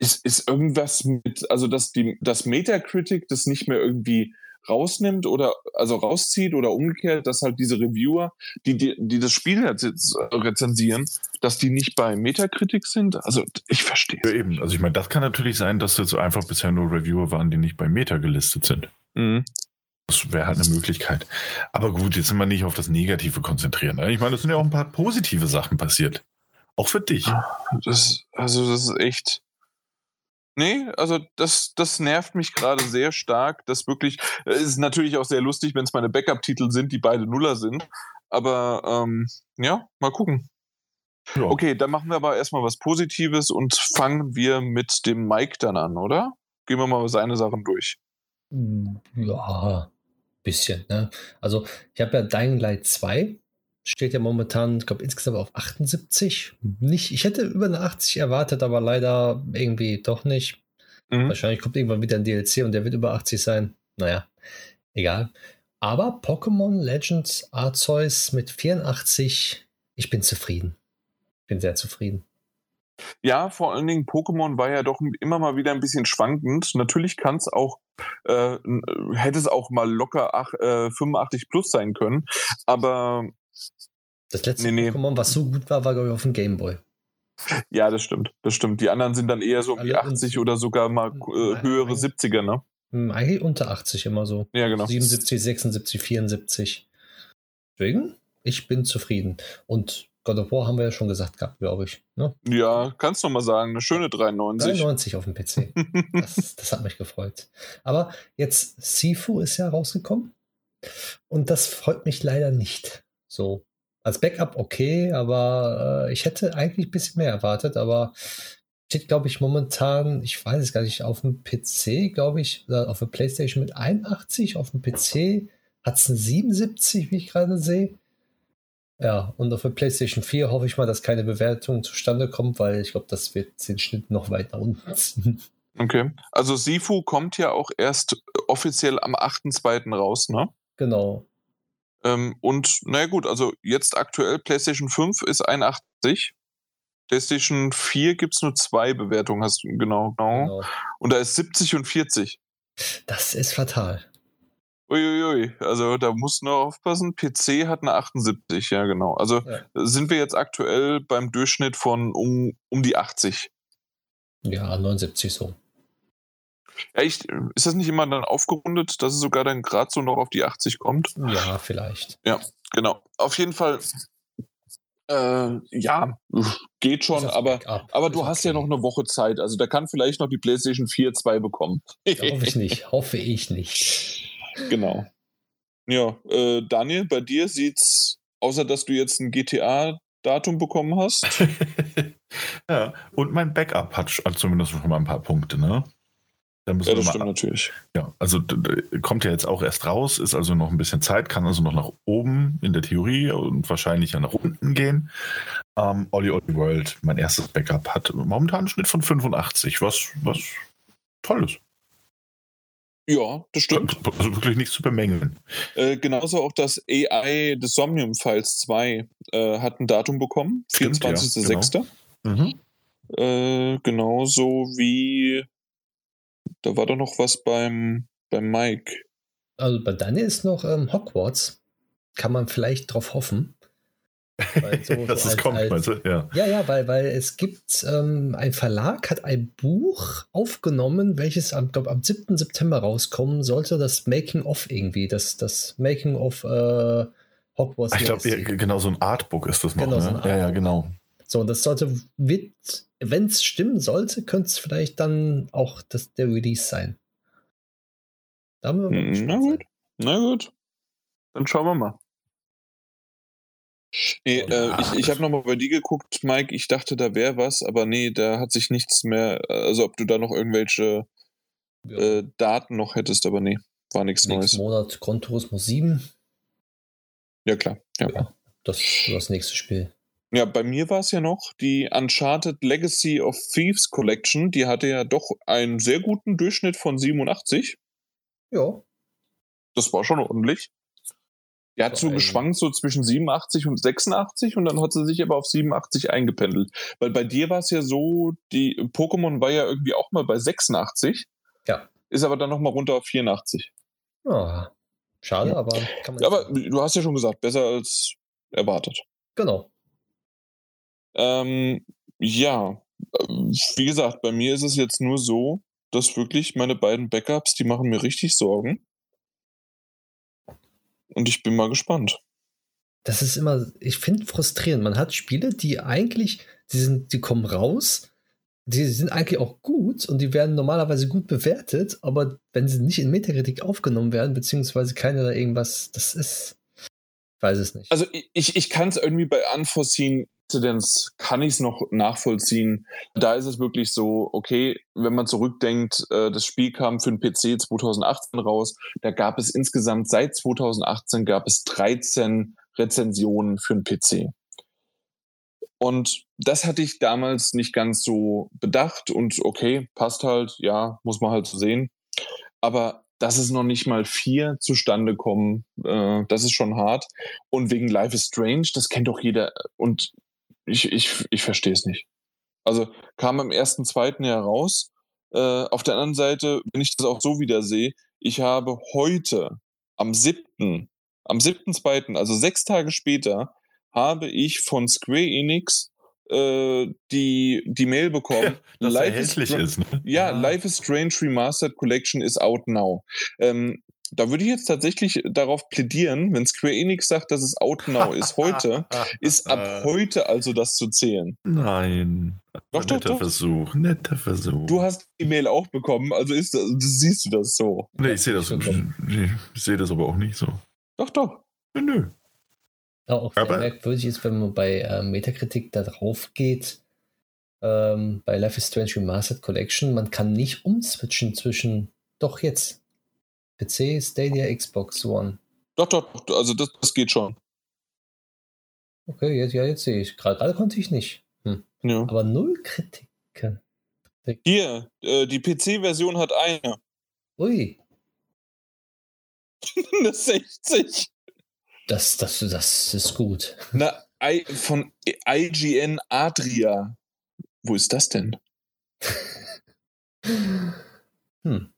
Ist, ist irgendwas mit, also dass die, das Metacritic das nicht mehr irgendwie rausnimmt oder also rauszieht oder umgekehrt, dass halt diese Reviewer, die, die, die das Spiel jetzt rezensieren, dass die nicht bei Metacritic sind. Also ich verstehe. Ja, eben. Also ich meine, das kann natürlich sein, dass jetzt einfach bisher nur Reviewer waren, die nicht bei Meta gelistet sind. Mhm. Das wäre halt eine Möglichkeit. Aber gut, jetzt sind wir nicht auf das Negative konzentrieren. Ne? Ich meine, es sind ja auch ein paar positive Sachen passiert. Auch für dich. Das, also das ist echt. Nee, also das, das nervt mich gerade sehr stark. Das wirklich, es ist natürlich auch sehr lustig, wenn es meine Backup-Titel sind, die beide Nuller sind. Aber ähm, ja, mal gucken. Ja. Okay, dann machen wir aber erstmal was Positives und fangen wir mit dem Mike dann an, oder? Gehen wir mal seine Sachen durch. Ja, bisschen. Ne? Also, ich habe ja Dying Light 2 steht ja momentan, ich glaube, insgesamt auf 78. Nicht, ich hätte über eine 80 erwartet, aber leider irgendwie doch nicht. Mhm. Wahrscheinlich kommt irgendwann wieder ein DLC und der wird über 80 sein. Naja, egal. Aber Pokémon Legends Arceus mit 84, ich bin zufrieden. Bin sehr zufrieden. Ja, vor allen Dingen Pokémon war ja doch immer mal wieder ein bisschen schwankend. Natürlich kann es auch, äh, hätte es auch mal locker ach, äh, 85 plus sein können, aber das letzte nee, nee. Pokémon, was so gut war, war, glaube ich, auf dem Gameboy. Ja, das stimmt. Das stimmt. Die anderen sind dann eher so um die 80 oder sogar mal äh, höhere 70er, ne? Hm, eigentlich unter 80 immer so. Ja, genau. 77, 76, 74. Deswegen, ich bin zufrieden. Und God of War haben wir ja schon gesagt gehabt, glaube ich. Ne? Ja, kannst du mal sagen. Eine schöne 93. 93 auf dem PC. das, das hat mich gefreut. Aber jetzt, Sifu ist ja rausgekommen. Und das freut mich leider nicht. So, als Backup okay, aber äh, ich hätte eigentlich ein bisschen mehr erwartet, aber steht, glaube ich, momentan, ich weiß es gar nicht, auf dem PC, glaube ich, oder auf der Playstation mit 81, auf dem PC hat es ein 77, wie ich gerade sehe. Ja, und auf der PlayStation 4 hoffe ich mal, dass keine Bewertung zustande kommt, weil ich glaube, das wird den Schnitt noch weiter unten ziehen. Okay. Also Sifu kommt ja auch erst offiziell am 8.2. raus, ne? Genau. Ähm, und naja gut, also jetzt aktuell PlayStation 5 ist 81. PlayStation 4 gibt es nur zwei Bewertungen, hast du genau, genau. genau. Und da ist 70 und 40. Das ist fatal. Uiuiui, also da musst du nur aufpassen. PC hat eine 78, ja genau. Also Ja. sind wir jetzt aktuell beim Durchschnitt von um, um die 80. Ja, 79 so. Ja, ich, ist das nicht immer dann aufgerundet, dass es sogar dann gerade so noch auf die 80 kommt? Ja, vielleicht. Genau. Auf jeden Fall, äh, ja, geht schon, aber, aber du hast ja noch eine Woche Zeit. Also da kann vielleicht noch die PlayStation 4 2 bekommen. Hoffe ich nicht. Hoffe ich nicht. genau. Ja, äh, Daniel, bei dir sieht's, außer dass du jetzt ein GTA-Datum bekommen hast. ja, und mein Backup hat zumindest schon mal ein paar Punkte, ne? Da müssen ja, das stimmt natürlich. Ja, also kommt ja jetzt auch erst raus, ist also noch ein bisschen Zeit, kann also noch nach oben in der Theorie und wahrscheinlich ja nach unten gehen. Ähm, Olli Olli World, mein erstes Backup, hat momentan einen Schnitt von 85, was, was toll ist. Ja, das stimmt. Also wirklich nichts zu bemängeln. Äh, genauso auch das AI des Somnium Files 2 äh, hat ein Datum bekommen, Stimmt, ja, 24.06. Mhm. Äh, genauso wie da war doch noch was beim, beim Mike. Also bei Daniel ist noch ähm, Hogwarts. Kann man vielleicht drauf hoffen. Weil so- Dass so es als- kommt, als- meinst du? Ja. Ja, ja, weil, weil es gibt, ähm, ein Verlag hat ein Buch aufgenommen, welches am, glaub, am 7. September rauskommen sollte, das Making of irgendwie, das, das Making of äh, Hogwarts. Ich glaube, genau so ein Artbook ist das noch. Genau, ne? so ja, ja, genau. So, und das sollte, wenn es stimmen sollte, könnte es vielleicht dann auch das, der Release sein. Da Hm, gespannt Na gut, na gut. Dann schauen wir mal. Nee, äh, ich, ich habe nochmal bei dir geguckt, Mike. Ich dachte, da wäre was, aber nee, da hat sich nichts mehr. Also, ob du da noch irgendwelche Ja. äh, Daten noch hättest, aber nee, war nichts Neues. Monat Gran Turismo 7. Ja, klar. Ja. Ja, das ist das nächste Spiel. Ja, bei mir war es ja noch die Uncharted Legacy of Thieves Collection. Die hatte ja doch einen sehr guten Durchschnitt von 87. Ja, Das war schon ordentlich. Die hat So geschwankt so zwischen 87 und 86 und dann hat sie sich aber auf 87 eingependelt. Weil bei dir war es ja so, die Pokémon war ja irgendwie auch mal bei 86. Ja. Ist aber dann nochmal runter auf 84. ja. schade, aber kann man Ja, aber du hast ja schon gesagt, besser als erwartet. Genau. Ähm, ja, ähm, wie gesagt, bei mir ist es jetzt nur so, dass wirklich meine beiden Backups, die machen mir richtig Sorgen. Und ich bin mal gespannt. Das ist immer, ich finde frustrierend. Man hat Spiele, die eigentlich, die sind, die kommen raus, die sind eigentlich auch gut und die werden normalerweise gut bewertet, aber wenn sie nicht in Metakritik aufgenommen werden, beziehungsweise keiner da irgendwas, das ist, weiß es nicht. Also ich- ich, ich kann es irgendwie bei Unforeseen Incidents, kann ich es noch nachvollziehen. Da ist es wirklich so, okay, wenn man zurückdenkt, äh, das Spiel kam für den PC 2018 raus, da gab es insgesamt seit 2018 gab es 13 Rezensionen für den PC. Und das hatte ich damals nicht ganz so bedacht und okay, passt halt, ja, muss man halt so sehen. Aber dass es noch nicht mal vier zustande kommen, äh, das ist schon hart. Und wegen Life is Strange, das kennt doch jeder. Und ich, ich, ich verstehe es nicht. Also kam am ersten, zweiten Jahr raus. Äh, auf der anderen Seite, wenn ich das auch so wieder sehe, ich habe heute am siebten, am siebten, zweiten, also sechs Tage später, habe ich von Square Enix äh, die, die Mail bekommen. Dass Life is ist. Ne? ja, Ah. Life is Strange Remastered Collection is out now. Ähm, da würde ich jetzt tatsächlich darauf plädieren, wenn Square Enix sagt, dass es out now ist heute, ist ab heute also das zu zählen. Nein. Doch, doch, netter doch. Versuch, netter Versuch. Du hast die Mail auch bekommen, also ist das, siehst du das so. nee, ich sehe das, Ich ich, sehe das aber auch nicht so. Doch, doch. Nö. Auch sehr merkwürdig ist, wenn man bei äh, Metakritik da drauf geht, ähm, bei Life is Strange Remastered Collection, man kann nicht umswitchen zwischen, doch jetzt, PC, Stadia, Xbox One. Doch, doch, also das, das geht schon. Okay, jetzt, ja, jetzt sehe ich. Gerade konnte ich nicht. Hm. Ja. Aber null Kritiken. Hier, äh, die PC-Version hat eine. Ui. eine 60. Das, das, das ist gut. Na, I, von IGN Adria. Wo ist das denn? hm.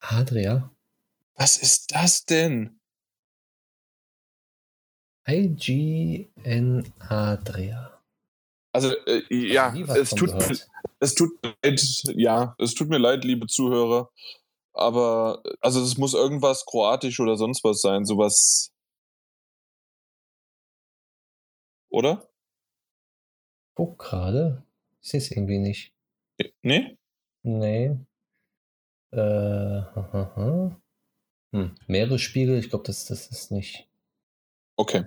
Adria? Was ist das denn? IGN Adria. Also, äh, ja, es tut, es tut leid, ja, es tut mir leid, liebe Zuhörer. Aber, also, es muss irgendwas kroatisch oder sonst was sein, sowas. Oder? Guck gerade. Ich sehe es irgendwie nicht. Nee? Nee. Äh, haha. Hm. Meeresspiegel, ich glaube, das, das ist nicht. Okay.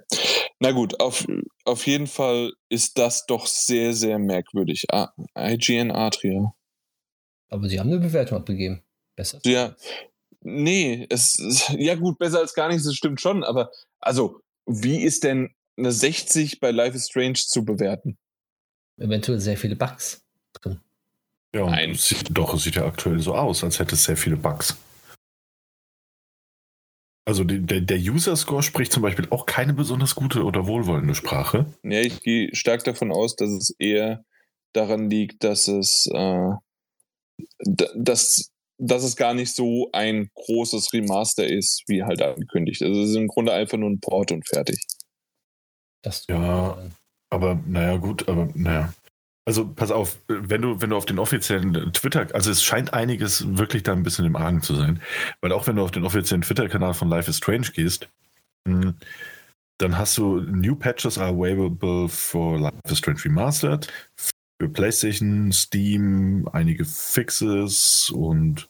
Na gut, auf, auf jeden Fall ist das doch sehr, sehr merkwürdig. Ah, IGN Adria. Aber sie haben eine Bewertung abgegeben. Besser. Ja. Nee, es ja gut, besser als gar nichts, das stimmt schon, aber also, wie ist denn eine 60 bei Life is Strange zu bewerten? Eventuell sehr viele Bugs drin. Ja, Nein. Sieht, doch, es sieht ja aktuell so aus, als hätte es sehr viele Bugs. Also der, der User-Score spricht zum Beispiel auch keine besonders gute oder wohlwollende Sprache. Ja, ich gehe stark davon aus, dass es eher daran liegt, dass es, äh, dass, dass es gar nicht so ein großes Remaster ist, wie halt angekündigt. Also es ist im Grunde einfach nur ein Port und fertig. Das ja, aber naja, gut, aber naja. Also pass auf, wenn du, wenn du auf den offiziellen Twitter, also es scheint einiges wirklich da ein bisschen im Argen zu sein, weil auch wenn du auf den offiziellen Twitter-Kanal von Life is Strange gehst, hm, dann hast du New Patches are available for Life is Strange Remastered, für PlayStation, Steam, einige Fixes und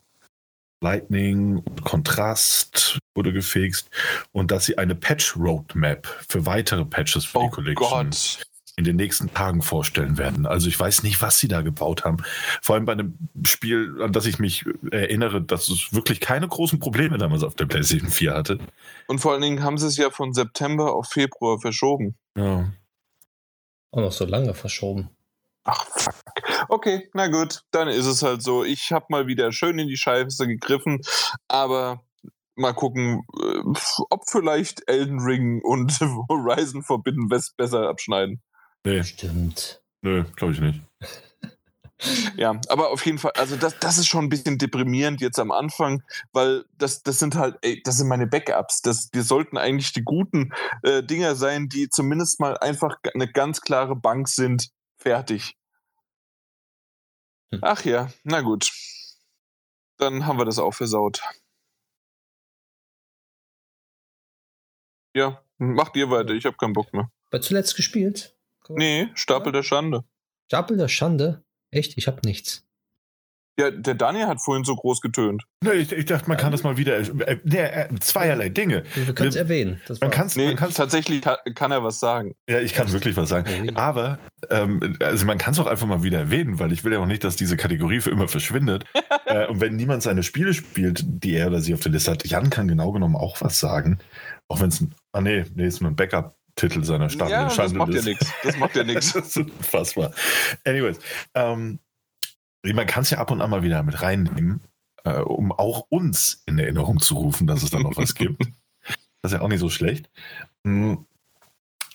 Lightning und Kontrast wurde gefixt und dass sie eine Patch Roadmap für weitere Patches für oh die Collection Gott in den nächsten Tagen vorstellen werden. Also ich weiß nicht, was sie da gebaut haben. Vor allem bei einem Spiel, an das ich mich erinnere, dass es wirklich keine großen Probleme damals auf der PlayStation 4 hatte. Und vor allen Dingen haben sie es ja von September auf Februar verschoben. Ja. Auch noch so lange verschoben. Ach, fuck. Okay, na gut, dann ist es halt so. Ich habe mal wieder schön in die Scheiße gegriffen, aber mal gucken, äh, ob vielleicht Elden Ring und Horizon Forbidden West besser abschneiden. Nee. Stimmt. Nö, glaube ich nicht. ja, aber auf jeden Fall, also das, das ist schon ein bisschen deprimierend jetzt am Anfang, weil das, das sind halt, ey, das sind meine Backups. Das, die sollten eigentlich die guten äh, Dinger sein, die zumindest mal einfach eine ganz klare Bank sind. Fertig. Hm. Ach ja, na gut. Dann haben wir das auch versaut. Ja, macht ihr weiter, ich habe keinen Bock mehr. War zuletzt gespielt? Nee, Stapel der Schande. Stapel der Schande? Echt? Ich hab nichts. Ja, der Daniel hat vorhin so groß getönt. Nee, ich, ich dachte, man kann das mal wieder. Äh, nee, äh, zweierlei Dinge. Wir können es erwähnen. man kann's, nee, man kann's, tatsächlich kann, kann, er was sagen. Ja, ich kann wirklich was sagen. Aber ähm, also man kann es auch einfach mal wieder erwähnen, weil ich will ja auch nicht, dass diese Kategorie für immer verschwindet. äh, und wenn niemand seine Spiele spielt, die er oder sie auf der Liste hat, Jan kann genau genommen auch was sagen. Auch wenn es ein. Ah, nee, nee, ist nur ein Backup. Titel seiner Stadt. Ja, das macht ja nichts. Das macht ja nichts. das ist unfassbar. Anyways, ähm, man kann es ja ab und an mal wieder mit reinnehmen, äh, um auch uns in Erinnerung zu rufen, dass es da noch was gibt. Das ist ja auch nicht so schlecht. Mhm.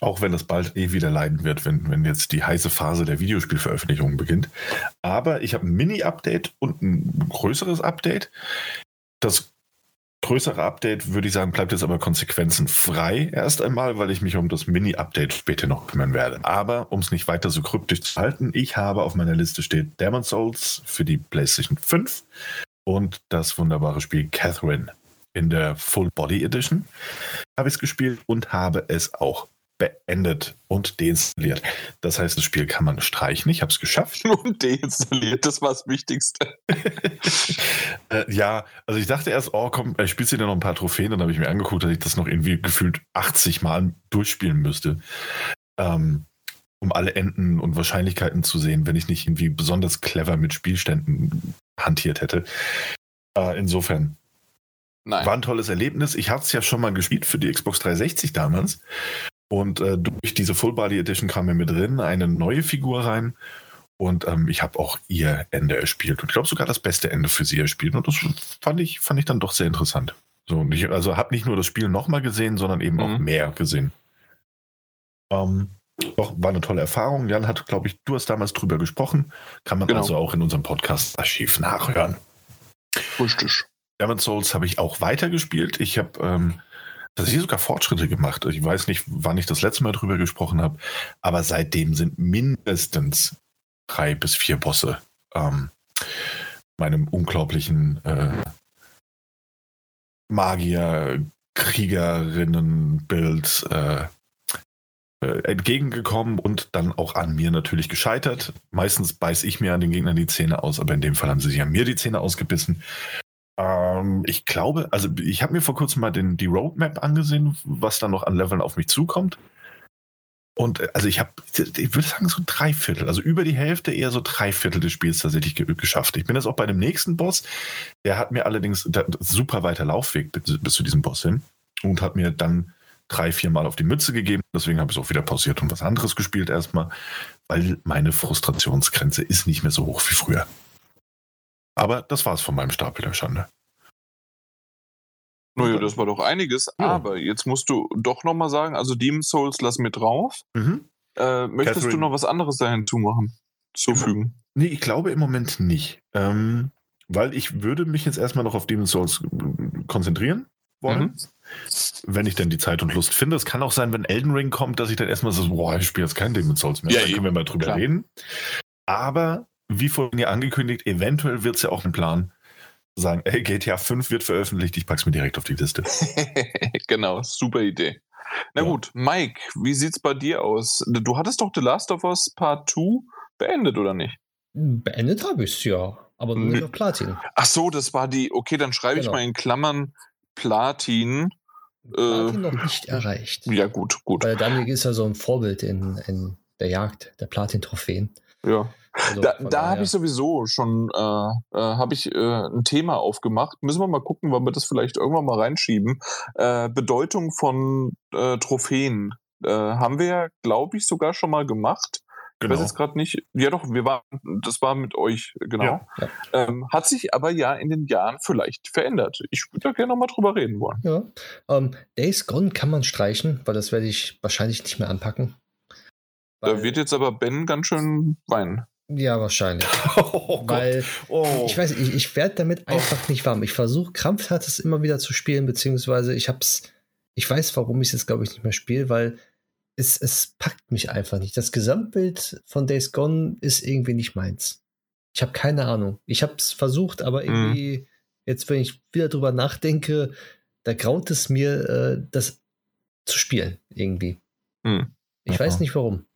Auch wenn das bald eh wieder leiden wird, wenn, wenn jetzt die heiße Phase der Videospielveröffentlichung beginnt. Aber ich habe ein Mini-Update und ein größeres Update. Das größere Update, würde ich sagen, bleibt jetzt aber konsequenzenfrei erst einmal, weil ich mich um das Mini-Update später noch kümmern werde. Aber um es nicht weiter so kryptisch zu halten, ich habe auf meiner Liste steht Demon Souls für die PlayStation 5 und das wunderbare Spiel Catherine in der Full Body Edition habe ich es gespielt und habe es auch beendet und deinstalliert. Das heißt, das Spiel kann man streichen. Ich habe es geschafft. Und deinstalliert, das war das Wichtigste. äh, ja, also ich dachte erst, oh komm, ich spielst du dir noch ein paar Trophäen. Dann habe ich mir angeguckt, dass ich das noch irgendwie gefühlt 80 Mal durchspielen müsste. Ähm, um alle Enden und Wahrscheinlichkeiten zu sehen, wenn ich nicht irgendwie besonders clever mit Spielständen hantiert hätte. Äh, insofern Nein. war ein tolles Erlebnis. Ich hatte es ja schon mal gespielt für die Xbox 360 damals. Und äh, durch diese Full Body Edition kam mir mit drin eine neue Figur rein. Und ähm, ich habe auch ihr Ende erspielt. Und ich glaube sogar das beste Ende für sie erspielt. Und das fand ich, fand ich dann doch sehr interessant. So, ich, also habe nicht nur das Spiel nochmal gesehen, sondern eben mhm. auch mehr gesehen. Ähm, doch, war eine tolle Erfahrung. Jan hat, glaube ich, du hast damals drüber gesprochen. Kann man genau. also auch in unserem Podcast-Archiv nachhören. Richtig. Demon's Souls habe ich auch weitergespielt. Ich habe ähm, tatsächlich sogar Fortschritte gemacht. Ich weiß nicht, wann ich das letzte Mal drüber gesprochen habe, aber seitdem sind mindestens drei bis vier Bosse ähm, meinem unglaublichen äh, Magier, Kriegerinnen-Bild äh, äh, entgegengekommen und dann auch an mir natürlich gescheitert. Meistens beiß ich mir an den Gegnern die Zähne aus, aber in dem Fall haben sie sich an mir die Zähne ausgebissen. Ähm, ich glaube, also ich habe mir vor kurzem mal den, die Roadmap angesehen, was da noch an Leveln auf mich zukommt. Und äh, also ich habe, ich würde sagen, so drei Viertel, also über die Hälfte, eher so drei Viertel des Spiels tatsächlich ge geschafft. Ich bin jetzt auch bei dem nächsten Boss. Der hat mir allerdings super weiter Laufweg bis, bis zu diesem Boss hin und hat mir dann drei, vier Mal auf die Mütze gegeben. Deswegen habe ich es auch wieder pausiert und was anderes gespielt erstmal, weil meine Frustrationsgrenze ist nicht mehr so hoch wie früher. Aber das war es von meinem Stapel der Schande. Naja, das war doch einiges. Ja. Aber jetzt musst du doch nochmal sagen, also Demon's Souls lass mir drauf. Mhm. Äh, möchtest Catherine. du noch was anderes da hinzumachen? Zufügen? Nee, ich glaube im Moment nicht. Ähm, weil ich würde mich jetzt erstmal noch auf Demon's Souls konzentrieren wollen. Mhm. Wenn ich denn die Zeit und Lust finde. Es kann auch sein, wenn Elden Ring kommt, dass ich dann erstmal so, boah, ich spiele jetzt kein Demon's Souls mehr. Ja, dann können wir mal drüber klar. reden. Aber wie vorhin ja angekündigt, eventuell wird es ja auch ein Plan, sagen, hey, GTA 5 wird veröffentlicht, ich pack's mir direkt auf die Liste. genau, super Idee. Na ja. gut, Mike, wie sieht's bei dir aus? Du hattest doch The Last of Us Part 2 beendet, oder nicht? Beendet habe ich es ja, aber nur mit Platin. Ach so, das war die, okay, dann schreibe genau. ich mal in Klammern Platin. Platin äh, noch nicht erreicht. Ja, gut, gut. Weil Daniel ist ja so ein Vorbild in, in der Jagd der Platin-Trophäen. Ja. Also da da habe ich sowieso schon äh, äh, habe ich äh, ein Thema aufgemacht. Müssen wir mal gucken, wann wir das vielleicht irgendwann mal reinschieben. Äh, Bedeutung von äh, Trophäen äh, haben wir ja, glaube ich, sogar schon mal gemacht. Genau. Ich weiß genau. jetzt gerade nicht. Ja, doch, wir waren, das war mit euch, genau. Ja, ja. Ähm, hat sich aber ja in den Jahren vielleicht verändert. Ich würde da gerne nochmal drüber reden wollen. Ja. Ähm, Days Gone kann man streichen, weil das werde ich wahrscheinlich nicht mehr anpacken. Da wird jetzt aber Ben ganz schön weinen. Ja, wahrscheinlich. Oh Weil oh. ich weiß, ich, ich werde damit oh. einfach nicht warm. Ich versuche krampfhaft es immer wieder zu spielen, beziehungsweise ich hab's, ich weiß, warum ich es jetzt, glaube ich, nicht mehr spiele, weil es, es packt mich einfach nicht. Das Gesamtbild von Days Gone ist irgendwie nicht meins. Ich habe keine Ahnung. Ich habe es versucht, aber mhm. irgendwie, mhm. jetzt, wenn ich wieder drüber nachdenke, da graut es mir, äh, das zu spielen, irgendwie. Mhm. Ich weiß nicht warum.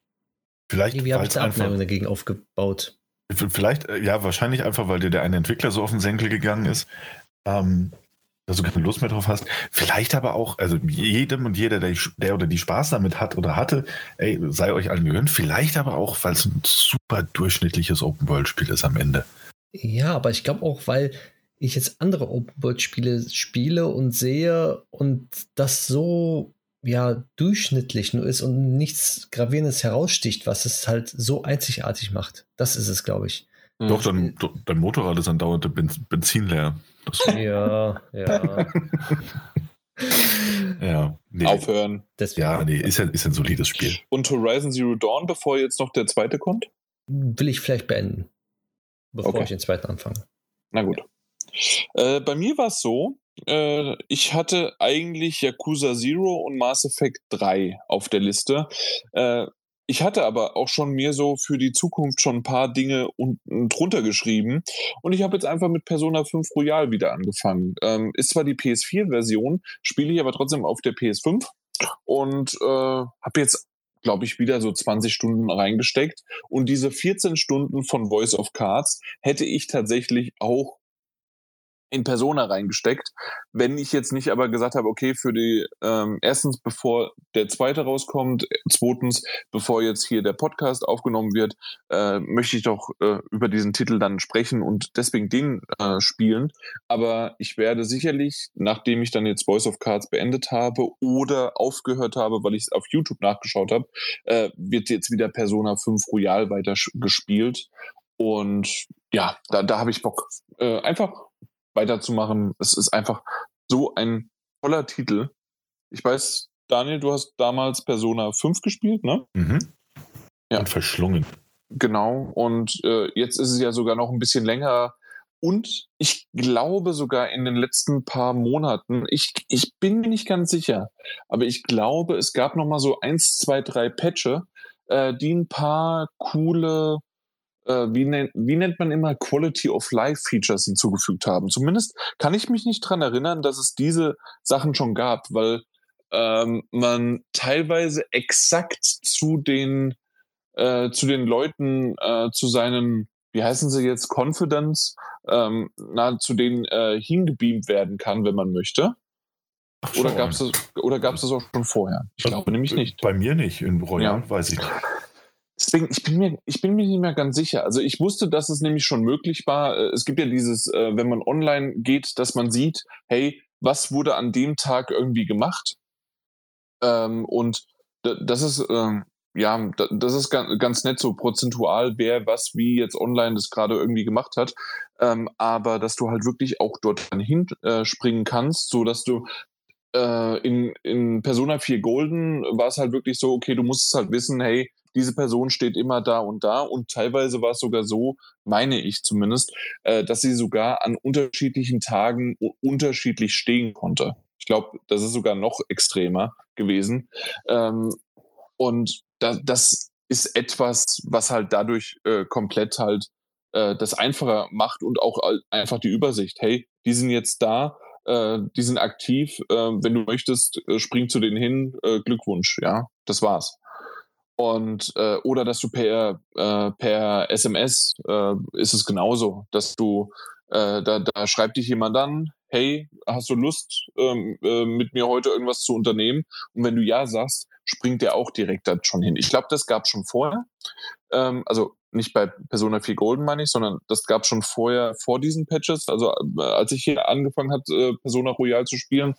Vielleicht Irgendwie habe ich eine Abneigung dagegen aufgebaut. Vielleicht, äh, ja, wahrscheinlich einfach, weil dir der eine Entwickler so auf den Senkel gegangen ist. Ähm, dass du keine Lust mehr drauf hast. Vielleicht aber auch, also jedem und jeder, der, der, oder die Spaß damit hat oder hatte, ey, sei euch allen gegönnt. Vielleicht aber auch, weil es ein super durchschnittliches Open-World-Spiel ist am Ende. Ja, aber ich glaube auch, weil ich jetzt andere Open-World-Spiele spiele und sehe und das so ja durchschnittlich nur ist und nichts Gravierendes heraussticht, was es halt so einzigartig macht. Das ist es, glaube ich. Doch, dein, dein Motorrad ist andauernd Benzin leer. ja, ja. ja, nee. Aufhören. Deswegen. Ja, nee, ist ja, ist ein solides Spiel. Und Horizon Zero Dawn, bevor jetzt noch der zweite kommt? Will ich vielleicht beenden, bevor okay. ich den zweiten anfange. Na gut. Äh, bei mir war es so, äh, ich hatte eigentlich Yakuza Zero und Mass Effect 3 auf der Liste. Äh, ich hatte aber auch schon mir so für die Zukunft schon ein paar Dinge unten drunter geschrieben. Und ich habe jetzt einfach mit Persona 5 Royal wieder angefangen. Ähm, ist zwar die PS4-Version, spiele ich aber trotzdem auf der PS5. und äh, habe jetzt glaube ich, wieder so 20 Stunden reingesteckt. Und diese 14 Stunden von Voice of Cards hätte ich tatsächlich auch in Persona reingesteckt. Wenn ich jetzt nicht aber gesagt habe, okay, für die, ähm, erstens, bevor der zweite rauskommt, zweitens, bevor jetzt hier der Podcast aufgenommen wird, äh, möchte ich doch äh, über diesen Titel dann sprechen und deswegen den äh, spielen. Aber ich werde sicherlich, nachdem ich dann jetzt Voice of Cards beendet habe oder aufgehört habe, weil ich es auf YouTube nachgeschaut habe, äh, wird jetzt wieder Persona 5 Royal weiter gespielt. Und ja, da, da habe ich Bock. Äh, einfach weiterzumachen. Es ist einfach so ein toller Titel. Ich weiß, Daniel, du hast damals Persona 5 gespielt, ne? Mhm. Ja. Und verschlungen. Genau. Und äh, jetzt ist es ja sogar noch ein bisschen länger. Und ich glaube sogar in den letzten paar Monaten, ich, ich bin mir nicht ganz sicher, aber ich glaube, es gab noch mal so eins, zwei, drei Patche, äh, die ein paar coole äh, wie, nennt, wie nennt man immer Quality of Life Features hinzugefügt haben. Zumindest kann ich mich nicht dran erinnern, dass es diese Sachen schon gab, weil ähm, man teilweise exakt zu den äh, zu den Leuten, äh, zu seinen, wie heißen sie jetzt, Confidence, ähm, na, zu denen äh, hingebeamt werden kann, wenn man möchte. Ach, oder gab es das, oder gab's das auch schon vorher? Ich glaube nämlich nicht. Bei mir nicht. In Royal ja. weiß ich nicht. Deswegen, ich bin mir, ich bin mir nicht mehr ganz sicher. Also ich wusste, dass es nämlich schon möglich war. Äh, es gibt ja dieses, äh, wenn man online geht, dass man sieht, hey, was wurde an dem Tag irgendwie gemacht? Ähm, und das ist, ähm, ja, das ist ganz nett so prozentual, wer was wie jetzt online das gerade irgendwie gemacht hat. Ähm, aber dass du halt wirklich auch dort hinspringen äh, kannst, so dass du in, in Persona 4 Golden war es halt wirklich so, okay, du musst halt wissen, hey, diese Person steht immer da und da. Und teilweise war es sogar so, meine ich zumindest, äh, dass sie sogar an unterschiedlichen Tagen unterschiedlich stehen konnte. Ich glaube, das ist sogar noch extremer gewesen. Ähm, und da, das ist etwas, was halt dadurch äh, komplett halt äh, das einfacher macht und auch einfach die Übersicht. Hey, die sind jetzt da, äh, die sind aktiv. Äh, wenn du möchtest, äh, spring zu denen hin. Äh, Glückwunsch, ja, das war's. Und äh, oder dass du per, äh, per SMS äh, ist es genauso, dass du äh, da, da schreibt dich jemand an, hey, hast du Lust, ähm, äh, mit mir heute irgendwas zu unternehmen? Und wenn du ja sagst, springt der auch direkt da schon hin. Ich glaube, das gab schon vorher. Ähm, also nicht bei Persona 4 Golden meine ich, sondern das gab schon vorher vor diesen Patches. Also äh, als ich hier angefangen habe, äh, Persona Royal zu spielen.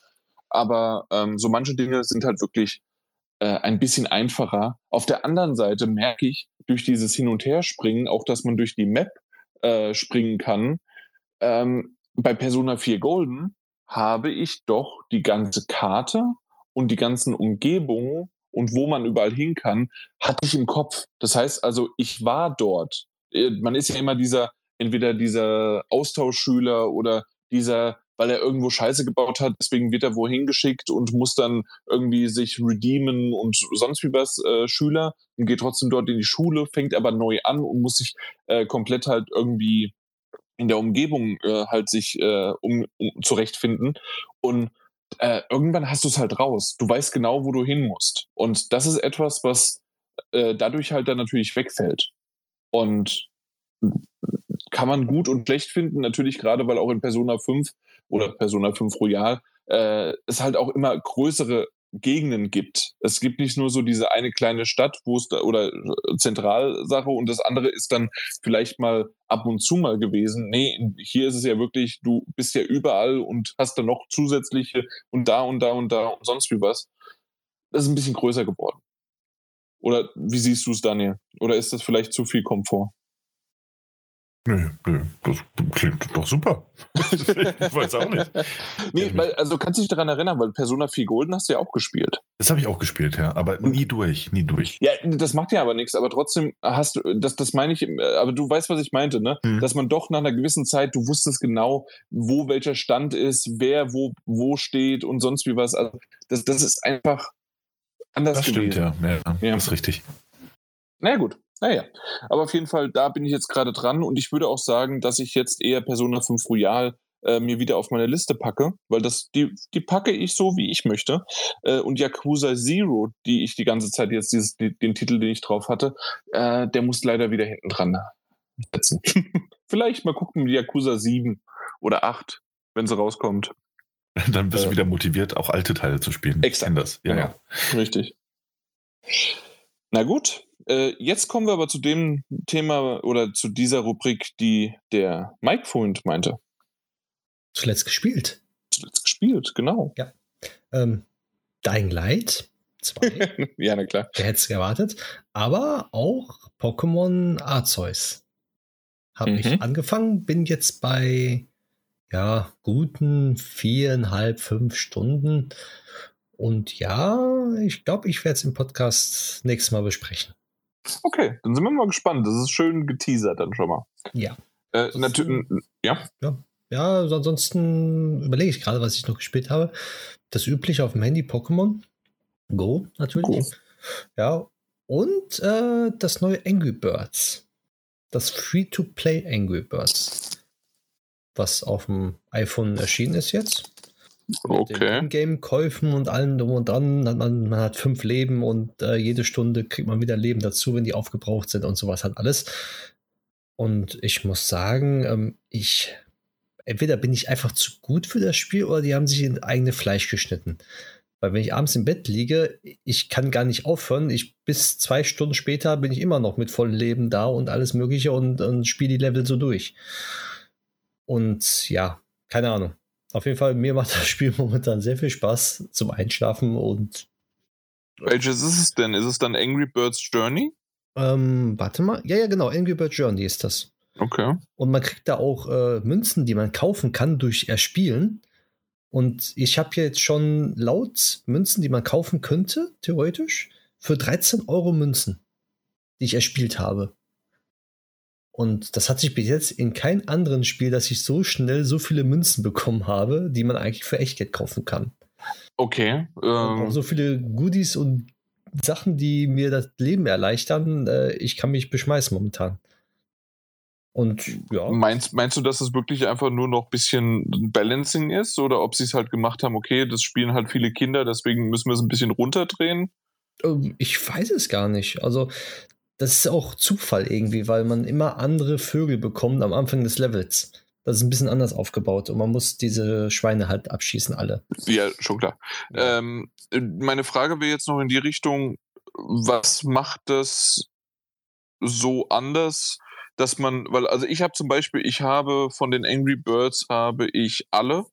Aber ähm, so manche Dinge sind halt wirklich äh, ein bisschen einfacher. Auf der anderen Seite merke ich durch dieses Hin- und Herspringen auch, dass man durch die Map äh, springen kann. Ähm, bei Persona 4 Golden habe ich doch die ganze Karte und die ganzen Umgebungen und wo man überall hin kann, hatte ich im Kopf. Das heißt also, ich war dort. Äh, man ist ja immer dieser, entweder dieser Austauschschüler oder dieser weil er irgendwo Scheiße gebaut hat, deswegen wird er wohin geschickt und muss dann irgendwie sich redeemen und sonst wie was äh, Schüler und geht trotzdem dort in die Schule, fängt aber neu an und muss sich äh, komplett halt irgendwie in der Umgebung äh, halt sich äh, um, um zurechtfinden und äh, irgendwann hast du es halt raus. Du weißt genau, wo du hin musst. Und das ist etwas, was äh, dadurch halt dann natürlich wegfällt. Und kann man gut und schlecht finden, natürlich gerade, weil auch in Persona 5 oder Persona 5 Royal äh, es halt auch immer größere Gegenden gibt. Es gibt nicht nur so diese eine kleine Stadt, wo es da oder Zentralsache und das andere ist dann vielleicht mal ab und zu mal gewesen. Nee, hier ist es ja wirklich, du bist ja überall und hast dann noch zusätzliche und da und da und da und sonst wie was. Das ist ein bisschen größer geworden. Oder wie siehst du es, Daniel? Oder ist das vielleicht zu viel Komfort? Nö, nö, das klingt doch super. ich weiß auch nicht. Nee, weil, also kannst du dich daran erinnern, weil Persona 4 Golden hast du ja auch gespielt. Das habe ich auch gespielt, ja, aber nie durch, nie durch. Ja, das macht ja aber nichts, aber trotzdem hast du, das, das meine ich, aber du weißt, was ich meinte, ne? Hm. Dass man doch nach einer gewissen Zeit, du wusstest genau, wo welcher Stand ist, wer wo, wo steht und sonst wie was. Also das, das ist einfach anders das gewesen. Stimmt, ja. ja, ja. Das ist richtig. Na naja, gut. Naja, aber auf jeden Fall, da bin ich jetzt gerade dran und ich würde auch sagen, dass ich jetzt eher Persona 5 Royal äh, mir wieder auf meine Liste packe, weil das, die, die packe ich so, wie ich möchte. Äh, und Yakuza Zero, die ich die ganze Zeit jetzt, dieses, die, den Titel, den ich drauf hatte, äh, der muss leider wieder hinten dran setzen. Vielleicht mal gucken, Yakuza 7 oder 8, wenn sie rauskommt. Dann bist du wieder motiviert, auch alte Teile zu spielen. Exakt. Das. Ja, Genau. Richtig. Na gut, äh, jetzt kommen wir aber zu dem Thema oder zu dieser Rubrik, die der Mike vorhin meinte. Zuletzt gespielt. Zuletzt gespielt, genau. Ähm, Dying Light 2. ja, na klar. Wer hätte es erwartet? Aber auch Pokémon Arceus. Habe Mhm. ich angefangen, bin jetzt bei ja, guten viereinhalb, fünf Stunden. Und ja, ich glaube, ich werde es im Podcast nächstes Mal besprechen. Okay, dann sind wir mal gespannt. Das ist schön geteasert dann schon mal. Ja. Äh, natürlich, ja. Ja, also ansonsten überlege ich gerade, was ich noch gespielt habe. Das übliche auf dem Handy Pokémon Go natürlich. Go. Ja. Und äh, das neue Angry Birds. Das Free-to-Play Angry Birds. Was auf dem iPhone erschienen ist jetzt. Mit den Okay. Ingame-Käufen und allem drum und dran. Hat man, man hat fünf Leben und äh, jede Stunde kriegt man wieder Leben dazu, wenn die aufgebraucht sind und sowas hat alles. Und ich muss sagen, ähm, ich entweder bin ich einfach zu gut für das Spiel oder die haben sich in eigene Fleisch geschnitten. Weil wenn ich abends im Bett liege, ich kann gar nicht aufhören. Ich bis zwei Stunden später bin ich immer noch mit vollem Leben da und alles Mögliche und, und spiele die Level so durch. Und ja, keine Ahnung. Auf jeden Fall, mir macht das Spiel momentan sehr viel Spaß zum Einschlafen und Welches ist es denn? Ist es dann Angry Birds Journey? ähm, warte mal. Ja, ja, genau. Angry Bird Journey ist das. Okay. Und man kriegt da auch äh, Münzen, die man kaufen kann durch Erspielen. Und ich habe jetzt schon laut Münzen, die man kaufen könnte, theoretisch, für 13 Euro Münzen, die ich erspielt habe. Und das hat sich bis jetzt in keinem anderen Spiel, dass ich so schnell so viele Münzen bekommen habe, die man eigentlich für Echtgeld kaufen kann. Okay. Ähm, so viele Goodies und Sachen, die mir das Leben erleichtern. Äh, ich kann mich beschmeißen momentan. Und ja. meinst, meinst du, dass es wirklich einfach nur noch ein bisschen Balancing ist? Oder ob sie es halt gemacht haben, okay, das spielen halt viele Kinder, deswegen müssen wir es ein bisschen runterdrehen? Ähm, Ich weiß es gar nicht. Also, das ist auch Zufall irgendwie, weil man immer andere Vögel bekommt am Anfang des Levels. Das ist ein bisschen anders aufgebaut und man muss diese Schweine halt abschießen, alle. Ja, schon klar. Ähm, äh, meine Frage wäre jetzt noch in die Richtung, was macht das so anders, dass man, weil, also ich habe zum Beispiel, ich habe von den Angry Birds habe ich alle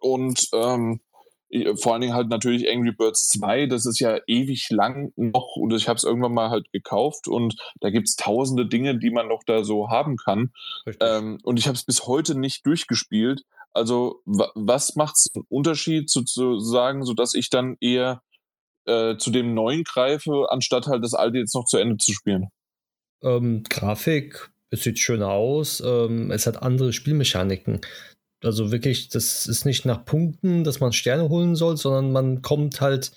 und ähm, vor allen Dingen halt natürlich Angry Birds 2, das ist ja ewig lang noch und ich habe es irgendwann mal halt gekauft und da gibt es tausende Dinge, die man noch da so haben kann. Ähm, und ich habe es bis heute nicht durchgespielt. Also wa was macht es einen Unterschied sozusagen, sodass ich dann eher äh, zu dem neuen greife, anstatt halt das alte jetzt noch zu Ende zu spielen? Ähm, Grafik, es sieht schöner aus, ähm, es hat andere Spielmechaniken. Also wirklich, das ist nicht nach Punkten, dass man Sterne holen soll, sondern man kommt halt,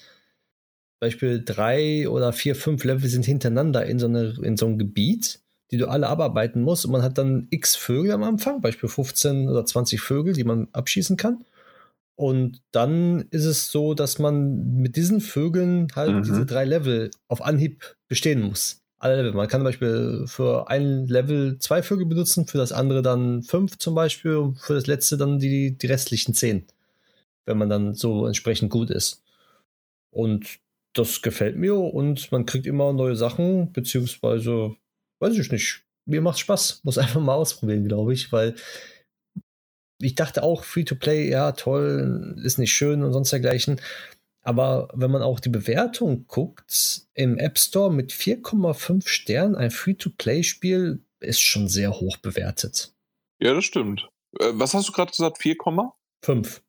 Beispiel drei oder vier, fünf Level sind hintereinander in so, eine, in so einem Gebiet, die du alle abarbeiten musst. Und man hat dann x Vögel am Anfang, Beispiel 15 oder 20 Vögel, die man abschießen kann. Und dann ist es so, dass man mit diesen Vögeln halt Mhm. diese drei Level auf Anhieb bestehen muss. Alle. Man kann zum Beispiel für ein Level zwei Vögel benutzen, für das andere dann fünf zum Beispiel und für das letzte dann die, die restlichen zehn. Wenn man dann so entsprechend gut ist. Und das gefällt mir und man kriegt immer neue Sachen, beziehungsweise, weiß ich nicht, mir macht Spaß. Muss einfach mal ausprobieren, glaube ich, weil ich dachte auch, Free-to-Play, ja, toll, ist nicht schön und sonst dergleichen. Aber wenn man auch die Bewertung guckt, im App Store mit 4,5 Sternen, ein Free-to-Play-Spiel ist schon sehr hoch bewertet. Ja, das stimmt. Äh, was hast du gerade gesagt? 4, Komma? 5.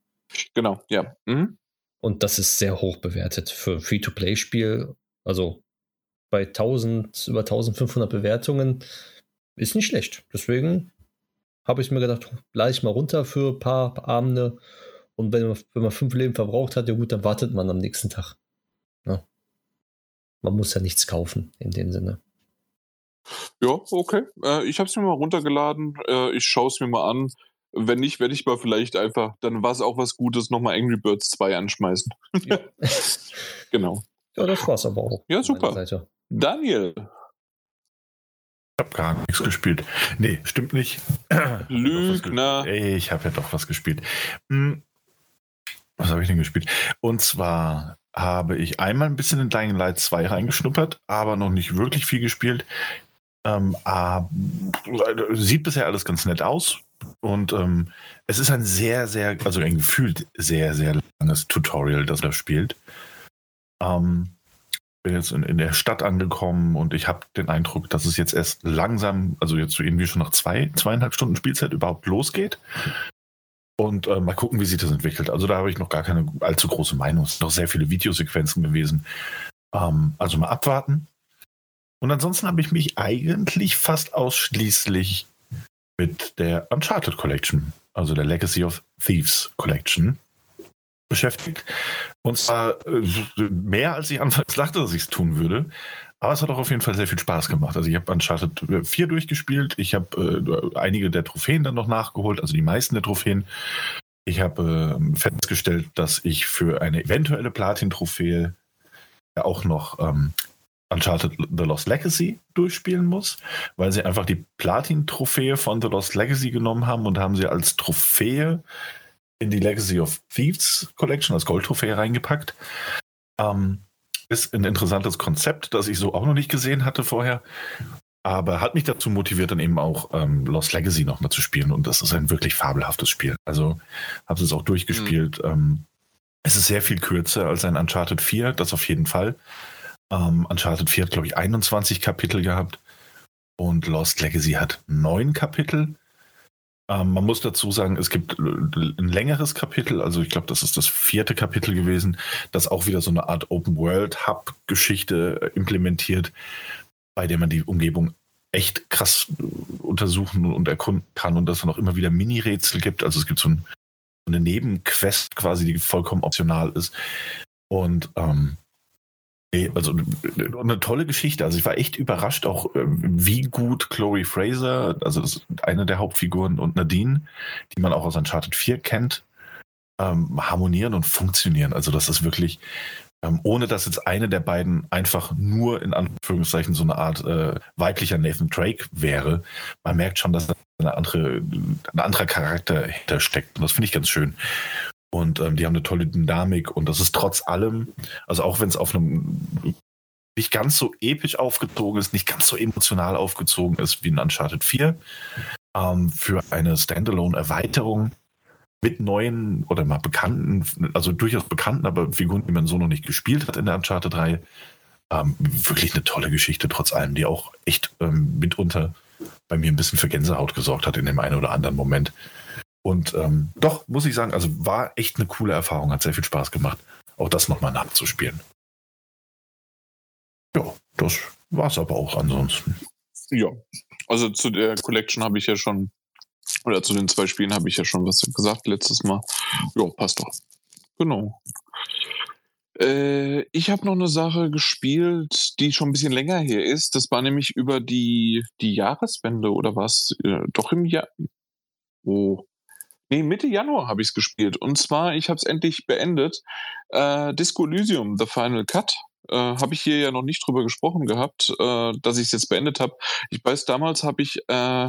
genau, ja. Mhm. Und das ist sehr hoch bewertet für ein Free-to-Play-Spiel. Also bei 1000, über 1500 Bewertungen ist nicht schlecht. Deswegen habe ich mir gedacht, lade ich mal runter für ein paar Abende. Und wenn man, wenn man fünf Leben verbraucht hat, ja gut, dann wartet man am nächsten Tag. Ja. Man muss ja nichts kaufen in dem Sinne. Ja, okay. Äh, ich habe es mir mal runtergeladen. Äh, ich schaue es mir mal an. Wenn nicht, werde ich mal vielleicht einfach, dann war es auch was Gutes, nochmal Angry Birds 2 anschmeißen. Ja. genau. Ja, das war's aber auch. Ja, super. Seite. Daniel, Ich habe gar nichts gespielt. Nee, stimmt nicht. Lügner. Ich habe ja doch was gespielt. Hm. Was habe ich denn gespielt? Und zwar habe ich einmal ein bisschen in Dying Light 2 reingeschnuppert, aber noch nicht wirklich viel gespielt. Ähm, ah, sieht bisher alles ganz nett aus. Und ähm, es ist ein sehr, sehr, also ein gefühlt sehr, sehr langes Tutorial, das er spielt. Ähm, bin jetzt in, in der Stadt angekommen und ich habe den Eindruck, dass es jetzt erst langsam, also jetzt so irgendwie schon nach zwei, zweieinhalb Stunden Spielzeit überhaupt losgeht. Und äh, mal gucken, wie sich das entwickelt. Also da habe ich noch gar keine allzu große Meinung. Es sind noch sehr viele Videosequenzen gewesen. Ähm, also mal abwarten. Und ansonsten habe ich mich eigentlich fast ausschließlich mit der Uncharted Collection, also der Legacy of Thieves Collection, beschäftigt. Und zwar äh, mehr, als ich anfangs dachte, dass ich es tun würde. Aber es hat auch auf jeden Fall sehr viel Spaß gemacht. Also ich habe Uncharted 4 durchgespielt. Ich habe äh, einige der Trophäen dann noch nachgeholt, also die meisten der Trophäen. Ich habe äh, festgestellt, dass ich für eine eventuelle Platin-Trophäe auch noch ähm, Uncharted The Lost Legacy durchspielen muss, weil sie einfach die Platin-Trophäe von The Lost Legacy genommen haben und haben sie als Trophäe in die Legacy of Thieves Collection als Goldtrophäe reingepackt. Ähm, ist ein interessantes Konzept, das ich so auch noch nicht gesehen hatte vorher. Aber hat mich dazu motiviert, dann eben auch ähm, Lost Legacy nochmal zu spielen. Und das ist ein wirklich fabelhaftes Spiel. Also habe es auch durchgespielt. Ähm, es ist sehr viel kürzer als ein Uncharted 4, das auf jeden Fall. Ähm, Uncharted 4 hat, glaube ich, 21 Kapitel gehabt. Und Lost Legacy hat neun Kapitel. Ähm, man muss dazu sagen, es gibt äh, ein längeres Kapitel, also ich glaube, das ist das vierte Kapitel gewesen, das auch wieder so eine Art Open-World-Hub-Geschichte äh, implementiert, bei der man die Umgebung echt krass äh, untersuchen und erkunden kann und dass es noch immer wieder Mini-Rätsel gibt. Also es gibt so, ein, so eine Nebenquest quasi, die vollkommen optional ist. Und ähm, Also äh, eine tolle Geschichte. Also ich war echt überrascht, auch äh, wie gut Chloe Fraser, also eine der Hauptfiguren, und Nadine, die man auch aus Uncharted 4 kennt, ähm, harmonieren und funktionieren. Also das ist wirklich, ähm, ohne dass jetzt eine der beiden einfach nur in Anführungszeichen so eine Art äh, weiblicher Nathan Drake wäre. Man merkt schon, dass da eine andere, ein anderer Charakter hintersteckt. Und das finde ich ganz schön. Und ähm, die haben eine tolle Dynamik und das ist trotz allem, also auch wenn es auf einem nicht ganz so episch aufgezogen ist, nicht ganz so emotional aufgezogen ist wie in Uncharted 4, ähm, für eine Standalone-Erweiterung mit neuen oder mal bekannten, also durchaus bekannten, aber Figuren, die man so noch nicht gespielt hat in der Uncharted 3, ähm, wirklich eine tolle Geschichte trotz allem, die auch echt ähm, mitunter bei mir ein bisschen für Gänsehaut gesorgt hat in dem einen oder anderen Moment. Und ähm, doch, muss ich sagen, also war echt eine coole Erfahrung, hat sehr viel Spaß gemacht, auch das nochmal nachzuspielen. Ja, das war's aber auch ansonsten. Ja, also zu der Collection habe ich ja schon, oder zu den zwei Spielen habe ich ja schon was gesagt letztes Mal. Ja, passt doch. Genau. Äh, ich habe noch eine Sache gespielt, die schon ein bisschen länger her ist. Das war nämlich über die, die Jahreswende oder was? Äh, doch im Jahr. Oh. Nee, Mitte Januar habe ich es gespielt. Und zwar, ich habe es endlich beendet. Äh, Disco Elysium, The Final Cut. Äh, habe ich hier ja noch nicht drüber gesprochen gehabt, äh, dass ich es jetzt beendet habe. Ich weiß, damals habe ich äh,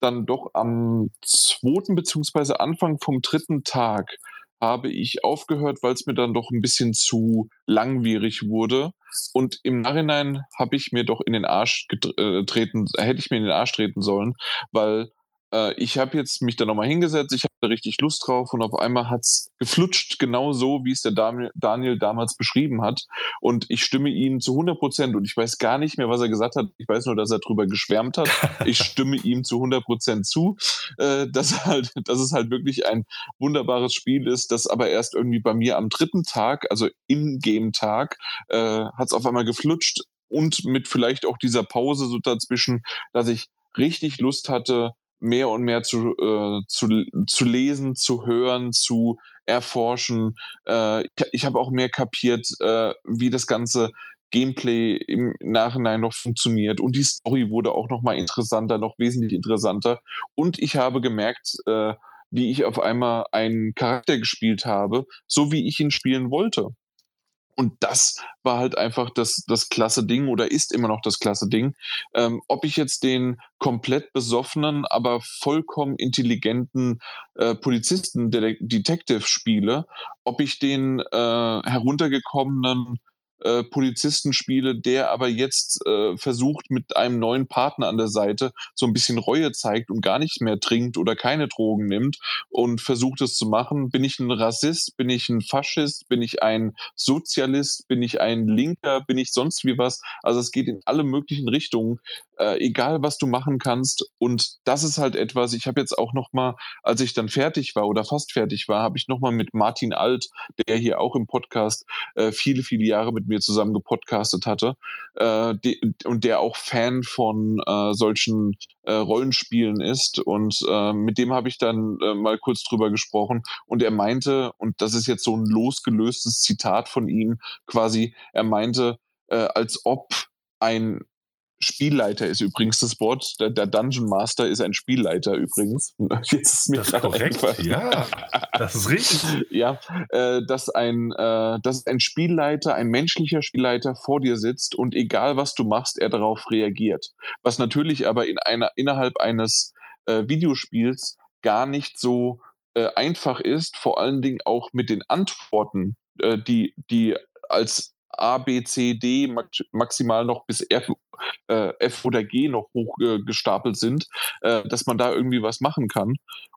dann doch am zweiten beziehungsweise Anfang vom dritten Tag habe ich aufgehört, weil es mir dann doch ein bisschen zu langwierig wurde. Und im Nachhinein habe ich mir doch in den Arsch getreten, hätte ich mir in den Arsch treten sollen, weil äh, ich habe jetzt mich da nochmal hingesetzt, ich hatte richtig Lust drauf und auf einmal hat's geflutscht, genau so, wie es der Daniel, Daniel damals beschrieben hat. Und ich stimme ihm zu 100 Prozent und ich weiß gar nicht mehr, was er gesagt hat. Ich weiß nur, dass er drüber geschwärmt hat. Ich stimme ihm zu 100 Prozent zu, äh, dass, halt, dass es halt wirklich ein wunderbares Spiel ist, das aber erst irgendwie bei mir am dritten Tag, also im Game-Tag, äh, hat's auf einmal geflutscht und mit vielleicht auch dieser Pause so dazwischen, dass ich richtig Lust hatte, mehr und mehr zu, äh, zu, zu lesen, zu hören, zu erforschen. Äh, ich ich habe auch mehr kapiert, äh, wie das ganze Gameplay im Nachhinein noch funktioniert. Und die Story wurde auch noch mal interessanter, noch wesentlich interessanter. Und ich habe gemerkt, äh, wie ich auf einmal einen Charakter gespielt habe, so wie ich ihn spielen wollte. Und das war halt einfach das, das klasse Ding oder ist immer noch das klasse Ding. Ähm, ob ich jetzt den komplett besoffenen, aber vollkommen intelligenten äh, Polizisten, Detective spiele, ob ich den äh, heruntergekommenen äh, Polizisten spiele, der aber jetzt äh, versucht, mit einem neuen Partner an der Seite so ein bisschen Reue zeigt und gar nicht mehr trinkt oder keine Drogen nimmt und versucht es zu machen. Bin ich ein Rassist? Bin ich ein Faschist? Bin ich ein Sozialist? Bin ich ein Linker? Bin ich sonst wie was? Also es geht in alle möglichen Richtungen äh, egal was du machen kannst. Und das ist halt etwas, ich habe jetzt auch noch mal, als ich dann fertig war oder fast fertig war, habe ich noch mal mit Martin Alt, der hier auch im Podcast äh, viele, viele Jahre mit mir zusammen gepodcastet hatte äh, die, und der auch Fan von äh, solchen äh, Rollenspielen ist. Und äh, mit dem habe ich dann äh, mal kurz drüber gesprochen. Und er meinte, und das ist jetzt so ein losgelöstes Zitat von ihm, quasi, er meinte, äh, als ob ein Spielleiter ist übrigens das Wort. Der, der, Dungeon Master ist ein Spielleiter übrigens. Jetzt ist mir das ist korrekt. Ja, das ist richtig. ja, äh, dass ein, äh, dass ein Spielleiter, ein menschlicher Spielleiter vor dir sitzt und egal was du machst, er darauf reagiert. Was natürlich aber in einer innerhalb eines äh, Videospiels gar nicht so äh, einfach ist. Vor allen Dingen auch mit den Antworten, äh, die die als A, B, C, D maximal noch bis F, äh, F oder G noch hochgestapelt äh, sind, äh, dass man da irgendwie was machen kann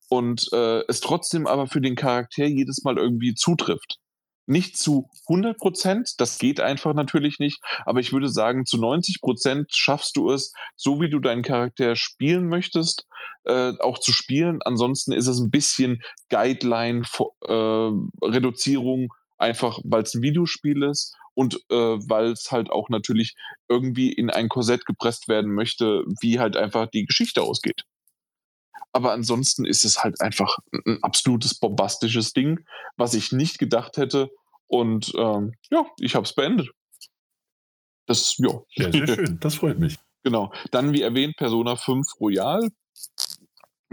und äh, es trotzdem aber für den Charakter jedes Mal irgendwie zutrifft. Nicht zu 100 Prozent, das geht einfach natürlich nicht, aber ich würde sagen, zu 90 Prozent schaffst du es, so wie du deinen Charakter spielen möchtest, äh, auch zu spielen. Ansonsten ist es ein bisschen Guideline-Reduzierung, äh, einfach weil es ein Videospiel ist und äh, weil es halt auch natürlich irgendwie in ein Korsett gepresst werden möchte, wie halt einfach die Geschichte ausgeht. Aber ansonsten ist es halt einfach ein absolutes bombastisches Ding, was ich nicht gedacht hätte. Und ähm, ja, ich habe es beendet. Das, ja. Sehr, sehr schön. Das freut mich. Genau. Dann, wie erwähnt, Persona 5 Royal.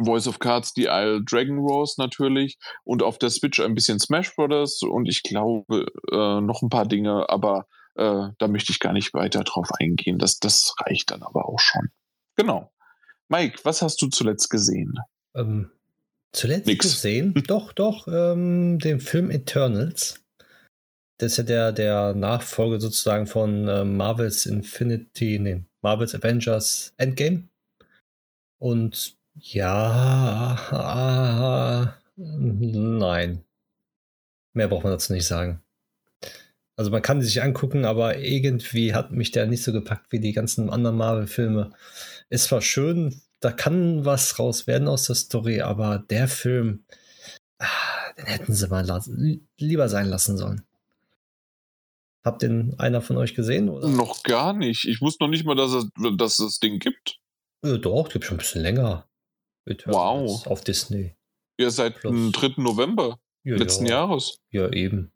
Voice of Cards, die Isle Dragon Rose natürlich und auf der Switch ein bisschen Smash Brothers und ich glaube äh, noch ein paar Dinge, aber äh, da möchte ich gar nicht weiter drauf eingehen. Das, das reicht dann aber auch schon. Genau. Mike, was hast du zuletzt gesehen? Ähm, zuletzt Nix. gesehen? doch, doch, ähm, den Film Eternals. Das ist ja der, der Nachfolger sozusagen von äh, Marvel's Infinity, nee, Marvel's Avengers Endgame. Und ja, äh, nein. Mehr braucht man dazu nicht sagen. Also man kann sich angucken, aber irgendwie hat mich der nicht so gepackt wie die ganzen anderen Marvel-Filme. Es war schön, da kann was raus werden aus der Story, aber der Film, ah, den hätten sie mal lieber sein lassen sollen. Habt den einer von euch gesehen? Oder? Noch gar nicht. Ich wusste noch nicht mal, dass es, dass es das Ding gibt. Ja, doch, gibt schon ein bisschen länger. Eternals wow. Auf Disney. Ja, seit dem 3. November ja, letzten ja. Jahres. Ja, eben.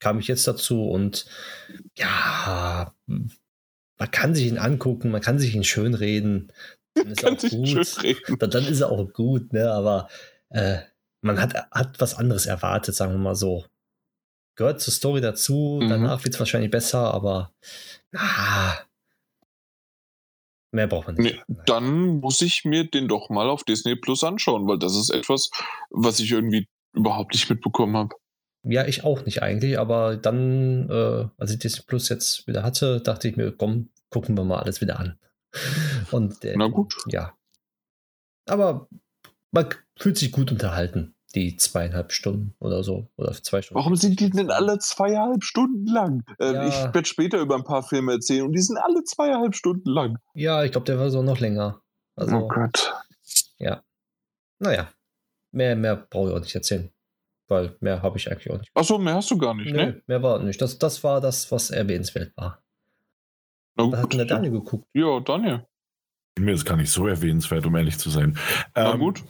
Kam ich jetzt dazu und ja, man kann sich ihn angucken, man kann sich ihn schönreden. Dann ist er auch gut. Dann, dann, ist er auch gut, ne? Aber äh, man hat, hat was anderes erwartet, sagen wir mal so. Gehört zur Story dazu, mhm. danach wird es wahrscheinlich besser, aber ah, Mehr braucht man nicht. Nee, dann muss ich mir den doch mal auf Disney Plus anschauen, weil das ist etwas, was ich irgendwie überhaupt nicht mitbekommen habe. Ja, ich auch nicht eigentlich, aber dann, äh, als ich Disney Plus jetzt wieder hatte, dachte ich mir, komm, gucken wir mal alles wieder an. Und äh, Na gut. Ja. Aber man fühlt sich gut unterhalten die zweieinhalb Stunden oder so. Oder zwei Stunden. Warum sind die denn alle zweieinhalb Stunden lang? Äh, ja. Ich werde später über ein paar Filme erzählen und die sind alle zweieinhalb Stunden lang. Ja, ich glaube, der war so noch länger. Also, oh Gott. Ja. Naja. Mehr, mehr brauche ich auch nicht erzählen. Weil mehr habe ich eigentlich auch nicht. Achso, mehr hast du gar nicht, Nö, ne? Mehr war nicht. Das, das war das, was erwähnenswert war. Na gut, da hat der Daniel geguckt. Ja, Daniel. Mir ist gar nicht so erwähnenswert, um ehrlich zu sein. Na ähm, gut.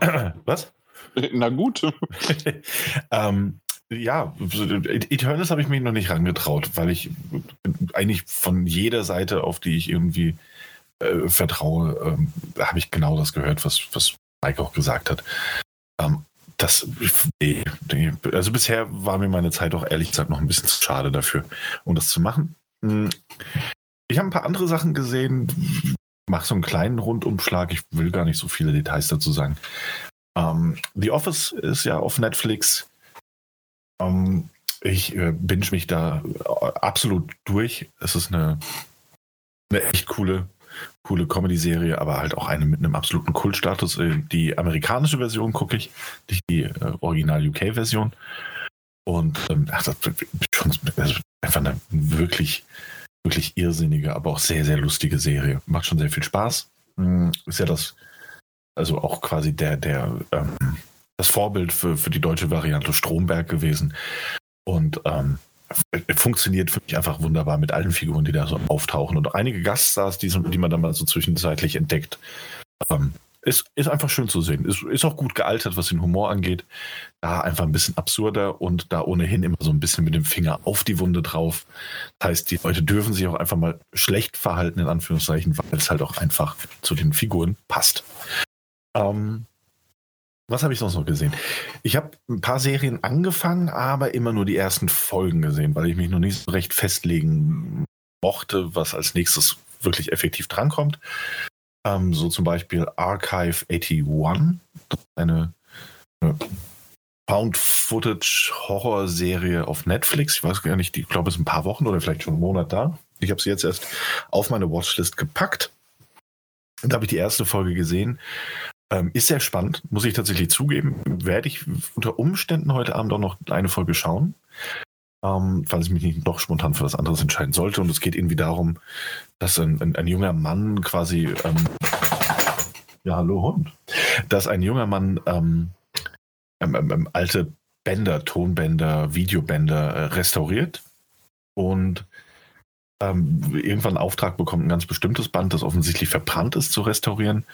Was? Na gut. ähm, ja, Eternals habe ich mich noch nicht rangetraut, weil ich eigentlich von jeder Seite, auf die ich irgendwie äh, vertraue, ähm, habe ich genau das gehört, was, was Mike auch gesagt hat. Ähm, das, nee, nee, also bisher war mir meine Zeit auch ehrlich gesagt noch ein bisschen zu schade dafür, um das zu machen. Hm. Ich habe ein paar andere Sachen gesehen, mache so einen kleinen Rundumschlag. Ich will gar nicht so viele Details dazu sagen. Ähm, The Office ist ja auf Netflix. Ähm, ich äh, binge mich da äh, absolut durch. Es ist eine, eine echt coole, coole Comedy-Serie, aber halt auch eine mit einem absoluten Kultstatus. Äh, die amerikanische Version gucke ich, nicht die äh, Original-UK-Version. Und ähm, ach, das ist also einfach eine wirklich, wirklich irrsinnige, aber auch sehr, sehr lustige Serie. Macht schon sehr viel Spaß. Hm, ist ja das, also auch quasi der, der, ähm, das Vorbild für, für die deutsche Variante Stromberg gewesen. Und ähm, funktioniert für mich einfach wunderbar mit allen Figuren, die da so auftauchen. Und auch einige Gaststars, die, die man dann mal so zwischenzeitlich entdeckt. Ähm, ist, ist einfach schön zu sehen. Ist, ist auch gut gealtert, was den Humor angeht. Da einfach ein bisschen absurder und da ohnehin immer so ein bisschen mit dem Finger auf die Wunde drauf. Das heißt, die Leute dürfen sich auch einfach mal schlecht verhalten, in Anführungszeichen, weil es halt auch einfach zu den Figuren passt. Ähm, was habe ich sonst noch gesehen? Ich habe ein paar Serien angefangen, aber immer nur die ersten Folgen gesehen, weil ich mich noch nicht so recht festlegen mochte, was als nächstes wirklich effektiv drankommt. Ähm, so zum Beispiel Archive 81, eine, eine Found-Footage-Horror-Serie auf Netflix. Ich weiß gar nicht, ich glaube, es ist ein paar Wochen oder vielleicht schon einen Monat da. Ich habe sie jetzt erst auf meine Watchlist gepackt. Da habe ich die erste Folge gesehen. Ähm, ist sehr spannend, muss ich tatsächlich zugeben. Werde ich unter Umständen heute Abend auch noch eine Folge schauen, ähm, falls ich mich nicht doch spontan für was anderes entscheiden sollte. Und es geht irgendwie darum, dass ein, ein, ein junger Mann quasi, ähm, ja, hallo Hund, dass ein junger Mann ähm, ähm, ähm, alte Bänder, Tonbänder, Videobänder äh, restauriert und ähm, irgendwann einen Auftrag bekommt, ein ganz bestimmtes Band, das offensichtlich verbrannt ist, zu restaurieren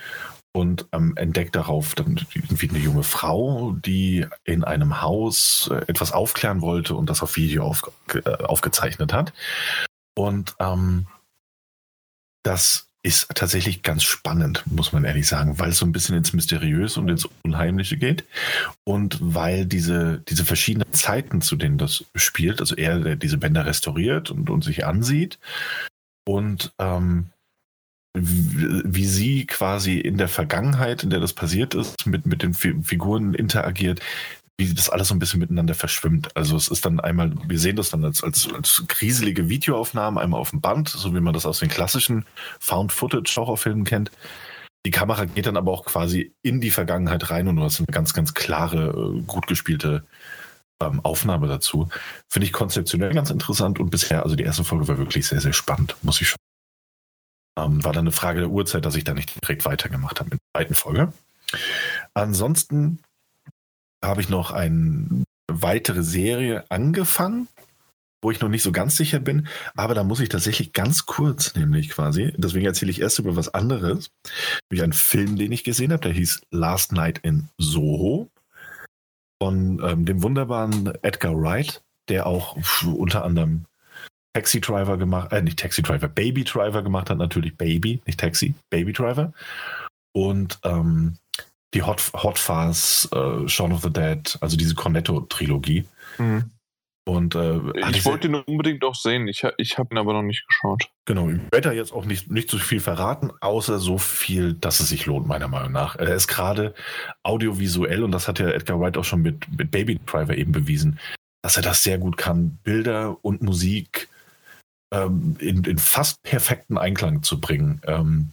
und ähm, entdeckt darauf dann irgendwie eine junge Frau, die in einem Haus äh, etwas aufklären wollte und das auf Video auf, äh, aufgezeichnet hat. Und ähm, das ist tatsächlich ganz spannend, muss man ehrlich sagen, weil es so ein bisschen ins Mysteriöse und ins Unheimliche geht und weil diese, diese verschiedenen Zeiten, zu denen das spielt, also er diese Bänder restauriert und, und sich ansieht und ähm, wie sie quasi in der Vergangenheit, in der das passiert ist, mit, mit den Figuren interagiert, wie das alles so ein bisschen miteinander verschwimmt. Also es ist dann einmal, wir sehen das dann als, als, als kriselige Videoaufnahmen, einmal auf dem Band, so wie man das aus den klassischen Found-Footage-Horrorfilmen kennt. Die Kamera geht dann aber auch quasi in die Vergangenheit rein und du hast eine ganz, ganz klare, äh, gut gespielte ähm, Aufnahme dazu. Finde ich konzeptionell ganz interessant und bisher, also die erste Folge war wirklich sehr, sehr spannend, muss ich schon ähm, war dann eine Frage der Uhrzeit, dass ich da nicht direkt weitergemacht habe mit der zweiten Folge. Ansonsten habe ich noch eine weitere Serie angefangen, wo ich noch nicht so ganz sicher bin, aber da muss ich tatsächlich ganz kurz, nämlich quasi, deswegen erzähle ich erst über was anderes, nämlich einen Film, den ich gesehen habe, der hieß Last Night in Soho von ähm, dem wunderbaren Edgar Wright, der auch unter anderem Taxi Driver gemacht, äh, nicht Taxi Driver, Baby Driver gemacht hat, natürlich Baby, nicht Taxi, Baby Driver. Und ähm, die Hot, Hot Fuzz, äh, Shaun of the Dead, also diese Cornetto-Trilogie. Mhm. Und äh, ich wollte ihn unbedingt auch sehen. Ich, ich habe ihn aber noch nicht geschaut. Genau, ich werde da jetzt auch nicht, nicht so viel verraten, außer so viel, dass es sich lohnt, meiner Meinung nach. Er ist gerade audiovisuell, und das hat ja Edgar Wright auch schon mit, mit Baby Driver eben bewiesen, dass er das sehr gut kann, Bilder und Musik ähm, in, in, fast perfekten Einklang zu bringen. Ähm,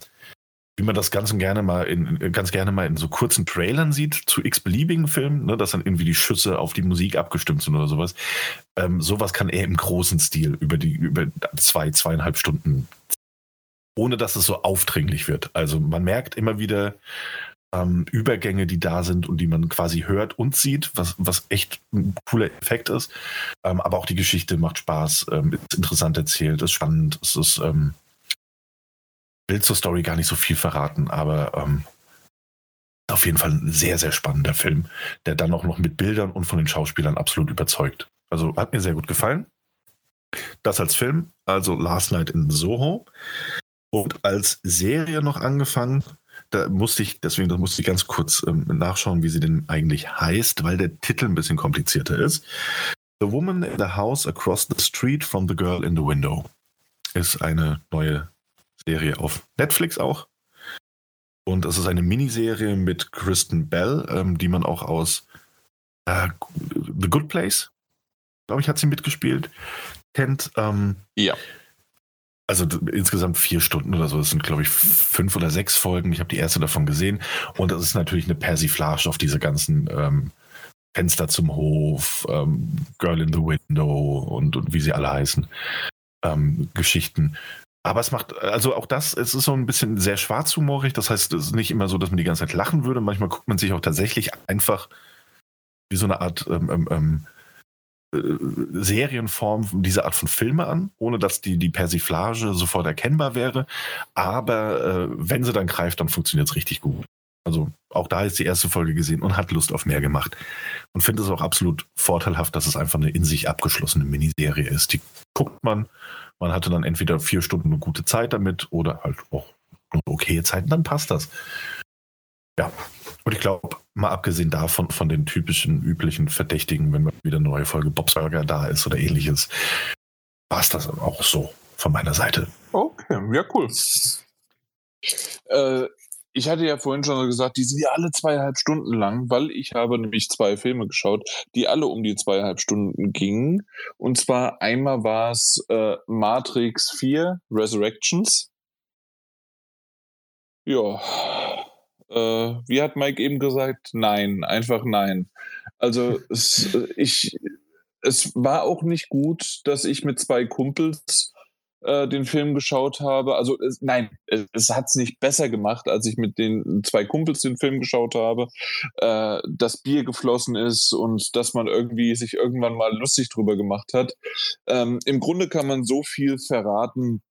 wie man das ganz gerne mal in ganz gerne mal in so kurzen Trailern sieht zu x-beliebigen Filmen, ne, dass dann irgendwie die Schüsse auf die Musik abgestimmt sind oder sowas. Ähm, sowas kann er im großen Stil über die über zwei zweieinhalb Stunden, ohne dass es so aufdringlich wird. Also man merkt immer wieder, ähm, Übergänge, die da sind und die man quasi hört und sieht, was, was echt ein cooler Effekt ist. Ähm, aber auch die Geschichte macht Spaß, ähm, ist interessant erzählt, ist spannend, es ist, ähm, will zur Story gar nicht so viel verraten, aber ähm, auf jeden Fall ein sehr, sehr spannender Film, der dann auch noch mit Bildern und von den Schauspielern absolut überzeugt. Also hat mir sehr gut gefallen. Das als Film, also Last Night in Soho. Und als Serie noch angefangen, da musste ich, deswegen das musste ich ganz kurz ähm, nachschauen, wie sie denn eigentlich heißt, weil der Titel ein bisschen komplizierter ist. The Woman in the House Across the Street from the Girl in the Window ist eine neue Serie auf Netflix auch. Und es ist eine Miniserie mit Kristen Bell, ähm, die man auch aus äh, The Good Place, glaube ich, hat sie mitgespielt, kennt. Ähm, ja. Also insgesamt vier Stunden oder so. Das sind, glaube ich, fünf oder sechs Folgen. Ich habe die erste davon gesehen. Und das ist natürlich eine Persiflage auf diese ganzen ähm, Fenster zum Hof, ähm, Girl in the Window und, und wie sie alle heißen. Ähm, Geschichten. Aber es macht, also auch das, es ist so ein bisschen sehr schwarzhumorig. Das heißt, es ist nicht immer so, dass man die ganze Zeit lachen würde. Manchmal guckt man sich auch tatsächlich einfach wie so eine Art ähm, ähm, ähm äh, Serienform diese Art von Filme an, ohne dass die, die Persiflage sofort erkennbar wäre. Aber äh, wenn sie dann greift, dann funktioniert es richtig gut. Also auch da ist die erste Folge gesehen und hat Lust auf mehr gemacht. Und finde es auch absolut vorteilhaft, dass es einfach eine in sich abgeschlossene Miniserie ist. Die guckt man, man hatte dann entweder vier Stunden eine gute Zeit damit oder halt auch eine okaye Zeit dann passt das. Ja, und ich glaube, mal abgesehen davon, von den typischen, üblichen Verdächtigen, wenn wieder eine neue Folge Bobsburger da ist oder ähnliches, war es das auch so von meiner Seite. Okay, ja, cool. Äh, ich hatte ja vorhin schon gesagt, die sind ja alle zweieinhalb Stunden lang, weil ich habe nämlich zwei Filme geschaut, die alle um die zweieinhalb Stunden gingen. Und zwar einmal war es äh, Matrix 4 Resurrections. Ja, äh, wie hat Mike eben gesagt? Nein, einfach nein. Also es, ich, es war auch nicht gut, dass ich mit zwei Kumpels äh, den Film geschaut habe. Also es, nein, es, es hat es nicht besser gemacht, als ich mit den zwei Kumpels den Film geschaut habe. Äh, das Bier geflossen ist und dass man irgendwie sich irgendwann mal lustig drüber gemacht hat. Ähm, Im Grunde kann man so viel verraten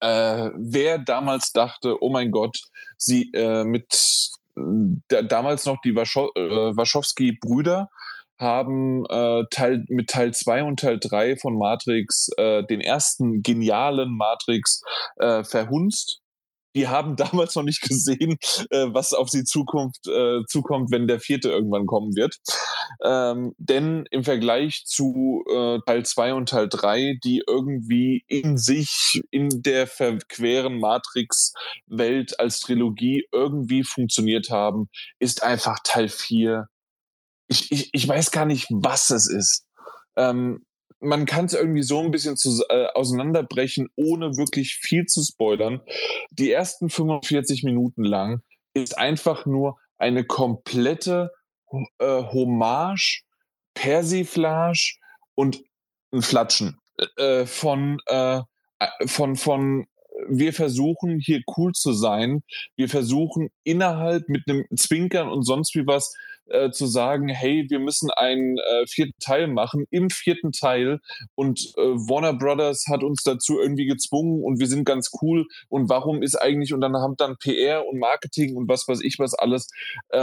äh, wer damals dachte, oh mein Gott, sie äh, mit der, damals noch die Waschow, äh, Wachowski-Brüder haben äh, Teil, mit Teil 2 und Teil 3 von Matrix äh, den ersten genialen Matrix äh, verhunzt die haben damals noch nicht gesehen, äh, was auf sie Zukunft, äh, zukommt, wenn der vierte irgendwann kommen wird. Ähm, denn im Vergleich zu äh, Teil 2 und Teil 3, die irgendwie in sich, in der verqueren Matrix-Welt als Trilogie irgendwie funktioniert haben, ist einfach Teil 4. Ich, ich, ich weiß gar nicht, was es ist. Ähm, man kann es irgendwie so ein bisschen zu, äh, auseinanderbrechen, ohne wirklich viel zu spoilern. Die ersten 45 Minuten lang ist einfach nur eine komplette äh, Hommage, Persiflage und ein Flatschen äh, von, äh, von, von wir versuchen hier cool zu sein. Wir versuchen innerhalb mit einem Zwinkern und sonst wie was äh, zu sagen, hey, wir müssen einen äh, vierten Teil machen im vierten Teil und äh, Warner Brothers hat uns dazu irgendwie gezwungen und wir sind ganz cool und warum ist eigentlich und dann haben dann PR und Marketing und was weiß ich was alles, äh,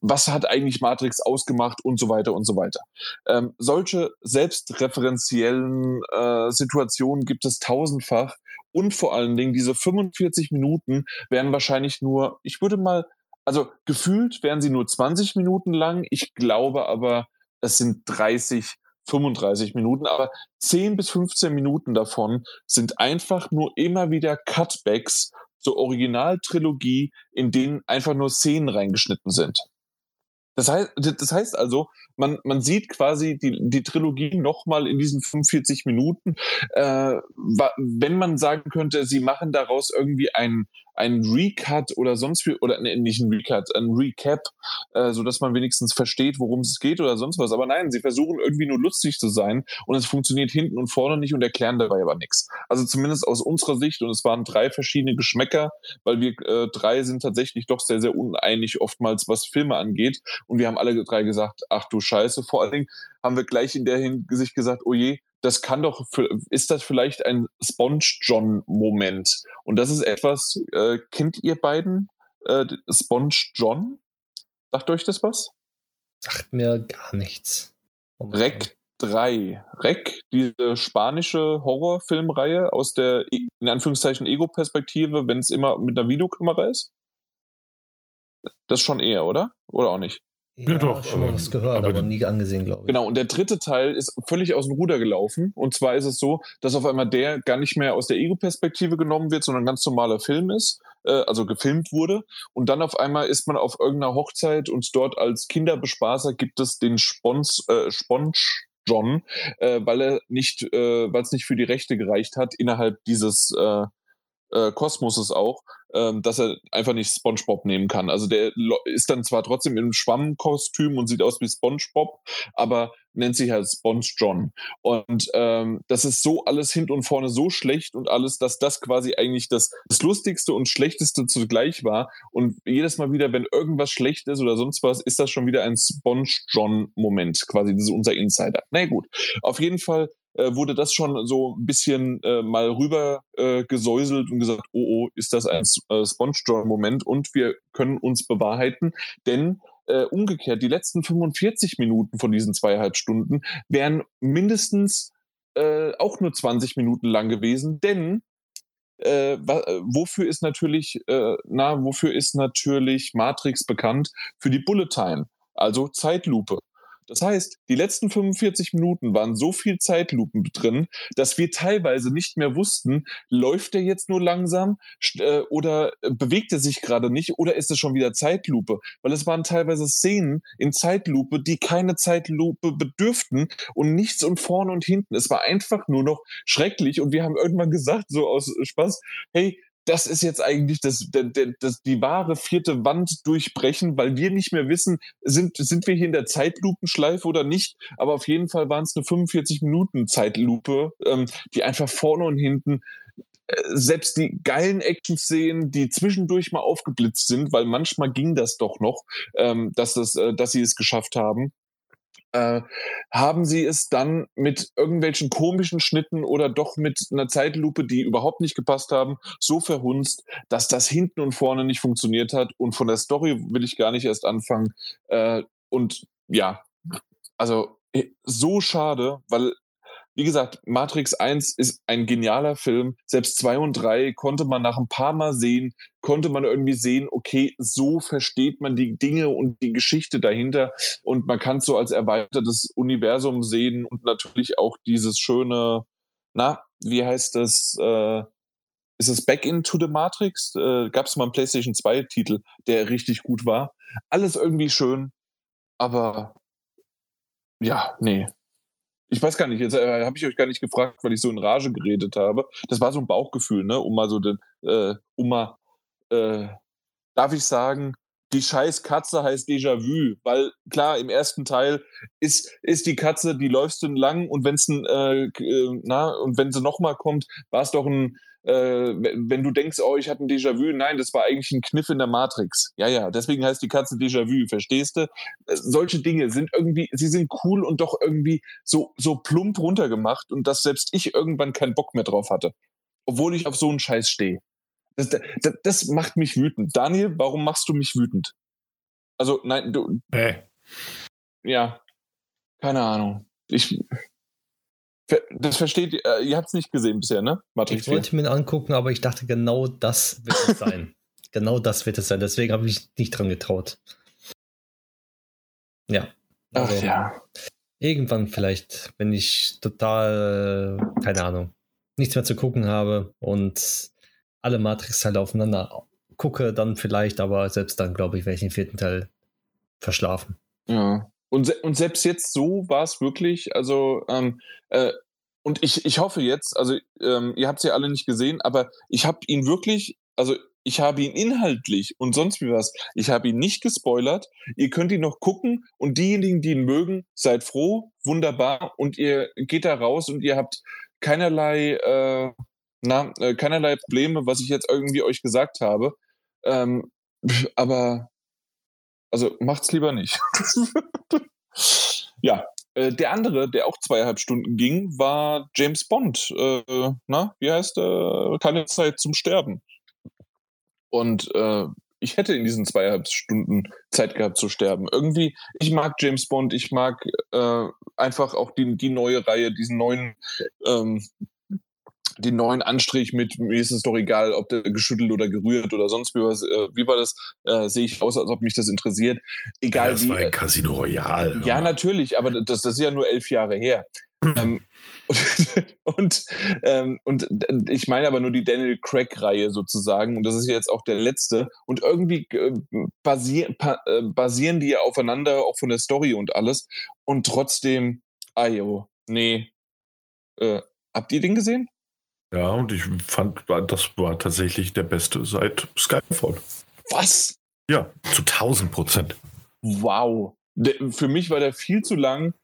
was hat eigentlich Matrix ausgemacht und so weiter und so weiter. Ähm, solche selbstreferenziellen äh, Situationen gibt es tausendfach und vor allen Dingen diese 45 Minuten werden wahrscheinlich nur, ich würde mal also gefühlt wären sie nur 20 Minuten lang. Ich glaube aber, es sind 30, 35 Minuten, aber 10 bis 15 Minuten davon sind einfach nur immer wieder Cutbacks zur Originaltrilogie, in denen einfach nur Szenen reingeschnitten sind. Das heißt, das heißt also, man, man sieht quasi die, die Trilogie nochmal in diesen 45 Minuten. Äh, wenn man sagen könnte, sie machen daraus irgendwie ein, ein Recut oder sonst wie, oder nee, nicht ein Recut, ein Recap, äh, so dass man wenigstens versteht, worum es geht oder sonst was. Aber nein, sie versuchen irgendwie nur lustig zu sein und es funktioniert hinten und vorne nicht und erklären dabei aber nichts. Also zumindest aus unserer Sicht und es waren drei verschiedene Geschmäcker, weil wir äh, drei sind tatsächlich doch sehr, sehr uneinig oftmals, was Filme angeht und wir haben alle drei gesagt, ach du Scheiße, vor allen Dingen haben wir gleich in der Hinsicht gesagt, oh je, das kann doch, ist das vielleicht ein Sponge-John-Moment? Und das ist etwas, äh, kennt ihr beiden äh, Sponge-John? Sagt euch das was? Sagt mir gar nichts. Rec 3, REC, diese spanische Horrorfilmreihe aus der, in Anführungszeichen, Ego-Perspektive, wenn es immer mit einer Videokamera ist? Das schon eher, oder? Oder auch nicht? Ja, ja doch. Schon mal was gehört, aber, aber nie angesehen, glaube ich. Genau, und der dritte Teil ist völlig aus dem Ruder gelaufen. Und zwar ist es so, dass auf einmal der gar nicht mehr aus der Ego-Perspektive genommen wird, sondern ein ganz normaler Film ist, äh, also gefilmt wurde. Und dann auf einmal ist man auf irgendeiner Hochzeit und dort als Kinderbespaßer gibt es den Spons, äh, Sponge John, äh, weil er nicht, äh, weil es nicht für die Rechte gereicht hat innerhalb dieses äh, äh, Kosmoses auch, ähm, dass er einfach nicht SpongeBob nehmen kann. Also der ist dann zwar trotzdem im Schwammkostüm und sieht aus wie SpongeBob, aber nennt sich halt Sponge John. Und ähm, das ist so alles hinten und vorne so schlecht und alles, dass das quasi eigentlich das, das Lustigste und Schlechteste zugleich war. Und jedes Mal wieder, wenn irgendwas schlecht ist oder sonst was, ist das schon wieder ein Sponge John-Moment, quasi das ist unser Insider. Na nee, gut, auf jeden Fall äh, wurde das schon so ein bisschen äh, mal rüber äh, gesäuselt und gesagt, oh, oh, ist das ein äh, Sponge-Moment und wir können uns bewahrheiten, denn äh, umgekehrt, die letzten 45 Minuten von diesen zweieinhalb Stunden wären mindestens äh, auch nur 20 Minuten lang gewesen, denn äh, wofür ist natürlich, äh, na, wofür ist natürlich Matrix bekannt? Für die Bullet Time, also Zeitlupe. Das heißt, die letzten 45 Minuten waren so viel Zeitlupen drin, dass wir teilweise nicht mehr wussten, läuft er jetzt nur langsam äh, oder bewegt er sich gerade nicht oder ist es schon wieder Zeitlupe? Weil es waren teilweise Szenen in Zeitlupe, die keine Zeitlupe bedürften und nichts und vorne und hinten. Es war einfach nur noch schrecklich und wir haben irgendwann gesagt, so aus Spaß, hey, das ist jetzt eigentlich das, das, das, die wahre vierte Wand durchbrechen, weil wir nicht mehr wissen, sind, sind wir hier in der Zeitlupenschleife oder nicht. Aber auf jeden Fall waren es eine 45 Minuten Zeitlupe, ähm, die einfach vorne und hinten äh, selbst die geilen Action-Szenen, die zwischendurch mal aufgeblitzt sind, weil manchmal ging das doch noch, ähm, dass, das, äh, dass sie es geschafft haben, äh, haben sie es dann mit irgendwelchen komischen Schnitten oder doch mit einer Zeitlupe, die überhaupt nicht gepasst haben, so verhunzt, dass das hinten und vorne nicht funktioniert hat. Und von der Story will ich gar nicht erst anfangen. Äh, und ja, also äh, so schade, weil wie gesagt, Matrix 1 ist ein genialer Film. Selbst 2 und 3 konnte man nach ein paar Mal sehen, konnte man irgendwie sehen, okay, so versteht man die Dinge und die Geschichte dahinter. Und man kann es so als erweitertes Universum sehen und natürlich auch dieses schöne, na, wie heißt das? Äh, ist es Back into the Matrix? Äh, Gab es mal einen PlayStation 2 Titel, der richtig gut war. Alles irgendwie schön, aber ja, nee, ich weiß gar nicht, jetzt äh, habe ich euch gar nicht gefragt, weil ich so in Rage geredet habe. Das war so ein Bauchgefühl, ne? Um mal so den, äh, um mal, äh, darf ich sagen, die scheiß Katze heißt Déjà-vu, weil klar, im ersten Teil ist, ist die Katze, die läufst du lang und wenn es äh, äh, na, und wenn sie nochmal kommt, war es doch ein, äh, wenn du denkst, oh, ich hatte ein Déjà-vu, nein, das war eigentlich ein Kniff in der Matrix. Ja, ja, deswegen heißt die Katze Déjà-vu, verstehst du? Äh, solche Dinge sind irgendwie, sie sind cool und doch irgendwie so, so plump runtergemacht und dass selbst ich irgendwann keinen Bock mehr drauf hatte. Obwohl ich auf so einen Scheiß stehe. Das, das, das macht mich wütend. Daniel, warum machst du mich wütend? Also, nein, du. Nee. Ja. Keine Ahnung. Ich, das versteht ihr, äh, ihr habt es nicht gesehen bisher, ne? Matrix ich 4. wollte mir angucken, aber ich dachte, genau das wird es sein. genau das wird es sein. Deswegen habe ich nicht dran getraut. Ja. Also, Ach ja. Irgendwann vielleicht, wenn ich total, keine Ahnung, nichts mehr zu gucken habe und alle Matrix-Teile aufeinander gucke, dann vielleicht, aber selbst dann, glaube ich, werde ich den vierten Teil verschlafen. Ja. Und, und selbst jetzt so war es wirklich, also, ähm, äh, und ich, ich hoffe jetzt, also ähm, ihr habt es ja alle nicht gesehen, aber ich habe ihn wirklich, also ich habe ihn inhaltlich und sonst wie was, ich habe ihn nicht gespoilert. Ihr könnt ihn noch gucken und diejenigen, die ihn mögen, seid froh, wunderbar und ihr geht da raus und ihr habt keinerlei, äh, na, äh, keinerlei Probleme, was ich jetzt irgendwie euch gesagt habe. Ähm, aber also macht's lieber nicht. ja, äh, der andere, der auch zweieinhalb Stunden ging, war James Bond. Äh, na, wie heißt er? Keine Zeit zum Sterben. Und äh, ich hätte in diesen zweieinhalb Stunden Zeit gehabt zu sterben. Irgendwie, ich mag James Bond, ich mag äh, einfach auch die, die neue Reihe, diesen neuen, ähm, den neuen Anstrich mit, mir ist es doch egal, ob der geschüttelt oder gerührt oder sonst wie was, äh, wie war das, äh, sehe ich aus, als ob mich das interessiert. Egal ja, das wie. war ein Casino Royale. Ja, natürlich, aber das, das ist ja nur elf Jahre her. ähm, und, ähm, und ich meine aber nur die Daniel Craig-Reihe sozusagen. Und das ist jetzt auch der letzte. Und irgendwie äh, basier, pa, äh, basieren die ja aufeinander, auch von der Story und alles. Und trotzdem, ayo, nee. Äh, habt ihr den gesehen? Ja, und ich fand, das war tatsächlich der beste seit Skyfall. Was? Ja, zu 1000 Prozent. Wow. Der, für mich war der viel zu lang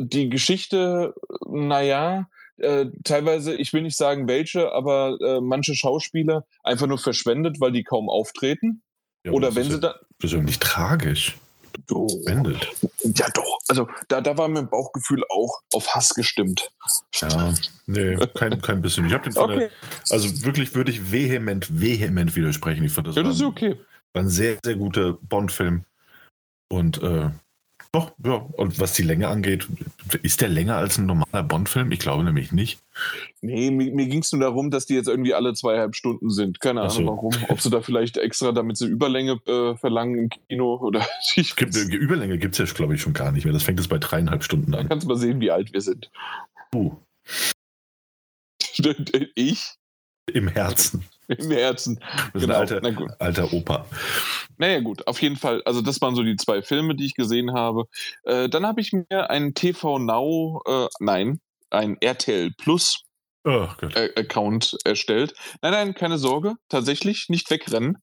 die Geschichte, naja, äh, teilweise, ich will nicht sagen welche, aber äh, manche Schauspieler einfach nur verschwendet, weil die kaum auftreten. Ja, Oder wenn sie ja da. Persönlich tragisch. Oh. Ja, doch. Also da, da war mein Bauchgefühl auch auf Hass gestimmt. Ja, nee, kein, kein bisschen. Ich habe den Okay. also wirklich würde ich vehement, vehement widersprechen. Ich fand das, Ja, das ist war, okay. war ein sehr, sehr guter Bond-Film. Und äh, doch, ja, und was die Länge angeht, ist der länger als ein normaler Bond-Film? Ich glaube nämlich nicht. Nee, mir, mir ging es nur darum, dass die jetzt irgendwie alle zweieinhalb Stunden sind. Keine Ahnung so. warum. Ob sie da vielleicht extra, damit sie Überlänge äh, verlangen im Kino oder ich Gibt, äh, Überlänge gibt es ja, glaube ich, schon gar nicht mehr. Das fängt jetzt bei dreieinhalb Stunden an. kannst mal sehen, wie alt wir sind. Uh, Ich Im Herzen. im Herzen. Genau. alter, Na gut. alter Opa. Naja, gut, auf jeden Fall. Also, das waren so die zwei Filme, die ich gesehen habe. Äh, dann habe ich mir einen TV Now, äh, nein, ein RTL Plus Oh äh, Account erstellt. Nein, nein, keine Sorge, tatsächlich nicht wegrennen.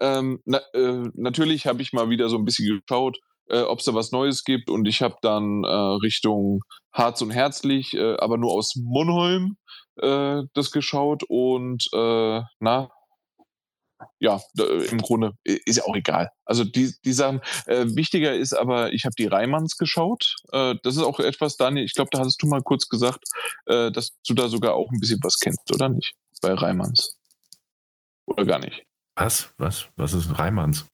Ähm, na, äh, natürlich habe ich mal wieder so ein bisschen geschaut, äh, ob es da was Neues gibt und ich habe dann äh, Richtung Harz und Herzlich, äh, aber nur aus Monholm äh, das geschaut und äh, na, ja, d- im Grunde i- ist ja auch egal. Also die, die Sachen, äh, wichtiger ist aber, ich habe die Reimanns geschaut. Äh, das ist auch etwas, Daniel, ich glaube, da hattest du mal kurz gesagt, äh, dass du da sogar auch ein bisschen was kennst, oder nicht? Bei Reimanns. Oder gar nicht. Was? Was? Was ist Reimanns?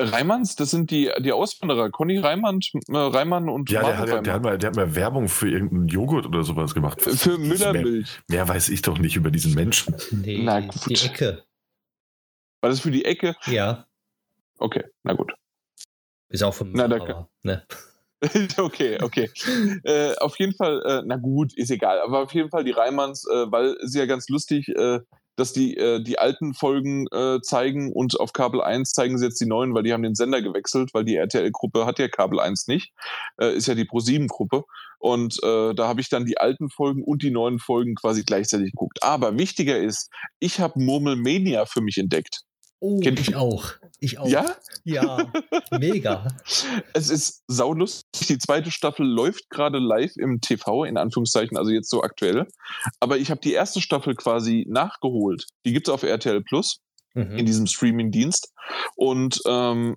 Reimanns, das sind die, die Auswanderer. Conny Reimann, äh, Reimann und Ja, der Marco hat, ja- der, hat Reimann. mal, der hat mal Werbung für irgendeinen Joghurt oder sowas gemacht. Für Mehr, Müllermilch. mehr weiß ich doch nicht über diesen Menschen. Nee, Na die gut. Ecke. War das für die Ecke? Ja, Okay, na gut. ist auch Na, da- aber, ne? okay, okay. äh, auf jeden Fall, äh, na gut, ist egal. Aber auf jeden Fall die Reimanns, äh, weil sie ja ganz lustig, äh, dass die äh, die alten Folgen äh, zeigen und auf Kabel 1 zeigen sie jetzt die neuen, weil die haben den Sender gewechselt, weil die RTL-Gruppe hat ja Kabel 1 nicht, äh, ist ja die Pro7-Gruppe. Und äh, da habe ich dann die alten Folgen und die neuen Folgen quasi gleichzeitig geguckt. Aber wichtiger ist, ich habe Murmelmania für mich entdeckt. Oh, Kennt- ich auch. Ich auch. Ja? Ja, mega. Es ist saulustig. Die zweite Staffel läuft gerade live im TV, in Anführungszeichen, also jetzt so aktuell. Aber ich habe die erste Staffel quasi nachgeholt. Die gibt es auf RTL Plus, in Mhm. diesem Streaming-Dienst. Und ähm,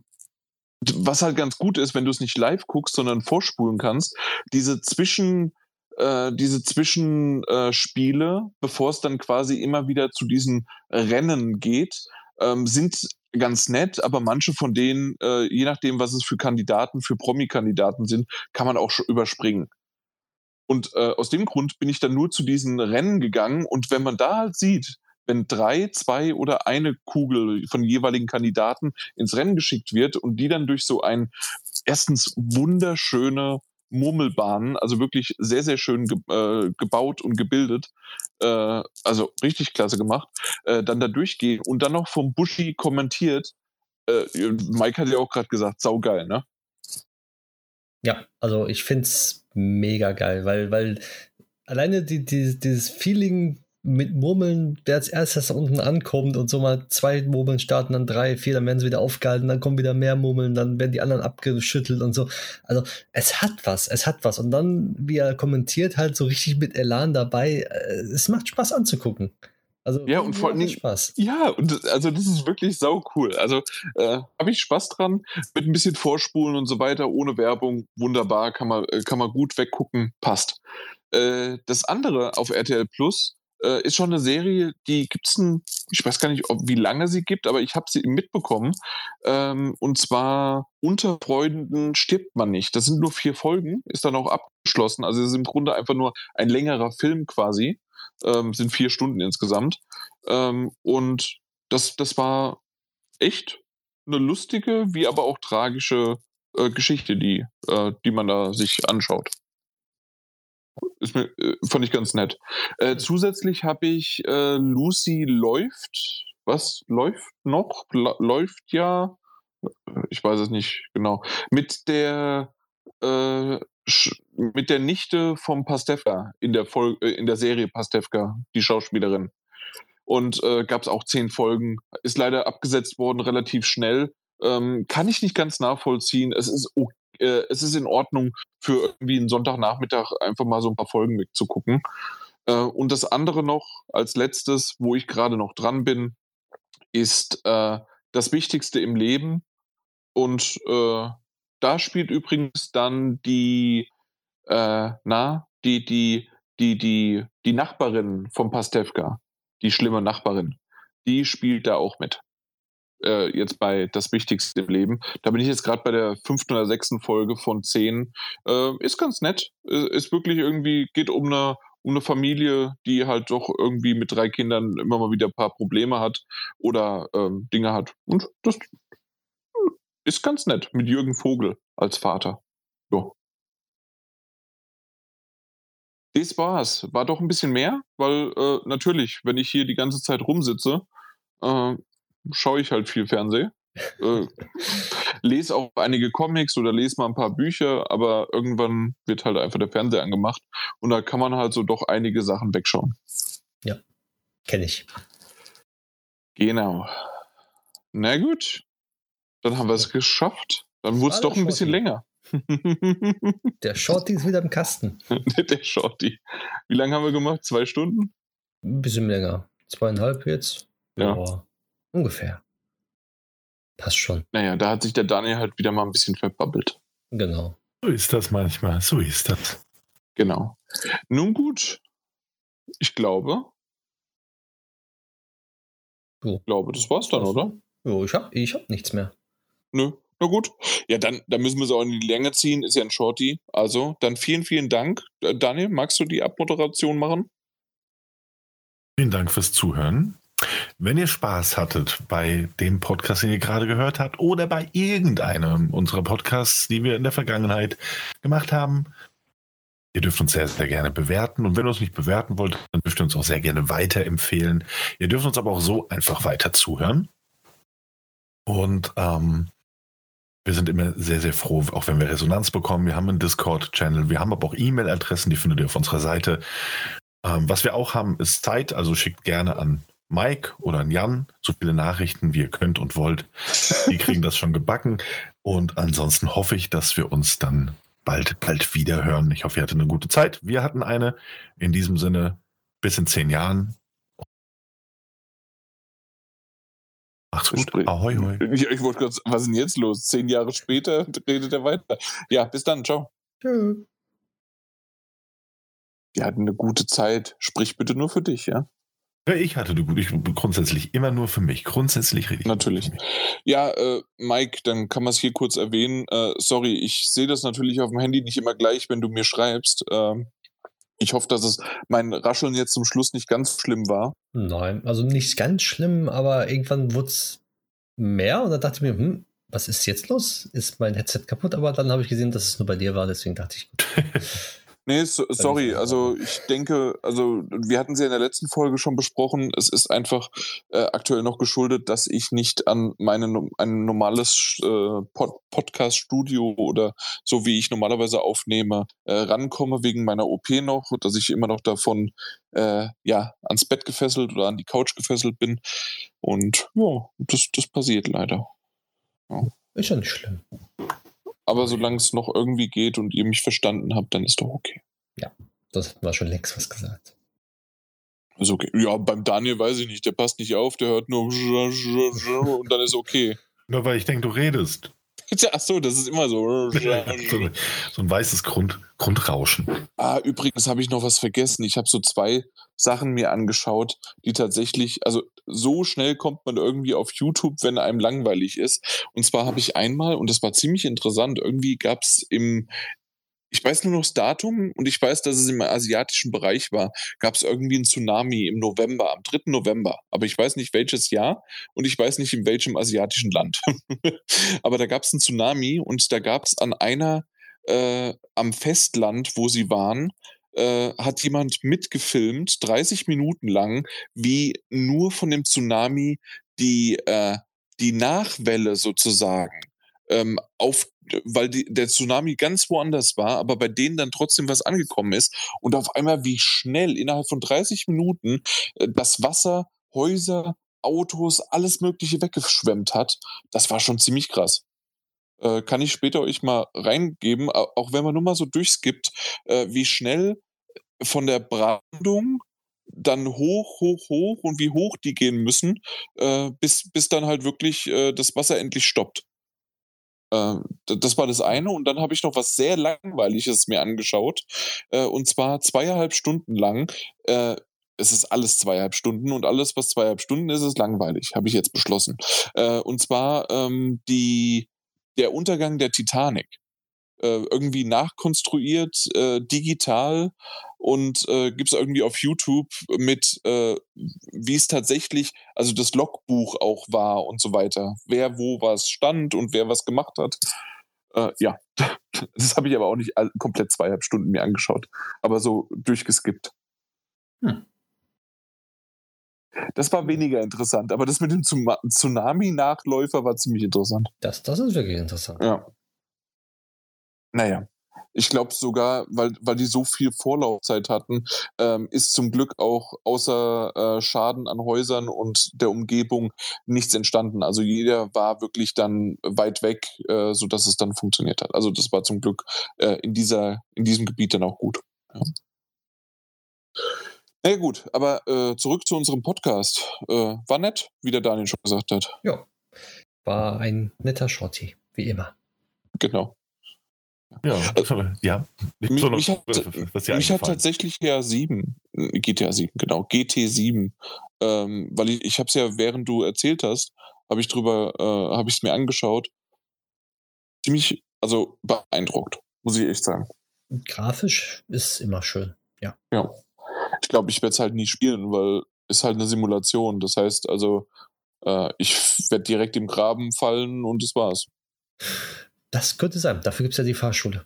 was halt ganz gut ist, wenn du es nicht live guckst, sondern vorspulen kannst, diese Zwischen äh, diese Zwischenspiele, äh, bevor es dann quasi immer wieder zu diesen Rennen geht, ähm, sind ganz nett, aber manche von denen, äh, je nachdem, was es für Kandidaten, für Promi-Kandidaten sind, kann man auch überspringen. Und äh, aus dem Grund bin ich dann nur zu diesen Rennen gegangen und wenn man da halt sieht, wenn drei, zwei oder eine Kugel von jeweiligen Kandidaten ins Rennen geschickt wird und die dann durch so ein erstens wunderschöne Murmelbahnen, also wirklich sehr, sehr schön ge äh, gebaut und gebildet, äh, also richtig klasse gemacht, äh, dann da durchgehen und dann noch vom Buschi kommentiert. Äh, Mike hat ja auch gerade gesagt, saugeil, ne? Ja, also ich finde es mega geil, weil, weil alleine die, die, dieses Feeling mit Murmeln, wer als erstes da unten ankommt und so mal zwei Murmeln starten, dann drei, vier, dann werden sie wieder aufgehalten, dann kommen wieder mehr Murmeln, dann werden die anderen abgeschüttelt und so. Also es hat was, es hat was. Und dann, wie er kommentiert, halt so richtig mit Elan dabei. äh, Es macht Spaß anzugucken. Also Ja, und vor Dingen- Spaß. Ja, und also das ist wirklich sau cool. Also äh, habe ich Spaß dran, mit ein bisschen Vorspulen und so weiter, ohne Werbung, wunderbar, kann man, äh, kann man gut weggucken, passt. Äh, das andere auf RTL Plus, äh, ist schon eine Serie, die gibt's ein, ich weiß gar nicht, ob, wie lange sie gibt, aber ich habe sie mitbekommen. Ähm, und zwar unter Freunden stirbt man nicht. Das sind nur vier Folgen, ist dann auch abgeschlossen. Also es ist im Grunde einfach nur ein längerer Film quasi. Ähm, sind vier Stunden insgesamt. Ähm, und das, das war echt eine lustige, wie aber auch tragische äh, Geschichte, die, äh, die man da sich anschaut. Ist mir, äh, fand ich ganz nett. Äh, zusätzlich habe ich äh, Lucy läuft. Was läuft noch? La läuft ja. Ich weiß es nicht genau. Mit der äh, mit der Nichte vom Pastewka in der Folge, äh, in der Serie Pastewka, die Schauspielerin. Und äh, gab es auch zehn Folgen. Ist leider abgesetzt worden, relativ schnell. Ähm, kann ich nicht ganz nachvollziehen. Es ist okay äh, es ist in Ordnung, für irgendwie einen Sonntagnachmittag einfach mal so ein paar Folgen wegzugucken. Äh, und das andere noch als letztes, wo ich gerade noch dran bin, ist äh, das Wichtigste im Leben. Und äh, da spielt übrigens dann die, äh, na, die, die, die, die, die Nachbarin vom Pastewka, die schlimme Nachbarin, die spielt da auch mit äh, jetzt bei Das Wichtigste im Leben. Da bin ich jetzt gerade bei der fünften oder sechsten Folge von zehn. Äh, ist ganz nett. Ist wirklich irgendwie, geht um eine, um eine Familie, die halt doch irgendwie mit drei Kindern immer mal wieder ein paar Probleme hat oder ähm, Dinge hat. Und das ist ganz nett mit Jürgen Vogel als Vater. Ja. Das war's. War doch ein bisschen mehr, weil äh, natürlich, wenn ich hier die ganze Zeit rumsitze, äh, schaue ich halt viel Fernsehen. äh, lese auch einige Comics oder lese mal ein paar Bücher, aber irgendwann wird halt einfach der Fernseher angemacht und da kann man halt so doch einige Sachen wegschauen. Ja, kenne ich. Genau. Na gut, dann haben wir es geschafft. Dann wurde es doch ein Shorty. bisschen länger. der Shorty ist wieder im Kasten. der Shorty. Wie lange haben wir gemacht? Zwei Stunden? Ein bisschen länger. Zweieinhalb jetzt. Ja. Oh. Ungefähr. Passt schon. Naja, da hat sich der Daniel halt wieder mal ein bisschen verbabbelt. Genau. So ist das manchmal, so ist das. Genau. Nun gut. Ich glaube. Ich glaube, das war's dann, oder? Jo, ich hab, ich hab nichts mehr. Nö. Na gut. Ja, dann, dann müssen wir es auch in die Länge ziehen. Ist ja ein Shorty. Also, dann vielen, vielen Dank. Äh, Daniel, magst du die Abmoderation machen? Vielen Dank fürs Zuhören. Wenn ihr Spaß hattet bei dem Podcast, den ihr gerade gehört habt, oder bei irgendeinem unserer Podcasts, die wir in der Vergangenheit gemacht haben, ihr dürft uns sehr, sehr gerne bewerten. Und wenn ihr uns nicht bewerten wollt, dann dürft ihr uns auch sehr gerne weiterempfehlen. Ihr dürft uns aber auch so einfach weiter zuhören. Und ähm, wir sind immer sehr, sehr froh, auch wenn wir Resonanz bekommen. Wir haben einen Discord-Channel, wir haben aber auch E-Mail-Adressen, die findet ihr auf unserer Seite. Ähm, was wir auch haben, ist Zeit, also schickt gerne an Mike oder an Jan so viele Nachrichten, wie ihr könnt und wollt. Die kriegen das schon gebacken. Und ansonsten hoffe ich, dass wir uns dann bald, bald wieder hören. Ich hoffe, ihr hattet eine gute Zeit. Wir hatten eine. In diesem Sinne, bis in zehn Jahren. Macht's gut. Ahoi, hoi. Ich, ich wollte kurz, was ist denn jetzt los? Zehn Jahre später redet er weiter. Ja, bis dann. Ciao. Tschö. Wir hatten eine gute Zeit. Sprich bitte nur für dich, ja? Ich hatte du gut. Ich grundsätzlich immer nur für mich. Grundsätzlich rede ich. Natürlich. Ja, äh, Mike, dann kann man es hier kurz erwähnen. Äh, sorry, ich sehe das natürlich auf dem Handy nicht immer gleich, wenn du mir schreibst. Ähm, ich hoffe, dass es mein Rascheln jetzt zum Schluss nicht ganz schlimm war. Nein, also nicht ganz schlimm, aber irgendwann wurde es mehr und dann dachte ich mir, hm, was ist jetzt los? Ist mein Headset kaputt? Aber dann habe ich gesehen, dass es nur bei dir war, deswegen dachte ich, gut. Nee, so, sorry, also ich denke, also wir hatten sie in der letzten Folge schon besprochen, es ist einfach äh, aktuell noch geschuldet, dass ich nicht an meine, ein normales äh, Pod Podcast-Studio oder so wie ich normalerweise aufnehme, äh, rankomme wegen meiner OP noch, dass ich immer noch davon äh, ja ans Bett gefesselt oder an die Couch gefesselt bin. Und ja, das, das passiert leider. Ja. Ist ja nicht schlimm. Aber solange es noch irgendwie geht und ihr mich verstanden habt, dann ist doch okay. Ja, das war schon längst was gesagt. Ist okay. Ja, beim Daniel weiß ich nicht. Der passt nicht auf, der hört nur und dann ist okay. Nur weil ich denke, du redest. Ach so, das ist immer so. so, ein weißes Grund, Grundrauschen. Ah, übrigens habe ich noch was vergessen. Ich habe so zwei Sachen mir angeschaut, die tatsächlich, also so schnell kommt man irgendwie auf YouTube, wenn einem langweilig ist. Und zwar habe ich einmal, und das war ziemlich interessant, irgendwie gab es im, ich weiß nur noch das Datum und ich weiß, dass es im asiatischen Bereich war, gab es irgendwie ein Tsunami im November, am 3. November. Aber ich weiß nicht welches Jahr und ich weiß nicht in welchem asiatischen Land. Aber da gab es einen Tsunami und da gab es an einer, äh, am Festland, wo sie waren, äh, hat jemand mitgefilmt, 30 Minuten lang, wie nur von dem Tsunami die, äh, die Nachwelle sozusagen ähm, auf, weil die, der Tsunami ganz woanders war, aber bei denen dann trotzdem was angekommen ist und auf einmal wie schnell innerhalb von 30 Minuten äh, das Wasser, Häuser, Autos, alles Mögliche weggeschwemmt hat, das war schon ziemlich krass. Äh, kann ich später euch mal reingeben, auch wenn man nur mal so durchskippt, äh, wie schnell von der Brandung dann hoch, hoch, hoch und wie hoch die gehen müssen, äh, bis, bis dann halt wirklich äh, das Wasser endlich stoppt. Äh, das war das eine. Und dann habe ich noch was sehr Langweiliges mir angeschaut. Äh, und zwar zweieinhalb Stunden lang. Äh, es ist alles zweieinhalb Stunden und alles, was zweieinhalb Stunden ist, ist langweilig, habe ich jetzt beschlossen. und zwar ähm, die, der Untergang der Titanic. Irgendwie nachkonstruiert, digital und äh, gibt es irgendwie auf YouTube mit, äh, wie es tatsächlich, also das Logbuch auch war und so weiter. Wer wo was stand und wer was gemacht hat. Äh, ja, das habe ich aber auch nicht komplett zweieinhalb Stunden mir angeschaut, aber so durchgeskippt. Hm. Das war weniger interessant, aber das mit dem Tsunami-Nachläufer war ziemlich interessant. Das, das ist wirklich interessant. Ja. Naja. Ich glaube sogar, weil, weil die so viel Vorlaufzeit hatten, ähm, ist zum Glück auch außer äh, Schaden an Häusern und der Umgebung nichts entstanden. Also jeder war wirklich dann weit weg, äh, sodass es dann funktioniert hat. Also das war zum Glück äh, in, dieser, in diesem Gebiet dann auch gut. Ja. Na ja, gut, aber äh, zurück zu unserem Podcast. Äh, war nett, wie der Daniel schon gesagt hat. Ja, war ein netter Shorty, wie immer. Genau. Ja, äh, ja. Mich, noch, mich, hat, mich hat, tatsächlich GTA 7, GTA 7, genau, GT7, ähm, weil ich, ich habe es ja, während du erzählt hast, habe ich drüber, äh, habe ich es mir angeschaut, ziemlich, also beeindruckt, muss ich echt sagen. Grafisch ist immer schön, ja. Ja. Ich glaube, ich werde es halt nie spielen, weil es halt eine Simulation. Das heißt also, äh, ich werde direkt im Graben fallen und das war's. Das könnte sein. Dafür gibt es ja die Fahrschule.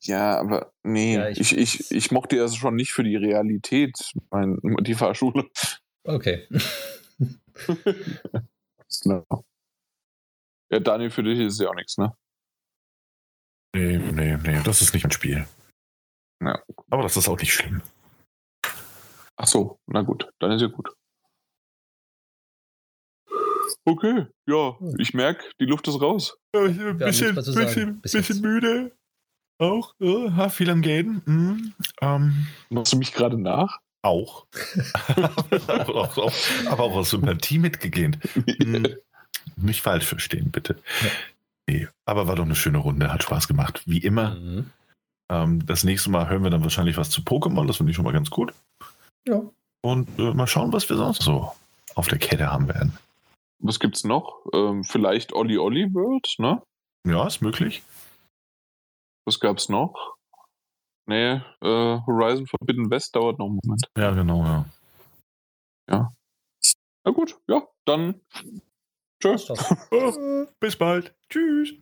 Ja, aber nee, ja, ich, ich, ich, ich, mochte das schon nicht für die Realität, mein, die Fahrschule. Okay. ja, Daniel, für dich ist es ja auch nichts, ne? Nee, nee, nee, das ist nicht ein Spiel. Ja. Aber das ist auch nicht schlimm. Ach so, na gut, dann ist ja gut. Okay, ja, ich merke, die Luft ist raus. Ja, ein bisschen, bisschen, bisschen müde. Auch, ja, viel am Gehen. Mhm. Ähm, Machst du mich gerade nach? Auch. aber, auch, auch, aber auch aus Sympathie mitgegeben. Mhm. Nicht falsch verstehen, bitte. Ja. Nee, aber war doch eine schöne Runde, hat Spaß gemacht. Wie immer. Mhm. Ähm, das nächste Mal hören wir dann wahrscheinlich was zu Pokémon, das finde ich schon mal ganz gut. Ja. Und äh, mal schauen, was wir sonst so auf der Kette haben werden was gibt's noch? Ähm, vielleicht Olli Olli World, ne? Ja, ist möglich. Was gab's noch? Nee, äh, Horizon Forbidden West dauert noch einen Moment. Ja, genau, ja. Ja. Na gut, ja, dann tschüss. bis bald. Tschüss.